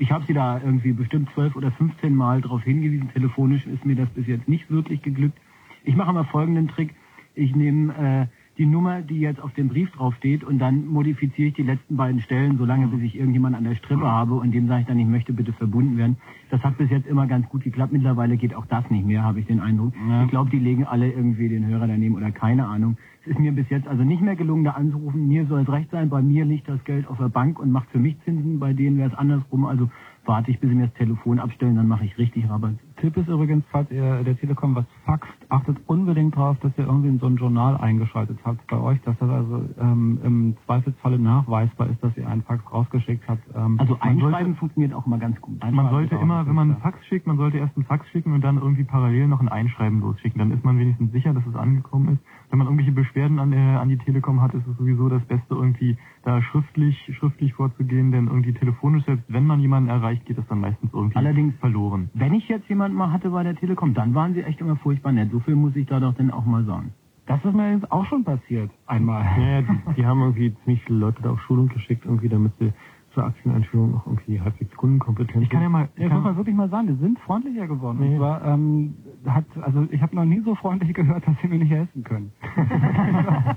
Ich habe Sie da irgendwie bestimmt zwölf oder 15 Mal darauf hingewiesen, telefonisch ist mir das bis jetzt nicht wirklich geglückt. Ich mache mal folgenden Trick. Ich nehme äh, die Nummer, die jetzt auf dem Brief draufsteht und dann modifiziere ich die letzten beiden Stellen, solange bis ich irgendjemand an der Strippe habe und dem sage ich dann, ich möchte bitte verbunden werden. Das hat bis jetzt immer ganz gut geklappt. Mittlerweile geht auch das nicht mehr, habe ich den Eindruck. Ich glaube, die legen alle irgendwie den Hörer daneben oder keine Ahnung. Es ist mir bis jetzt also nicht mehr gelungen, da anzurufen. Mir soll es recht sein, bei mir liegt das Geld auf der Bank und macht für mich Zinsen. Bei denen wäre es andersrum. Also warte ich, bis sie mir das Telefon abstellen, dann mache ich richtig Rabatt. Tipp ist übrigens, falls ihr der Telekom was faxt, achtet unbedingt darauf, dass ihr irgendwie in so ein Journal eingeschaltet habt bei euch, dass das also ähm, im Zweifelsfalle nachweisbar ist, dass ihr einen Fax rausgeschickt habt. Ähm, Also einschreiben funktioniert auch immer ganz gut. Man sollte immer, wenn man einen Fax schickt, man sollte erst einen Fax schicken und dann irgendwie parallel noch ein Einschreiben losschicken. Dann ist man wenigstens sicher, dass es angekommen ist. Wenn man irgendwelche Beschwerden an, äh, an die Telekom hat, ist es sowieso das Beste, irgendwie da schriftlich, schriftlich vorzugehen, denn irgendwie telefonisch, selbst wenn man jemanden erreicht, geht das dann meistens irgendwie Allerdings verloren. Wenn ich jetzt jemanden mal hatte bei der Telekom, dann waren sie echt immer furchtbar nett. So viel muss ich da doch dann auch mal sagen. Das ist mir jetzt auch schon passiert. Einmal. Ja, die, die haben irgendwie ziemlich viele Leute da auf Schulung geschickt, irgendwie, damit sie zur Aktieneinführung auch irgendwie halbwegs kundenkompetent Ich kann ja mal, ich muss mal wirklich mal sagen, die sind freundlicher geworden. Ja. zwar, ähm, hat, also ich habe noch nie so freundlich gehört, dass sie mir nicht helfen können.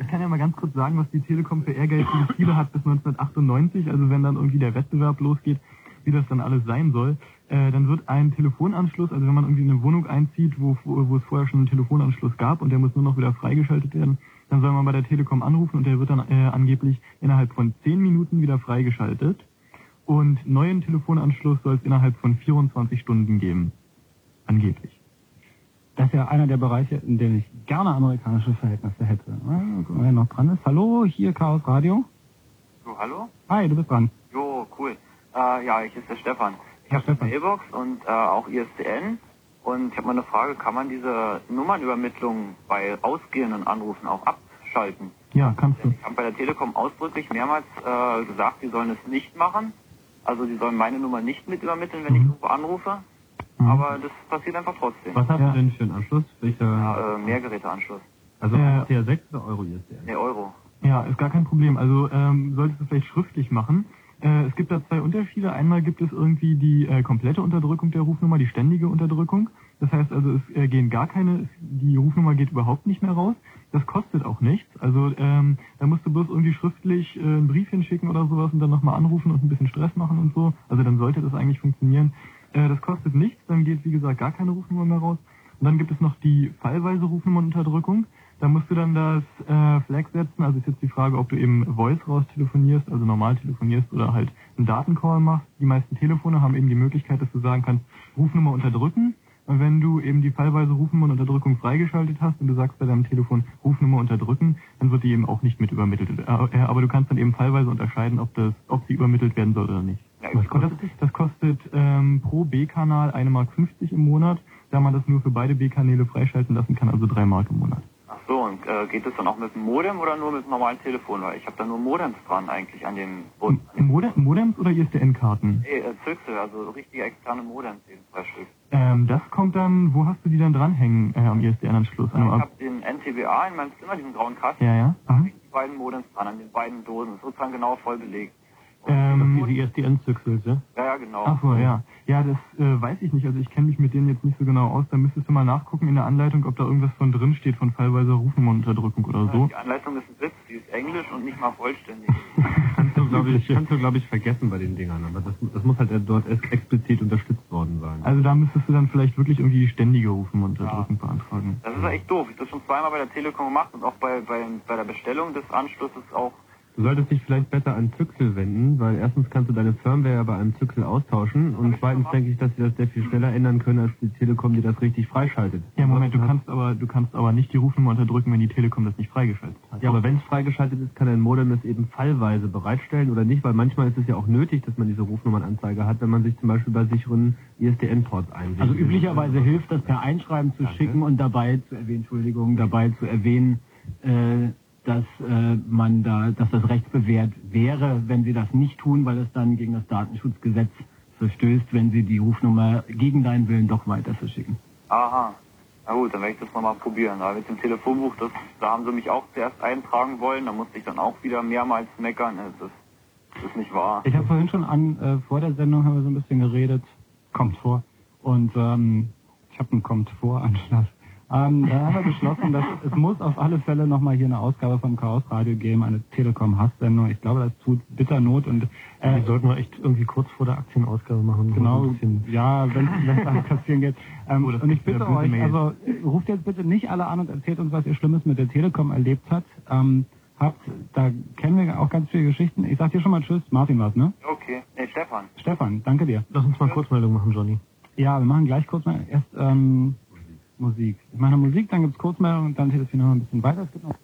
Ich kann ja mal ganz kurz sagen, was die Telekom für ehrgeizige Ziele hat bis 1998, also wenn dann irgendwie der Wettbewerb losgeht, wie das dann alles sein soll. Äh, dann wird ein Telefonanschluss, also wenn man irgendwie in eine Wohnung einzieht, wo, wo wo es vorher schon einen Telefonanschluss gab und der muss nur noch wieder freigeschaltet werden, dann soll man bei der Telekom anrufen und der wird dann äh, angeblich innerhalb von 10 Minuten wieder freigeschaltet. Und neuen Telefonanschluss soll es innerhalb von 24 Stunden geben. Angeblich. Das ist ja einer der Bereiche, in denen ich gerne amerikanische Verhältnisse hätte. Ah, gucken wir, wer noch dran ist. Hallo, hier Chaos Radio. So, hallo? Hi, du bist dran. Jo, cool. Äh, ja, ich ist der Stefan. Ich Ja, habe eine Stefan. Mailbox und äh, auch ISDN. Und ich habe mal eine Frage, kann man diese Nummernübermittlung bei ausgehenden Anrufen auch abschalten? Ja, kannst du. Ich habe bei der Telekom ausdrücklich mehrmals äh, gesagt, sie sollen es nicht machen. Also sie sollen meine Nummer nicht mit übermitteln, wenn ich irgendwo anrufe. Aber das passiert einfach trotzdem. Was hast Ja. du denn für einen Anschluss? Welcher? Ja, äh, Mehrgeräteanschluss. Also Äh, CR6 oder Euro ISDN? Ne, Euro. Ja, ist gar kein Problem. Also ähm, solltest du vielleicht schriftlich machen. Äh, es gibt da zwei Unterschiede. Einmal gibt es irgendwie die äh, komplette Unterdrückung der Rufnummer, die ständige Unterdrückung. Das heißt also, es äh, gehen gar keine, die Rufnummer geht überhaupt nicht mehr raus. Das kostet auch nichts. Also ähm, da musst du bloß irgendwie schriftlich äh, einen Brief hinschicken oder sowas und dann nochmal anrufen und ein bisschen Stress machen und so. Also dann sollte das eigentlich funktionieren. Äh, das kostet nichts, dann geht wie gesagt gar keine Rufnummer mehr raus. Und dann gibt es noch die fallweise Rufnummernunterdrückung. Da musst du dann das äh, Flag setzen. Also ist jetzt die Frage, ob du eben Voice raus telefonierst, also normal telefonierst oder halt einen Datencall machst. Die meisten Telefone haben eben die Möglichkeit, dass du sagen kannst, Rufnummer unterdrücken. Und wenn du eben die fallweise Rufnummernunterdrückung freigeschaltet hast und du sagst bei deinem Telefon Rufnummer unterdrücken, dann wird die eben auch nicht mit übermittelt. Äh, äh, Aber du kannst dann eben fallweise unterscheiden, ob das, ob sie übermittelt werden soll oder nicht. Was kostet das? Das kostet ähm, pro B-Kanal 1,50 Mark im Monat, da man das nur für beide B-Kanäle freischalten lassen kann, also 3 Mark im Monat. So, und äh, geht das dann auch mit dem Modem oder nur mit dem normalen Telefon? Weil ich habe da nur Modems dran eigentlich an den Bund. Modem, Modems oder ISDN-Karten? Nee, äh, Züchsel, also richtige externe Modems, eben zwei Stück. Ähm, das kommt dann, wo hast du die dann dranhängen äh, am ISDN-Anschluss? An Ich habe den NTBA in meinem Zimmer, diesen grauen Kasten, ja, ja. Aha. die beiden Modems dran, an den beiden Dosen, sozusagen genau voll belegt. Ähm, Diese ISDN-Züchsel, ja? Ja, ja, genau. Ach so, ja. Ja, das äh, weiß ich nicht. Also ich kenne mich mit denen jetzt nicht so genau aus. Da müsstest du mal nachgucken in der Anleitung, ob da irgendwas von drin steht, von fallweiser Rufnummernunterdrückung oder so. Die Anleitung ist ein Witz, die ist englisch und nicht mal vollständig. Kannst du, glaube ich, kannst du, glaube ich, vergessen bei den Dingern. Aber das, das muss halt dort ex- explizit unterstützt worden sein. Also da müsstest du dann vielleicht wirklich irgendwie die ständige Rufnummernunterdrückung beantragen. Das ist echt doof. Ich habe das schon zweimal bei der Telekom gemacht und auch bei, bei, bei der Bestellung des Anschlusses auch Du solltest dich vielleicht besser an Zyxel wenden, weil erstens kannst du deine Firmware ja bei einem Zyxel austauschen und zweitens denke ich, dass sie das sehr viel schneller ändern können, als die Telekom dir das richtig freischaltet. Ja, Moment, du kannst aber du kannst aber nicht die Rufnummer unterdrücken, wenn die Telekom das nicht freigeschaltet hat. Ja, aber wenn es freigeschaltet ist, kann ein Modem es eben fallweise bereitstellen oder nicht, weil manchmal ist es ja auch nötig, dass man diese Rufnummernanzeige hat, wenn man sich zum Beispiel bei sicheren ISDN-Ports einwählt. Also üblicherweise hilft das per Einschreiben zu schicken und dabei zu erwähnen, Entschuldigung, dabei zu erwähnen, äh, äh, man da, dass das rechtsbewehrt wäre, wenn sie das nicht tun, weil es dann gegen das Datenschutzgesetz verstößt, wenn sie die Rufnummer gegen deinen Willen doch weiter verschicken. Aha. Na gut, dann werde ich das nochmal probieren. Aber mit dem Telefonbuch, das, da haben sie mich auch zuerst eintragen wollen, da musste ich dann auch wieder mehrmals meckern. Das ist, das ist nicht wahr. Ich habe vorhin schon an, äh, vor der Sendung haben wir so ein bisschen geredet, kommt vor, und ähm, ich habe einen kommt vor Anschluss. Ähm, da haben wir beschlossen, dass es muss auf alle Fälle nochmal hier eine Ausgabe vom Chaos Radio geben, eine Telekom Hass-Sendung. Ich glaube, das tut bitter Not und äh, Die sollten wir echt irgendwie kurz vor der Aktienausgabe machen. Genau, ja, wenn es dann passieren geht. Ähm, Oh, und ich bitte euch, Mail. also ruft jetzt bitte nicht alle an und erzählt uns, was ihr Schlimmes mit der Telekom erlebt habt. Ähm, habt, da kennen wir auch ganz viele Geschichten. Ich sag dir schon mal Tschüss, Martin was, ne? Okay. Nee, Stefan. Stefan, danke dir. Lass uns mal Kurzmeldung machen, Johnny. Ja, wir machen gleich kurz mal erst ähm, Musik. Ich mache Musik, dann gibt's Kurzmeldung und dann telefonieren wir ein bisschen weiter. Es gibt noch.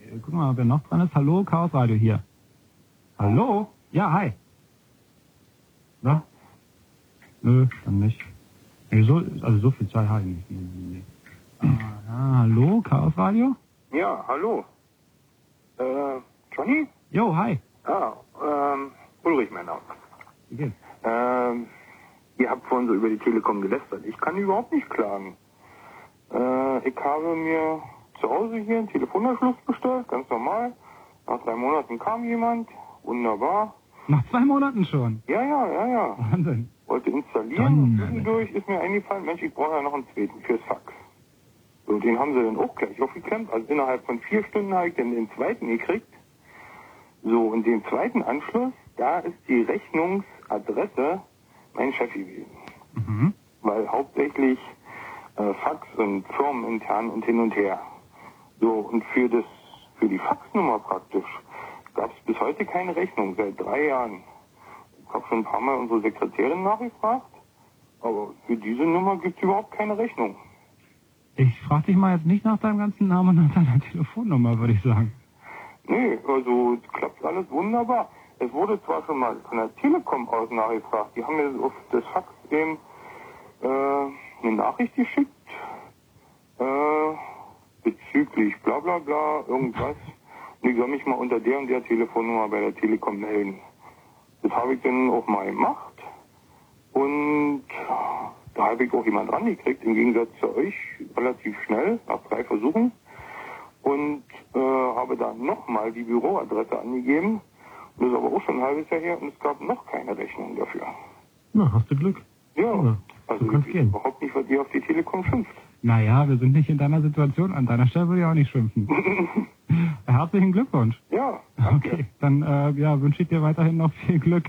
Äh, Gucken wir mal, wer noch dran ist. Hallo, Chaos Radio hier. Hallo? Ja, hi. Na? Nö, dann nicht. So, also so viel Zeit habe ich nicht. Nee, nee. Ah, hallo, Chaos Radio? Ja, hallo. Äh, Johnny? Jo, hi. Ah, ähm, Ulrich mein Name. Wie geht's? Ähm, ihr habt vorhin so über die Telekom gelästert. Ich kann überhaupt nicht klagen. Äh, ich habe mir zu Hause hier einen Telefonanschluss bestellt, ganz normal. Nach drei Monaten kam jemand. Wunderbar. Nach zwei Monaten schon. Ja, ja, ja, ja. Wahnsinn. Wollte installieren zwischendurch ist mir eingefallen, Mensch, ich brauche ja noch einen zweiten fürs Fax. So, den haben sie dann auch gleich aufgeklemmt. Also innerhalb von vier Stunden habe ich dann den zweiten gekriegt. So, und den zweiten Anschluss, da ist die Rechnungsadresse mein Chef gewesen. Mhm. Weil hauptsächlich äh, Fax und firmenintern und hin und her. So, und für das, für die Faxnummer praktisch gab es bis heute keine Rechnung, seit drei Jahren. Ich habe schon ein paar Mal unsere Sekretärin nachgefragt, aber für diese Nummer gibt es überhaupt keine Rechnung. Ich frage dich mal jetzt nicht nach deinem ganzen Namen und nach deiner Telefonnummer, würde ich sagen. Nee, also klappt alles wunderbar. Es wurde zwar schon mal von der Telekom aus nachgefragt, die haben mir auf das Fax eben äh, eine Nachricht geschickt äh, bezüglich bla bla bla, irgendwas. Und ich soll mich mal unter der und der Telefonnummer bei der Telekom melden. Das habe ich dann auch mal gemacht und da habe ich auch jemand rangekriegt, im Gegensatz zu euch, relativ schnell, nach drei Versuchen und äh, habe dann nochmal die Büroadresse angegeben. Das ist aber auch schon ein halbes Jahr her und es gab noch keine Rechnung dafür. Na, hast du Glück. Ja, also ich weiß überhaupt nicht, was ihr auf die Telekom schimpft. Naja, wir sind nicht in deiner Situation. An deiner Stelle würde ich auch nicht schimpfen. Herzlichen Glückwunsch. Ja, Okay, dann äh, ja, wünsche ich dir weiterhin noch viel Glück.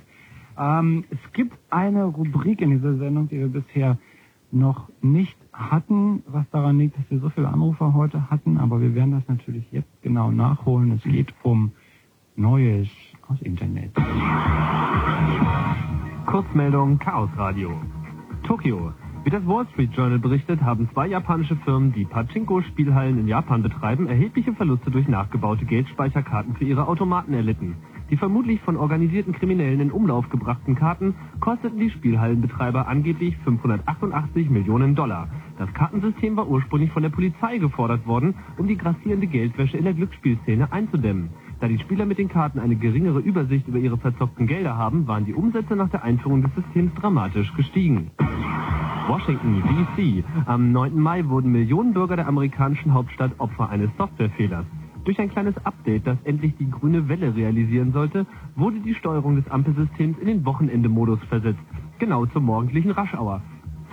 Ähm, es gibt eine Rubrik in dieser Sendung, die wir bisher noch nicht hatten, was daran liegt, dass wir so viele Anrufer heute hatten, aber wir werden das natürlich jetzt genau nachholen. Es geht um Neues aus Internet. Kurzmeldung Chaos Radio. Tokio. Wie das Wall Street Journal berichtet, haben zwei japanische Firmen, die Pachinko-Spielhallen in Japan betreiben, erhebliche Verluste durch nachgebaute Geldspeicherkarten für ihre Automaten erlitten. Die vermutlich von organisierten Kriminellen in Umlauf gebrachten Karten kosteten die Spielhallenbetreiber angeblich 588 Millionen Dollar. Das Kartensystem war ursprünglich von der Polizei gefordert worden, um die grassierende Geldwäsche in der Glücksspielszene einzudämmen. Da die Spieler mit den Karten eine geringere Übersicht über ihre verzockten Gelder haben, waren die Umsätze nach der Einführung des Systems dramatisch gestiegen. Washington, D.C. Am 9. Mai wurden Millionen Bürger der amerikanischen Hauptstadt Opfer eines Softwarefehlers. Durch ein kleines Update, das endlich die grüne Welle realisieren sollte, wurde die Steuerung des Ampelsystems in den Wochenendemodus versetzt, genau zur morgendlichen Raschauer.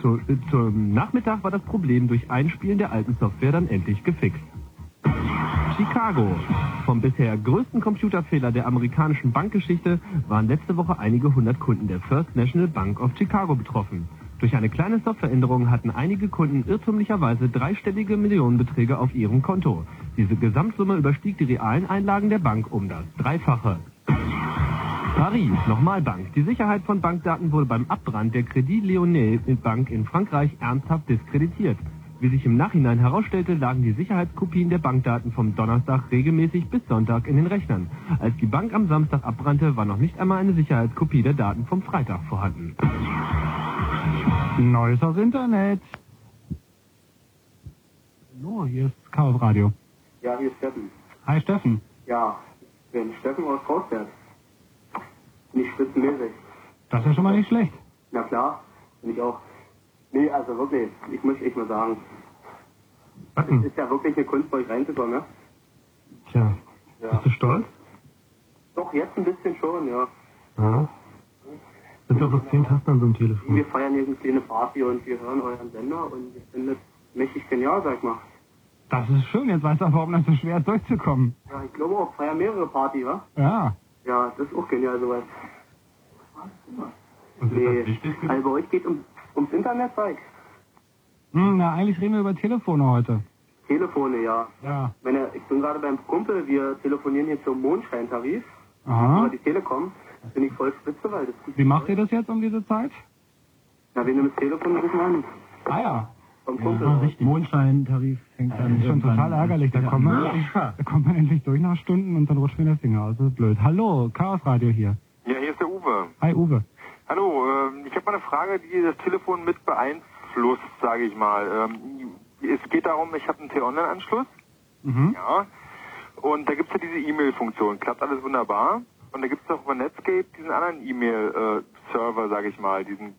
Zu, äh, zum Nachmittag war das Problem durch Einspielen der alten Software dann endlich gefixt. Chicago. Vom bisher größten Computerfehler der amerikanischen Bankgeschichte waren letzte Woche einige hundert Kunden der First National Bank of Chicago betroffen. Durch eine kleine Softwareänderung hatten einige Kunden irrtümlicherweise dreistellige Millionenbeträge auf ihrem Konto. Diese Gesamtsumme überstieg die realen Einlagen der Bank um das Dreifache. Paris, nochmal Bank. Die Sicherheit von Bankdaten wurde beim Abbrand der Crédit Lyonnais Bank in Frankreich ernsthaft diskreditiert. Wie sich im Nachhinein herausstellte, lagen die Sicherheitskopien der Bankdaten vom Donnerstag regelmäßig bis Sonntag in den Rechnern. Als die Bank am Samstag abbrannte, war noch nicht einmal eine Sicherheitskopie der Daten vom Freitag vorhanden. Neues aus Internet. Hallo, hier ist Chaos Radio. Ja, hier ist Steffen. Hi Steffen. Ja, ich bin Steffen aus Krausberg. Nicht spitzenmäßig. Das ist ja schon mal nicht schlecht. Na klar, bin ich auch. Nee, also wirklich, ich muss echt mal sagen. Es ist ja wirklich eine Kunst, bei euch reinzukommen, ne? Tja, Ja. bist du stolz? Doch, jetzt ein bisschen schon, ja. Ja. Sind doch noch zehn Tasten an so einem Telefon. Wir feiern hier eine kleine Party und wir hören euren Sender und ich finde das mächtig genial, sag mal. Das ist schön, jetzt weißt du auch, warum das so schwer ist, durchzukommen. Ja, ich glaube auch, feiern mehrere Party, wa? Ja. Ja, das ist auch genial soweit. Nee, also bei euch geht um, ums Internet, Zeig. Hm, na, eigentlich reden wir über Telefone heute. Telefone, ja. Ja. Meine, ich bin gerade beim Kumpel, wir telefonieren hier zum Mondscheintarif Aha. über die Telekom. Das finde ich voll spitze, weil das gut Wie macht ihr das jetzt um diese Zeit? Na, wir nehmen das Telefon und rufen an. Ah ja. Vom Kumpel. Ja, richtig. Mondscheintarif fängt Das dann ist schon total ärgerlich. Da kommt, an. man, da kommt man endlich durch nach Stunden und dann rutscht mir der Finger aus. Das ist blöd. Hallo, Chaos Radio hier. Ja, hier ist der Uwe. Hi Uwe. Hallo, ähm, ich habe mal eine Frage, die das Telefon mit beeinflusst, sage ich mal. Ähm, es geht darum, ich habe einen T-Online-Anschluss, Mhm. ja, und da gibt es ja diese E-Mail-Funktion, klappt alles wunderbar. Und da gibt es auch über Netscape diesen anderen E-Mail-Server, sage ich mal, diesen,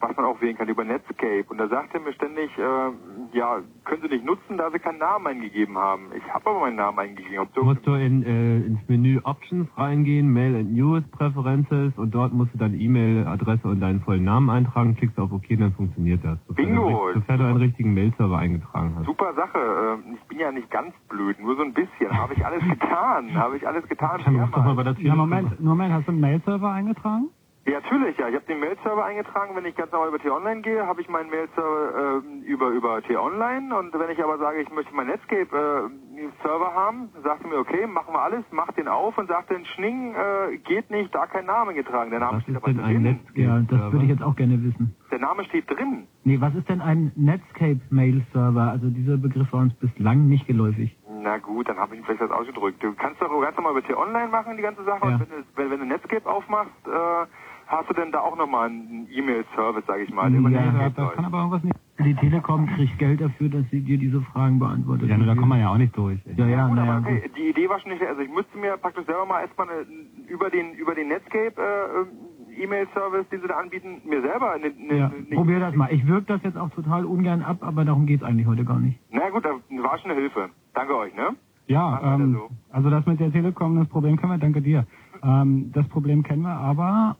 was man auch wählen kann über Netscape. Und da sagt er mir ständig, äh, ja, können Sie nicht nutzen, da Sie keinen Namen eingegeben haben. Ich habe aber meinen Namen eingegeben. Ob Du musst du in, äh, ins Menü Options reingehen, Mail and News Preferences und dort musst du deine E-Mail-Adresse und deinen vollen Namen eintragen, klickst auf OK, dann funktioniert das. Sofern Bingo! Du, sofern du einen richtigen Mail-Server eingetragen hast. Super Sache. Ähm, Ich bin ja nicht ganz blöd, nur so ein bisschen. Habe ich alles getan. Habe ich alles getan. Mal der Ja, Moment, Moment, hast du einen Mail-Server eingetragen? Ja, natürlich, ja. Ich habe den Mail-Server eingetragen. Wenn ich ganz normal über T-Online gehe, habe ich meinen Mail-Server ähm, über, über T-Online. Und wenn ich aber sage, ich möchte meinen Netscape-Server haben, sagt er mir, okay, machen wir alles, mach den auf und sagt dann, Schning, äh, geht nicht, da kein Name getragen. Der Name steht aber drin. Ja, das würde ich jetzt auch gerne wissen. Der Name steht drin. Nee, was ist denn ein Netscape Mail Server? Also dieser Begriff war uns bislang nicht geläufig. Na gut, dann habe ich ihn vielleicht was ausgedrückt. Du kannst doch ganz normal über T-Online machen, die ganze Sache. Ja. Und wenn du, wenn, wenn du Netscape aufmachst, äh, hast du denn da auch nochmal einen E-Mail-Service, sage ich mal, der über Ja, das läuft. Kann aber irgendwas nicht. Die Telekom kriegt Geld dafür, dass sie dir diese Fragen beantwortet. Ja, nur da kommt man ja auch nicht durch. Ja, ja, Gut, gut. okay, die Idee war schon nicht, also ich müsste mir praktisch selber mal erstmal eine, über den über den Netscape äh, E-Mail-Service, den sie da anbieten, mir selber eine, eine, Ja, eine probier das mal. Ich wirke das jetzt auch total ungern ab, aber darum geht's eigentlich heute gar nicht. Na gut, das war schon eine Hilfe. Danke euch, ne? Ja, ähm, also das mit der Telekom, das Problem kennen wir, danke dir. Ähm, das Problem kennen wir, aber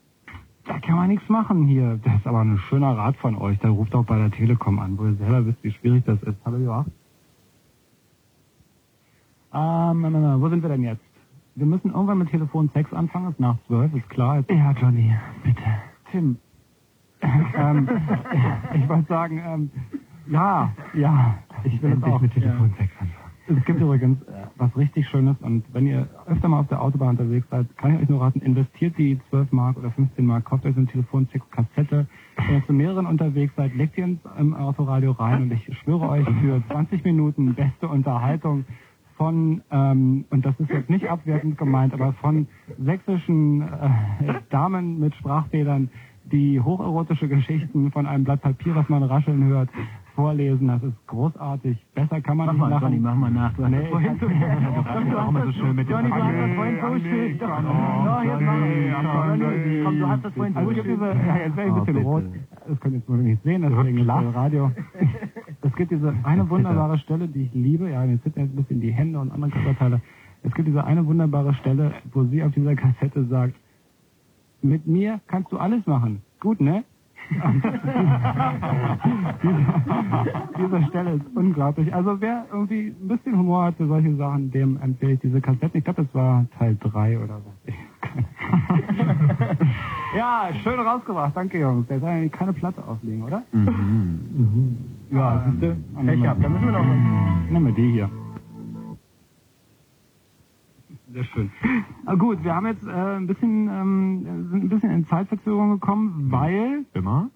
da kann man nichts machen hier. Das ist aber ein schöner Rat von euch. Da ruft auch bei der Telekom an, wo ihr selber wisst, wie schwierig das ist. Hallo Joachim. Ähm, na, na, na, wo sind wir denn jetzt? Wir müssen irgendwann mit Telefon 6 anfangen, ist nach 12, ist klar. Jetzt Ja, Johnny, bitte. Tim. ähm, ich wollte sagen, ähm, ja, ja, ich will es Endlich auch. mit Telefon ja. Es gibt übrigens äh, was richtig Schönes und wenn ihr öfter mal auf der Autobahn unterwegs seid, kann ich euch nur raten, investiert die 12 Mark oder 15 Mark, kauft euch so eine Telefonsex-Kassette. Wenn ihr zu mehreren unterwegs seid, legt ihr ins im Autoradio rein und ich schwöre euch, für 20 Minuten beste Unterhaltung von, ähm, und das ist jetzt nicht abwertend gemeint, aber von sächsischen äh, Damen mit Sprachfedern, die hocherotische Geschichten von einem Blatt Papier, was man rascheln hört, vorlesen. Das ist großartig. Besser kann man Mach nicht mal, machen. Johnny, mach mal nach. Du hast Nee, das vorhin so so schön du hast das vorhin so schön. Doch, jetzt mach Johnny, komm, du hast das vorhin Also so gibt schön. ja, jetzt wäre ich ein bisschen rot. Das könnt ihr jetzt nicht sehen, deswegen das Radio. Es gibt diese eine wunderbare Stelle, die ich liebe. Ja, mir zittern jetzt ein bisschen die Hände und andere Körperteile. Es gibt diese eine wunderbare Stelle, wo sie auf dieser Kassette sagt, mit mir kannst du alles machen. Gut, ne? diese, Stelle ist unglaublich. Also wer irgendwie ein bisschen Humor hat für solche Sachen, dem empfehle ich diese Kassette. Ich glaube, das war Teil 3 oder so. Ja, schön rausgebracht. Danke, Jungs. Der soll ja keine Platte auflegen, oder? Mhm. Ja, siehst du? Pech gehabt. Dann müssen wir noch Nehmen wir die hier. Sehr schön. Ah, gut, wir haben jetzt äh, ein bisschen, ähm, sind ein bisschen in Zeitverzögerung gekommen, weil Immer?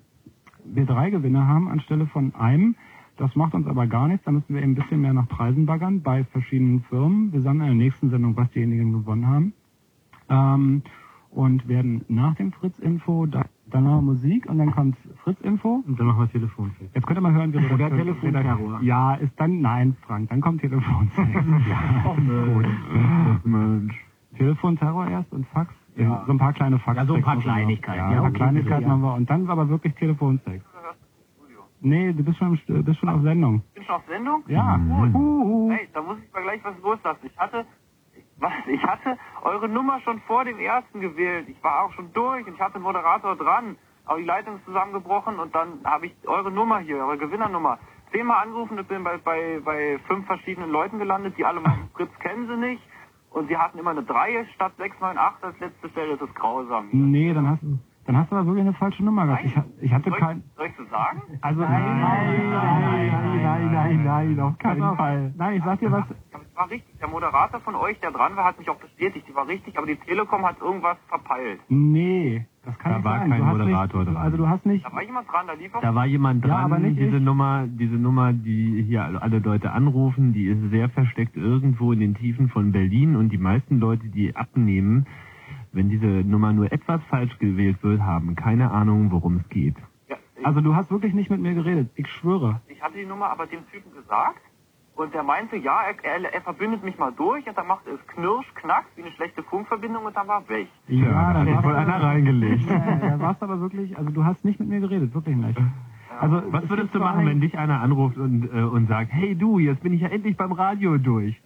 wir drei Gewinner haben anstelle von einem. Das macht uns aber gar nichts. Da müssen wir eben ein bisschen mehr nach Preisen baggern bei verschiedenen Firmen. Wir sagen in der nächsten Sendung, was diejenigen gewonnen haben. Ähm, und werden nach dem Fritz-Info, da, dann noch Musik und dann kommt Fritz-Info. Und dann machen wir Telefon. Jetzt könnt ihr mal hören, wie Oder Telefonterror. Ja, ist dann, nein, Frank, dann kommt Telefon. ja, Oh, Mensch. Mensch. Telefonterror erst und Fax. Ja. So ein paar kleine Fax. Ja, so ein paar Kleinigkeiten. Ja, Ja, ein paar Kleinigkeiten ja. haben wir. Und dann aber wirklich Telefonsex. Nee, du bist schon, bist schon auf Sendung. Bin schon auf Sendung? Ja. Gut. Uhu. Hey, da muss ich mal gleich was loslassen. Ich hatte, was, ich hatte eure Nummer schon vor dem ersten gewählt. Ich war auch schon durch und ich hatte den Moderator dran. Aber die Leitung ist zusammengebrochen und dann habe ich eure Nummer hier, eure Gewinnernummer, zehnmal angerufen und bin bei, bei, bei fünf verschiedenen Leuten gelandet, die alle meinen Fritz kennen sie nicht. Und sie hatten immer eine 3 statt 698 als letzte Stelle. Das ist grausam. Nee, dann hast, dann hast du aber wirklich eine falsche Nummer gehabt. Ich, ich hatte Soll kein... ich, soll ich so sagen? Also nein, nein, nein, nein, nein, nein, auf keinen Fall. Nein, ich sag dir was. Es war richtig. Der Moderator von euch, der dran war, hat mich auch bestätigt. Die war richtig, aber die Telekom hat irgendwas verpeilt. Nee, das kann Da nicht war sein. kein du hast Moderator nicht, dran. Also du hast nicht... Da war jemand dran, da lief auch. Da war jemand Ja, dran, aber nicht diese ich. Nummer, diese Nummer, die hier alle alle Leute anrufen, die ist sehr versteckt irgendwo in den Tiefen von Berlin und die meisten Leute, die abnehmen, wenn diese Nummer nur etwas falsch gewählt wird, haben keine Ahnung, worum es geht. Ja, Also du hast wirklich nicht mit mir geredet. Ich schwöre. ich hatte die Nummer aber dem Typen gesagt. Und der meinte, ja, er, er, er verbindet mich mal durch und dann macht es knirsch, knacks, wie eine schlechte Funkverbindung und dann war weg. Ja, dann hat wohl einer reingelegt. Ja, da warst aber wirklich, also du hast nicht mit mir geredet, wirklich nicht. Also Was es würdest du machen, wenn dich einer anruft und, äh, und sagt, hey du, jetzt bin ich ja endlich beim Radio durch?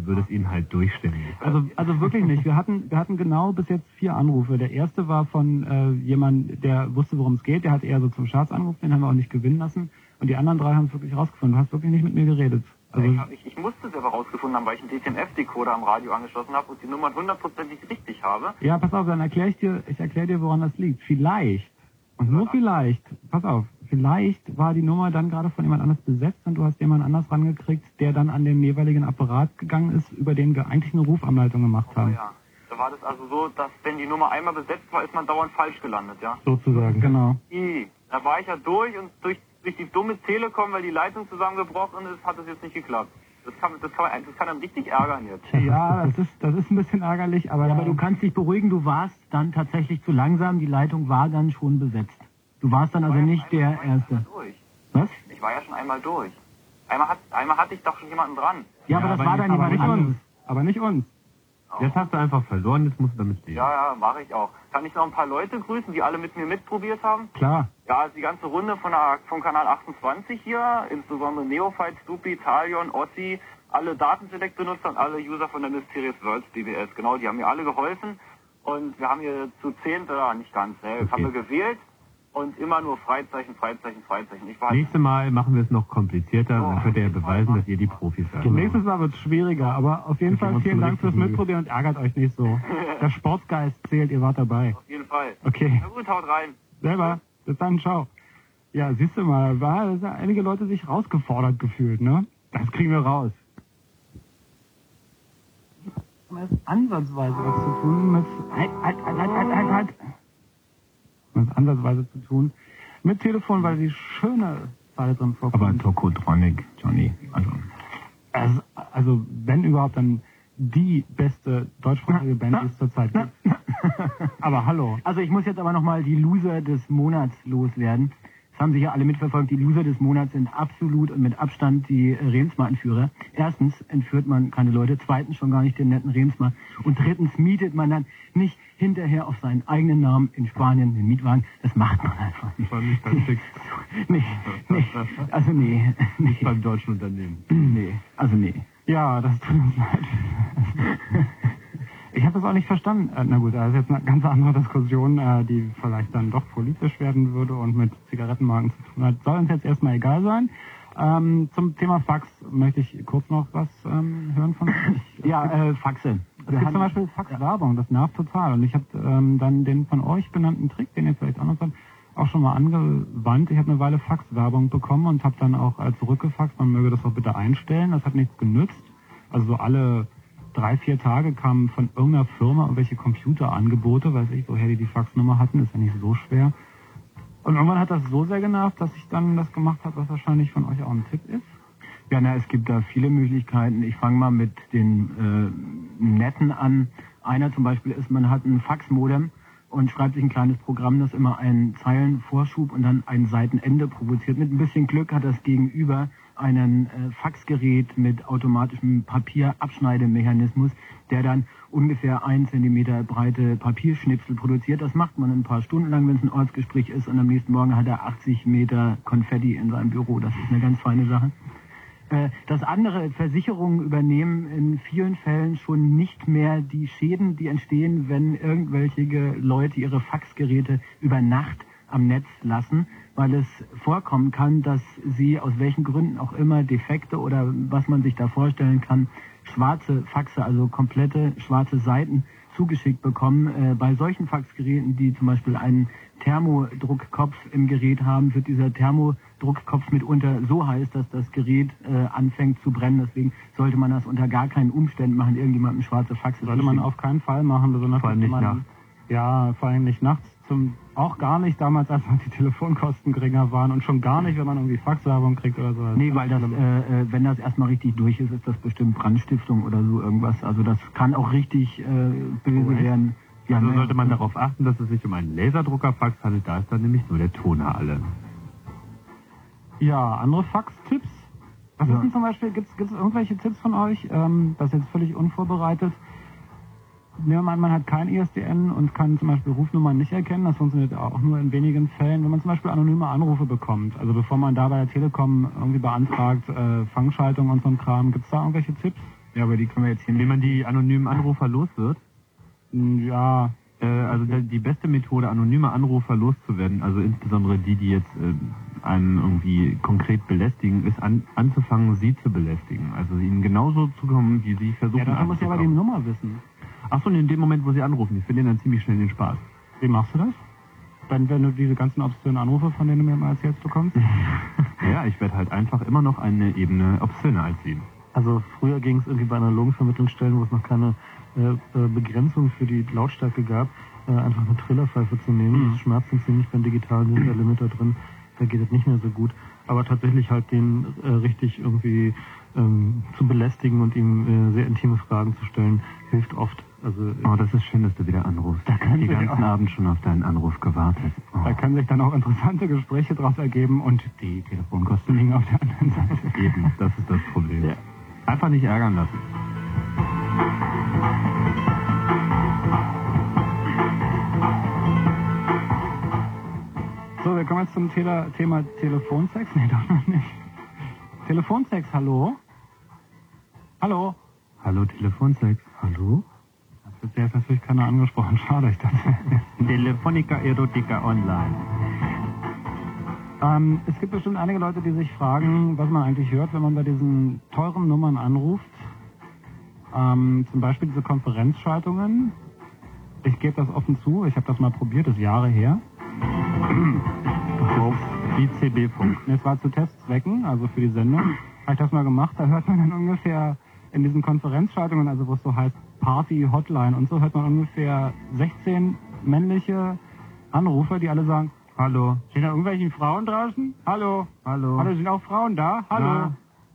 Du würdest ihn halt durchstellen. Also, also wirklich nicht. Wir hatten, wir hatten genau bis jetzt vier Anrufe. Der erste war von äh, jemand, der wusste, worum es geht. Der hat eher so zum Scherz angerufen, den haben wir auch nicht gewinnen lassen. Und die anderen drei haben es wirklich rausgefunden. Du hast wirklich nicht mit mir geredet. Also, ich, ich, ich musste es aber rausgefunden haben, weil ich einen DTMF-Decoder am Radio angeschlossen habe und die Nummern hundertprozentig richtig habe. ja, pass auf, dann erkläre ich dir, ich erkläre dir, woran das liegt. Vielleicht, und nur vielleicht, pass auf, vielleicht war die Nummer dann gerade von jemand anders besetzt und du hast jemand anders rangekriegt, der dann an den jeweiligen Apparat gegangen ist, über den wir eigentlich eine Rufumleitung gemacht haben. Ja. Da war das also so, dass wenn die Nummer einmal besetzt war, ist man dauernd falsch gelandet, ja. Sozusagen. Genau. I. Da war ich ja durch und durch, durch die dumme Telekom, weil die Leitung zusammengebrochen ist, hat es jetzt nicht geklappt. Das kann, das kann, das kann einem richtig ärgern jetzt. Ja, das ist, das ist ein bisschen ärgerlich, aber, Ja, aber du kannst dich beruhigen, du warst dann tatsächlich zu langsam, die Leitung war dann schon besetzt. Du warst dann also nicht der Erste. Durch. Was? Ich war ja schon einmal durch. Einmal, hat, einmal hatte ich doch schon jemanden dran. Ja, aber das war dann aber jemand nicht anderes. uns. Aber nicht uns. Jetzt hast du einfach verloren, jetzt musst du damit leben. Ja, ja, mache ich auch. Kann ich noch ein paar Leute grüßen, die alle mit mir mitprobiert haben? Klar. Ja, also die ganze Runde von der, vom Kanal 28 hier, insbesondere Neophyte, Stupi, Talion, Ossi, alle Datenselect-Benutzer und alle User von der Mysterious Worlds DBS. Genau, die haben mir alle geholfen. Und wir haben hier zu zehnt, oder nicht ganz, ne, haben wir gewählt. Und immer nur Freizeichen, Freizeichen, Freizeichen. Ich war Nächstes Mal machen wir es noch komplizierter, dann könnt ihr ja beweisen, dass ihr die Profis seid. Nächstes Mal wird es schwieriger, aber auf jeden Wir Fall vielen Dank fürs. Mitprobieren und ärgert euch nicht so. Der Sportgeist zählt, ihr wart dabei. auf jeden Fall. Okay. Na gut, haut rein. Selber. Bis dann, ciao. Ja, siehst du mal, war da sind einige Leute sich rausgefordert gefühlt, ne? Das kriegen wir raus. Das ist ansatzweise was zu tun mit halt, halt, halt, halt, halt, halt, halt. Ist ansatzweise zu tun mit Telefon, weil die schöne Zeile drin vorkommt. Aber Tokotronic, Johnny. Also. Also, also wenn überhaupt, dann die beste deutschsprachige Band, die es zurzeit gibt. Aber hallo. Also ich muss jetzt aber nochmal die Loser des Monats loswerden. Das haben Sie ja alle mitverfolgt. Die Loser des Monats sind absolut und mit Abstand die Remsmar-Entführer. Erstens entführt man keine Leute, zweitens schon gar nicht den netten Remsmar und drittens mietet man dann nicht hinterher auf seinen eigenen Namen in Spanien den Mietwagen. Das macht man einfach nicht. War nicht ganz fix. Nee, nee, also nee, nee, Beim deutschen Unternehmen. nee, also nee. Ja, das tut uns leid. Ich habe das auch nicht verstanden. Äh, Na gut, das ist jetzt eine ganz andere Diskussion, äh, die vielleicht dann doch politisch werden würde und mit Zigarettenmarken zu tun hat. Soll uns jetzt erstmal egal sein. Ähm, zum Thema Fax möchte ich kurz noch was ähm, hören von euch. Ja, äh, Faxe. Es gibt zum Beispiel Faxwerbung, das nervt total. Und ich habe ähm, dann den von euch benannten Trick, den ihr vielleicht noch habt, auch schon mal angewandt. Ich habe eine Weile Faxwerbung bekommen und habe dann auch als zurückgefaxt, man möge das auch bitte einstellen. Das hat nichts genützt. Also so alle drei, vier Tage kamen von irgendeiner Firma irgendwelche Computerangebote, weiß ich, woher die die Faxnummer hatten, ist ja nicht so schwer. Und irgendwann hat das so sehr genervt, dass ich dann das gemacht habe, was wahrscheinlich von euch auch ein Tipp ist. Ja, na, es gibt da viele Möglichkeiten. Ich fange mal mit den äh, netten an. Einer zum Beispiel ist, man hat ein Faxmodem und schreibt sich ein kleines Programm, das immer einen Zeilenvorschub und dann ein Seitenende provoziert. Mit ein bisschen Glück hat das Gegenüber einen äh, Faxgerät mit automatischem Papierabschneidemechanismus, der dann ungefähr ein Zentimeter breite Papierschnipsel produziert. Das macht man ein paar Stunden lang, wenn es ein Ortsgespräch ist und am nächsten Morgen hat er 80 Meter Konfetti in seinem Büro. Das ist eine ganz feine Sache. Äh, Das andere, Versicherungen übernehmen in vielen Fällen schon nicht mehr die Schäden, die entstehen, wenn irgendwelche Leute ihre Faxgeräte über Nacht am Netz lassen, weil es vorkommen kann, dass sie aus welchen Gründen auch immer Defekte oder was man sich da vorstellen kann, schwarze Faxe, also komplette schwarze Seiten zugeschickt bekommen. Äh, bei solchen Faxgeräten, die zum Beispiel einen Thermodruckkopf im Gerät haben, wird dieser Thermodruckkopf mitunter so heiß, dass das Gerät äh, anfängt zu brennen. Deswegen sollte man das unter gar keinen Umständen machen, irgendjemandem schwarze Faxe Sollte man auf keinen Fall machen, besonders Vor allem wenn nicht man, nachts. Ja, vor allem nicht nachts. Zum, auch gar nicht damals, als die Telefonkosten geringer waren und schon gar nicht, wenn man irgendwie Faxwerbung kriegt oder so. Nee, weil das, äh, äh, wenn das erstmal richtig durch ist, ist das bestimmt Brandstiftung oder so irgendwas. Also das kann auch richtig äh, böse werden. Ja, also ne? sollte man darauf achten, dass es sich um einen Laserdruckerfax handelt, da ist dann nämlich nur der Toner alle. Ja, andere Fax-Tipps? Was ist denn zum Beispiel, gibt es irgendwelche Tipps von euch? Ähm, das ist jetzt völlig unvorbereitet. Nehmen wir mal an, man hat kein ISDN und kann zum Beispiel Rufnummern nicht erkennen. Das funktioniert auch nur in wenigen Fällen. Wenn man zum Beispiel anonyme Anrufe bekommt, also bevor man da bei der Telekom irgendwie beantragt, äh, Fangschaltung und so ein Kram, gibt es da irgendwelche Tipps? Ja, aber die können wir jetzt hier Wie man die anonymen Anrufer los wird? Ja. Äh, also der, die beste Methode, anonyme Anrufer loszuwerden, also insbesondere die, die jetzt äh, einen irgendwie konkret belästigen, ist an, anzufangen, sie zu belästigen. Also ihnen genauso zu kommen, wie sie versuchen Ja, dafür muss ja aber die. Nummer wissen. Ach so, und in dem Moment, wo sie anrufen, die verlieren dann ziemlich schnell den Spaß. Wie machst du das? Wenn, wenn du diese ganzen obszönen Anrufe, von denen du mir immer erzählst, bekommst? Ja, ich werde halt einfach immer noch eine Ebene obszöner als sie. Also früher ging es irgendwie bei analogen Vermittlungsstellen, wo es noch keine Begrenzung für die Lautstärke gab, äh, einfach eine Trillerpfeife zu nehmen. Das schmerzt uns ziemlich beim digitalen sind der Limiter drin. Da geht es nicht mehr so gut. Aber tatsächlich halt den äh, richtig irgendwie ähm, zu belästigen und ihm äh, sehr intime Fragen zu stellen, hilft oft. Also Oh, das ist schön, dass du wieder anrufst. Da Ich hab die sich ganzen Abend schon auf deinen Anruf gewartet. Oh. Da können sich dann auch interessante Gespräche daraus ergeben und die Telefonkosten liegen auf der anderen Seite. Eben, das ist das Problem. Einfach nicht ärgern lassen. So, wir kommen jetzt zum Tele Thema Telefonsex. Nee, doch noch nicht. Telefonsex, hallo? Hallo? Hallo, Telefonsex. Hallo? Bisher ist natürlich keiner angesprochen. Schade, ich dachte. Telefonica Erotica Online. Ähm, es gibt bestimmt einige Leute, die sich fragen, was man eigentlich hört, wenn man bei diesen teuren Nummern anruft. Ähm, zum Beispiel diese Konferenzschaltungen. Ich gebe das offen zu, ich habe das mal probiert, das ist Jahre her. Auf ICB-Funk. Es war zu Testzwecken, also für die Sendung. Habe ich das mal gemacht, da hört man dann ungefähr in diesen Konferenzschaltungen, also wo es so heißt Party, Hotline und so, hört man ungefähr 16 männliche Anrufer, die alle sagen, Hallo. Sind da irgendwelche Frauen draußen? Hallo. Hallo. Hallo, sind auch Frauen da? Hallo. Ja.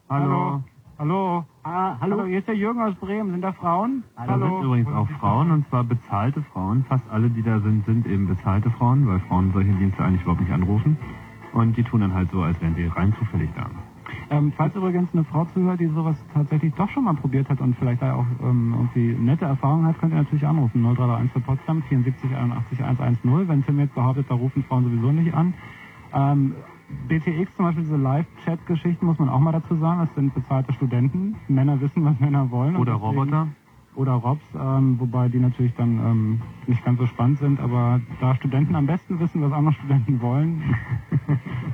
Hallo. Hallo. Ah, hallo. Hier ist der Jürgen aus Bremen. Sind da Frauen? Da sind übrigens auch Frauen, und zwar bezahlte Frauen. Fast alle, die da sind, sind eben bezahlte Frauen, weil Frauen solche Dienste eigentlich überhaupt nicht anrufen. Und die tun dann halt so, als wären sie rein zufällig da. Ähm, falls übrigens eine Frau zuhört, die sowas tatsächlich doch schon mal probiert hat und vielleicht da auch ähm, irgendwie nette Erfahrungen hat, könnt ihr natürlich anrufen. 0331 für Potsdam 74 81 110. Wenn Tim jetzt behauptet, da rufen Frauen sowieso nicht an. Ähm, BTX zum Beispiel, diese Live-Chat-Geschichten, muss man auch mal dazu sagen. Das sind bezahlte Studenten. Männer wissen, was Männer wollen. Oder deswegen- Roboter. oder Robs, ähm, wobei die natürlich dann ähm, nicht ganz so spannend sind, aber da Studenten am besten wissen, was andere Studenten wollen.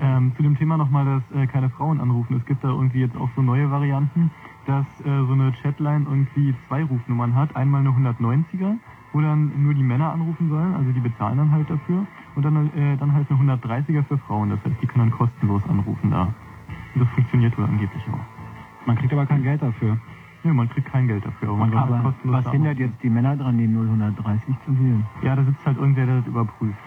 Ähm, zu dem Thema nochmal, dass äh, keine Frauen anrufen. Es gibt da irgendwie jetzt auch so neue Varianten, dass äh, so eine Chatline irgendwie zwei Rufnummern hat. Einmal eine 190er, wo dann nur die Männer anrufen sollen, also die bezahlen dann halt dafür. Und dann, äh, dann halt eine 130er für Frauen. Das heißt, die können dann kostenlos anrufen da. Und das funktioniert wohl angeblich auch. Man kriegt aber kein Geld dafür. Ja, man kriegt kein Geld dafür, aber man kann halt Aber kostenlos was hindert anrufen. jetzt die Männer dran, die 0130 zu wählen? Ja, da sitzt halt irgendwer, der das überprüft.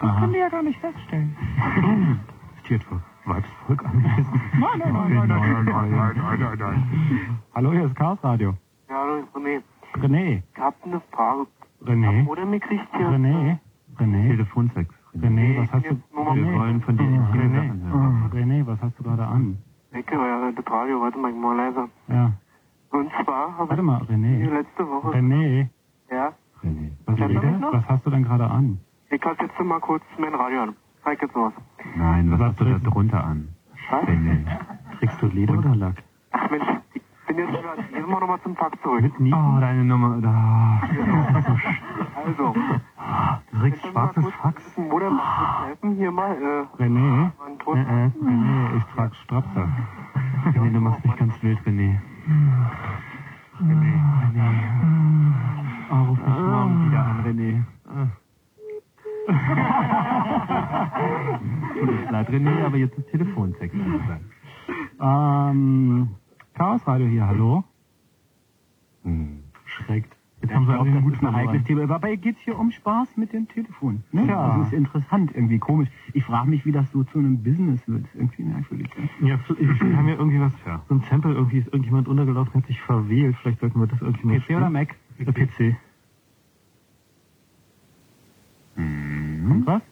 Das können die ja gar nicht feststellen. Steht für Weibsvolk angewiesen. Nein, nein, nein, nein, nein, nein, nein, nein, nein, nein. Hallo, hier ist Chaos Radio. Ja, hallo, René. René. Ich hab eine Frage. René. Oder mir kriegt hier... René. René. Telefonsex. René, was hast du... Wir wollen von dir intime René. Sachen hören. René, was hast du gerade an? Ecke, ja, das Radio, warte mal, ich mach mal leiser. Ja. Und zwar habe Warte mal, ich René. letzte Woche... René. Ja? Was, ihr mich noch? was hast du denn gerade an? Ich halte jetzt mal kurz mein Radio an. Zeig jetzt was. Nein, was hast du da drunter an? Was? René. Trägst du Leder oder Lack? Ach Mensch, ich bin jetzt wieder... Jetzt mal nochmal zum Tag zurück. Nie? Oh, deine Nummer. Da. Also... Du trägst schwarzes Fax. Du helfen? Hier mal, äh... René? Äh, äh, René, ich trage Strapse. René, du machst mich ganz wild, René. René, René. Oh, ruf mich morgen wieder an, René. Tut uns leid, René, aber jetzt ist Telefonsex angesagt. Ähm, Chaos Radio hier, hallo? Hm, schreckt. Jetzt haben wir auch, ein verloren. heikles Thema. Dabei geht's hier um Spaß mit dem Telefon. Ne? Ja. Das ist interessant, irgendwie komisch. Ich frage mich, wie das so zu einem Business wird. Irgendwie merkwürdig. Ja, wir haben ja irgendwie was, so ein Sample, irgendwie ist irgendjemand untergelaufen, hat sich verwählt. Vielleicht sollten wir das irgendwie mal PC oder spielen. Mac? Äh, PC. Und was?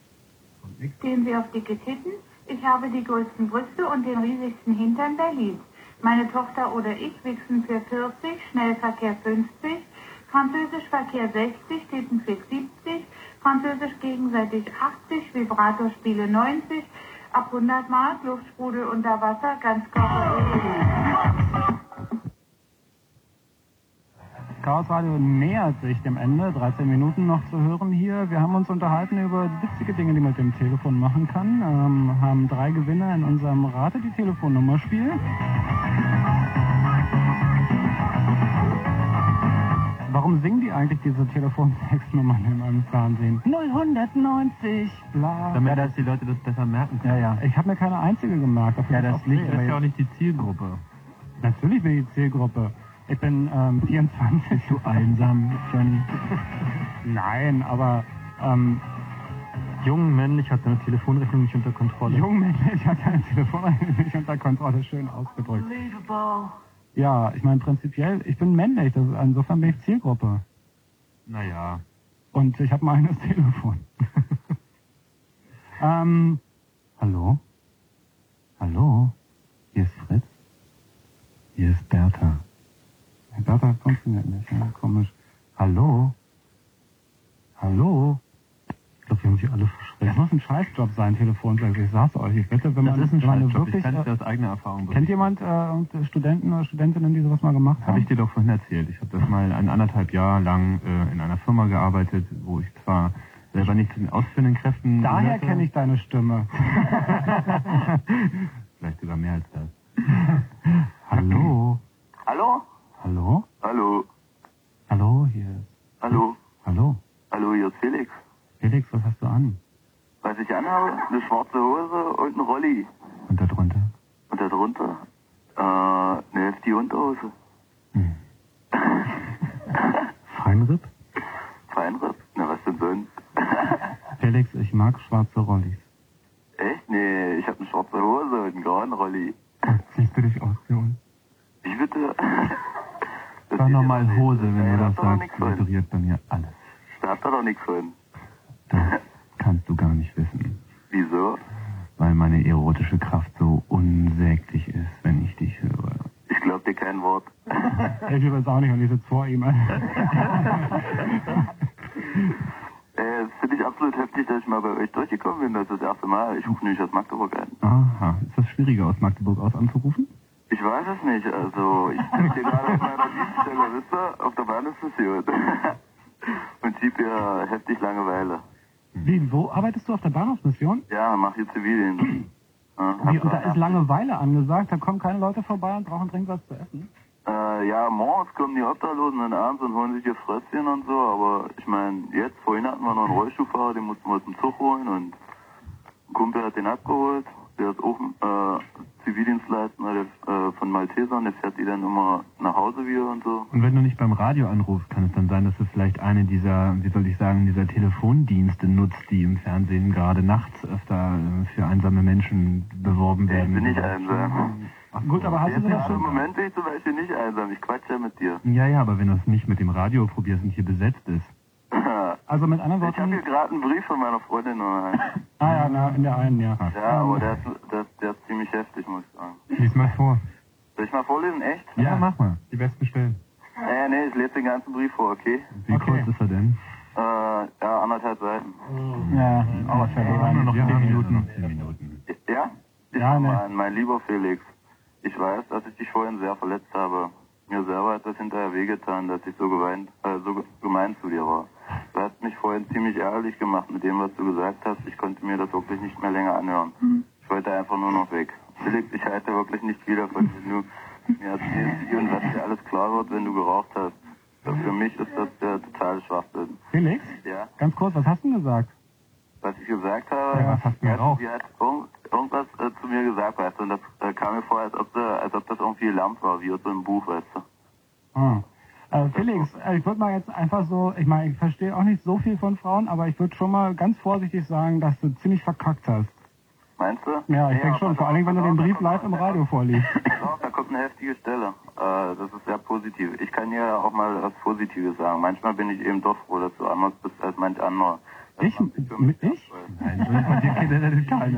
Stehen Sie auf dicke Titten? Ich habe die größten Brüste und den riesigsten Hintern Berlins. Meine Tochter oder ich wichsen für 40, Schnellverkehr 50, Französischverkehr 60, Tittenfick 70, Französisch gegenseitig 80, Vibratorspiele 90, ab 100 Mark, Luftsprudel unter Wasser, Ganzkörper. Chaos Radio nähert sich dem Ende. 13 Minuten noch zu hören hier. Wir haben uns unterhalten über witzige Dinge, die man mit dem Telefon machen kann. Ähm, haben drei Gewinner in unserem Rate die Telefonnummer Spiel. Warum singen die eigentlich diese Telefonsex-Nummern in meinem Fernsehen? 090, bla. Damit, dass die Leute das besser merken Ja, ja. Ich habe mir keine einzige gemerkt. Dafür Ja, das liegt das ist ja auch nicht die Zielgruppe. Natürlich bin ich die Zielgruppe. Ich bin ähm, 24. Du einsam, Johnny. Nein, aber ähm, Jung, männlich, hat seine Telefonrechnung nicht unter Kontrolle. jung männlich hat seine Telefonrechnung nicht unter Kontrolle schön ausgedrückt. Unbelievable. Ja, ich meine prinzipiell, ich bin männlich, das, insofern bin ich Zielgruppe. Naja. Und ich habe mein eigenes Telefon. ähm, hallo? Hallo? Hier ist Fritz. Hier ist Bertha. Bertha funktioniert nicht, ja, komisch. Hallo? Hallo? Ich glaube, wir haben sich alle verschreckt. Das muss ein Scheißjob sein, Telefonsex. Ich sag's euch. Ich wette, wenn Das man, ist ein wenn wirklich... Ich kann äh, dir aus eigener Erfahrung Kennt jemand äh, Studenten oder Studentinnen, die sowas mal gemacht haben? Habe ich dir doch vorhin erzählt. Ich habe das mal ein anderthalb Jahr lang äh, in einer Firma gearbeitet, wo ich zwar selber nicht zu den ausführenden Kräften Daher kenne ich deine Stimme. Vielleicht sogar mehr als das. Hallo? Hallo? Hallo? Hallo? Hallo, hier. Hallo? Hallo? Hallo, hier ist Felix. Felix, was hast du an? Was ich anhabe? Eine schwarze Hose und ein Rolli. Und da drunter? Und darunter äh, eine heftige Unterhose. Feinripp? Feinripp? Na, was denn sonst? Felix, ich mag schwarze Rollis. Echt? Nee, ich habe eine schwarze Hose und einen grauen Rolli. Siehst du dich aus wie uns? Wie bitte? Sag nochmal Hose, wenn du das das sagst. Iteriert bei mir alles. Da habt ihr doch nichts von. Kannst du gar nicht wissen. Wieso? Weil meine erotische Kraft so unsäglich ist, wenn ich dich höre. Ich glaub dir kein Wort. Ich übrigens auch nicht und ich sitze vor ihm. Äh, das finde ich absolut heftig, dass ich mal bei euch durchgekommen bin. Das ist das erste Mal. Ich rufe nämlich aus Magdeburg an. Aha. Ist das schwieriger, aus Magdeburg aus anzurufen? Ich weiß es nicht. Also, ich sitze hier gerade auf meiner Dienststelle, ihr? Auf der Bahnstation. Und schieb hier heftig Langeweile. Wie, wo arbeitest du auf der Bahnhofsmission? Ja, mach hier Zivildienst. Ja, Wie, und da ist Langeweile angesagt, da kommen keine Leute vorbei und brauchen dringend was zu essen. Äh, ja, morgens kommen die Obdachlosen dann abends und holen sich ihr Frösschen und so, aber ich meine, jetzt, vorhin hatten wir noch einen Rollstuhlfahrer, den mussten wir zum Zug holen und ein Kumpel hat den abgeholt, der ist auch äh, Zivildienstleister der, äh, von Maltesern, der fährt die dann immer nach Hause wieder und so. Und wenn du nicht beim Radio anrufst, kann es dann sein, dass du vielleicht eine dieser, wie soll ich sagen, dieser Telefondienste nutzt, die im Fernsehen gerade nachts öfter äh, für einsame Menschen beworben werden. bin ich einsam. Ach, gut, aber hast du Jetzt das gerade im schon? Moment bin ich zum Beispiel nicht einsam, ich quatsch ja mit dir. Ja, ja, aber wenn du es nicht mit dem Radio probierst und hier besetzt ist. Also mit anderen Ich habe hier gerade einen Brief von meiner Freundin noch. Ah ja, na, in der einen, ja. Ja, aber der ist, der, ist- der ist ziemlich heftig, muss ich sagen. Lies mal vor. Soll ich mal vorlesen, echt? Ja, mach mal. Die besten Stellen. Äh, nee, ich lese den ganzen Brief vor, okay? Wie kurz ist er denn? Äh, ja, anderthalb Seiten. Ja, aber nur noch 10 Minuten. Noch 10 Minuten. Ja? Ich Ja, ja, ne. mein, mein lieber Felix, ich weiß, dass ich dich vorhin sehr verletzt habe. Mir selber hat das hinterher wehgetan, dass ich so, geweint, äh, so ge- gemein zu dir war. Du hast mich vorhin ziemlich ärgerlich gemacht mit dem, was du gesagt hast. Ich konnte mir das wirklich nicht mehr länger anhören. Ich wollte einfach nur noch weg. Felix, ich halte wirklich nicht viel davon, wenn du mir erzählst, wie und was dir alles klar wird, wenn du geraucht hast. Für mich ist das der totale Schwachsinn. Felix, Ja? ganz kurz, was hast du denn gesagt? was ich gesagt habe. Ja, was hast du er geraucht? Sie hat irgend, irgendwas äh, zu mir gesagt, weißt du, und das äh, kam mir vor, als ob, da, als ob das irgendwie Lamp war, wie aus so einem Buch, weißt du. Ah. Äh, Felix, äh, ich würde mal jetzt einfach so, ich meine, ich verstehe auch nicht so viel von Frauen, aber ich würde schon mal ganz vorsichtig sagen, dass du ziemlich verkackt hast. Meinst du? Ja, ich denke schon, vor allen Dingen, wenn du den Brief live im Radio vorliest. Doch, da kommt eine heftige Stelle. Äh, das ist sehr positiv. Ich kann dir auch mal was Positives sagen. Manchmal bin ich eben doch froh, dass du anders bist als manch anderer. Ich? Mit ich?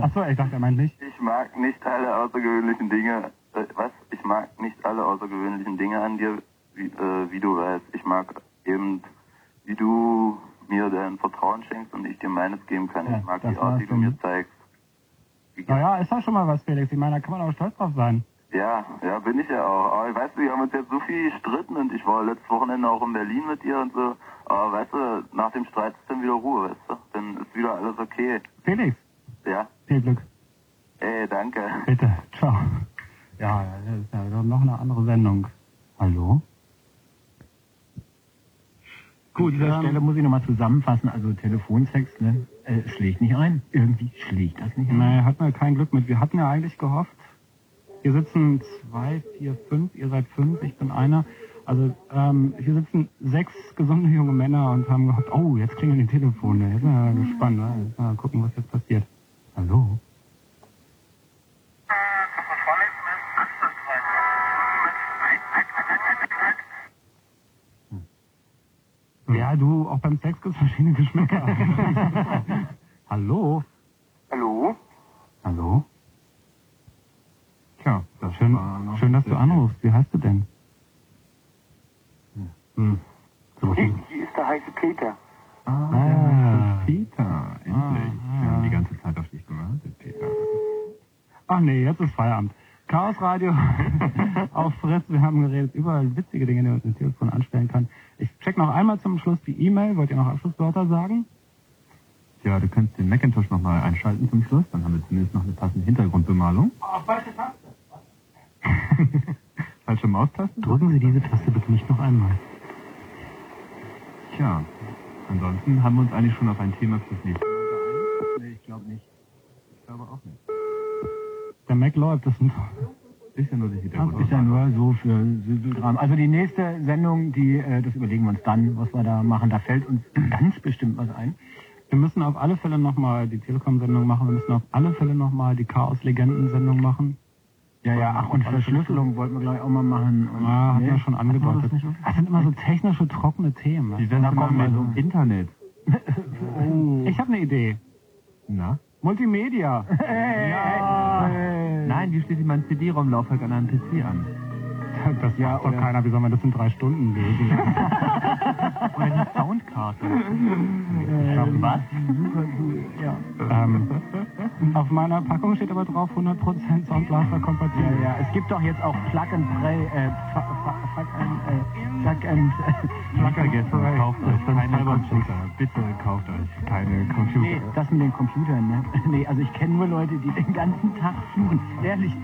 Achso, ich dachte, er meint nicht. Ich mag nicht alle außergewöhnlichen Dinge. Äh, was? Ich mag nicht alle außergewöhnlichen Dinge an dir, wie, äh, wie du weißt. Ich mag eben, wie du mir dein Vertrauen schenkst und ich dir meines geben kann. Ja, ich mag die Art, wie du mir zeigst. Naja, ist doch schon mal was, Felix. Ich meine, da kann man auch stolz drauf sein. Ja, ja, bin ich ja auch. Aber weißt du, wir haben uns jetzt so viel gestritten und ich war letztes Wochenende auch in Berlin mit dir und so. Aber weißt du, nach dem Streit ist dann wieder Ruhe, weißt du? Dann ist wieder alles okay. Felix, Ja? viel Glück. Ey, danke. Bitte, ciao. Ja, das ist ja noch eine andere Sendung. Hallo? Gut, an dieser Stelle muss ich nochmal zusammenfassen. Also Telefonsex ne, äh, schlägt nicht ein. Irgendwie schlägt das nicht ein. Nee, hatten wir kein Glück mit. Wir hatten ja eigentlich gehofft, hier sitzen zwei, vier, fünf, ihr seid fünf, ich bin einer. Also ähm, hier sitzen sechs gesunde junge Männer und haben gehofft, oh, jetzt klingeln die Telefone. Jetzt sind wir gespannt, ne? Jetzt mal gucken, was jetzt passiert. Hallo? Ja, du, auch beim Sex gibt es verschiedene Geschmäcker. Hallo? Hallo? Hallo? Tja, das Schön, schön dass du anrufst. Wie heißt du denn? Hm. So, Hier ist der heiße Peter. Ah, Ah. Peter, endlich. Ah, Wir ja. haben die ganze Zeit auf dich gewartet, Peter. Ach nee, jetzt ist Feierabend. Chaos Radio auf Fritz. Wir haben geredet über witzige Dinge, die man mit dem Telefon anstellen kann. Ich check noch einmal zum Schluss die E-Mail. Wollt ihr noch Abschlusswörter sagen? Ja, du kannst den Macintosh nochmal einschalten zum Schluss, dann haben wir zumindest noch eine passende Hintergrundbemalung. Auf falsche Taste. Falsche Maustaste? Drücken Sie diese Taste bitte nicht noch einmal. Tja, ansonsten haben wir uns eigentlich schon auf ein Thema fürs nächste Mal geeinigt. Nee, ich glaube nicht. Ich glaube auch nicht. Der Mac läuft. Das ist ja nur der Hintergrund. Ist ja nur so für Süßelkram. Also die nächste Sendung, die, äh, das überlegen wir uns dann, was wir da machen. Da fällt uns ganz bestimmt was ein. Wir müssen auf alle Fälle nochmal die Telekom-Sendung machen. Wir müssen auf alle Fälle nochmal die Chaos-Legenden-Sendung machen. Ja, ja, ach, und Verschlüsselung wollten wir gleich auch mal machen. Und, Ja, nee, wir schon hatten wir angedeutet. das? Das sind immer so technische, trockene Themen. Mal kommen wir mit so. dem Internet? Ich habe eine Idee. Na? Multimedia. Ja. Nein, wie schließe ich mein CD-ROM-Laufwerk an einem PC an? Das ja, doch keiner. Wie soll man das in drei Stunden lösen? Oder die Soundkarte. Ähm, Was? Ja. Ähm, auf meiner Packung steht aber drauf 100% Soundblaster kompatibel. Ja, ja, es gibt doch jetzt auch Plug and Play, äh, Fuck and, äh, Plug and, Nicht vergessen, kauft euch keine Computer. Bitte kauft euch keine Computer. Nee, das mit den Computern, ne? Nee, also ich kenne nur Leute, die den ganzen Tag suchen. Ehrlich.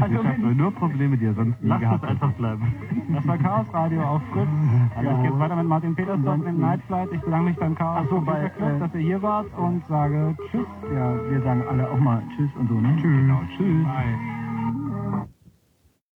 Also ich habe nur Probleme, die ihr sonst nie Lasst gehabt es einfach bleiben. Das war Chaos Radio auf Fritz. Also es geht weiter mit Martin Petersdorf mit Night Flight. Ich bedanke mich beim Chaos Ach so, bei, Club, äh, dass ihr hier wart und sage Tschüss. Ja, wir sagen alle auch mal Tschüss und so, ne? Tschüss. Genau, tschüss. Bye.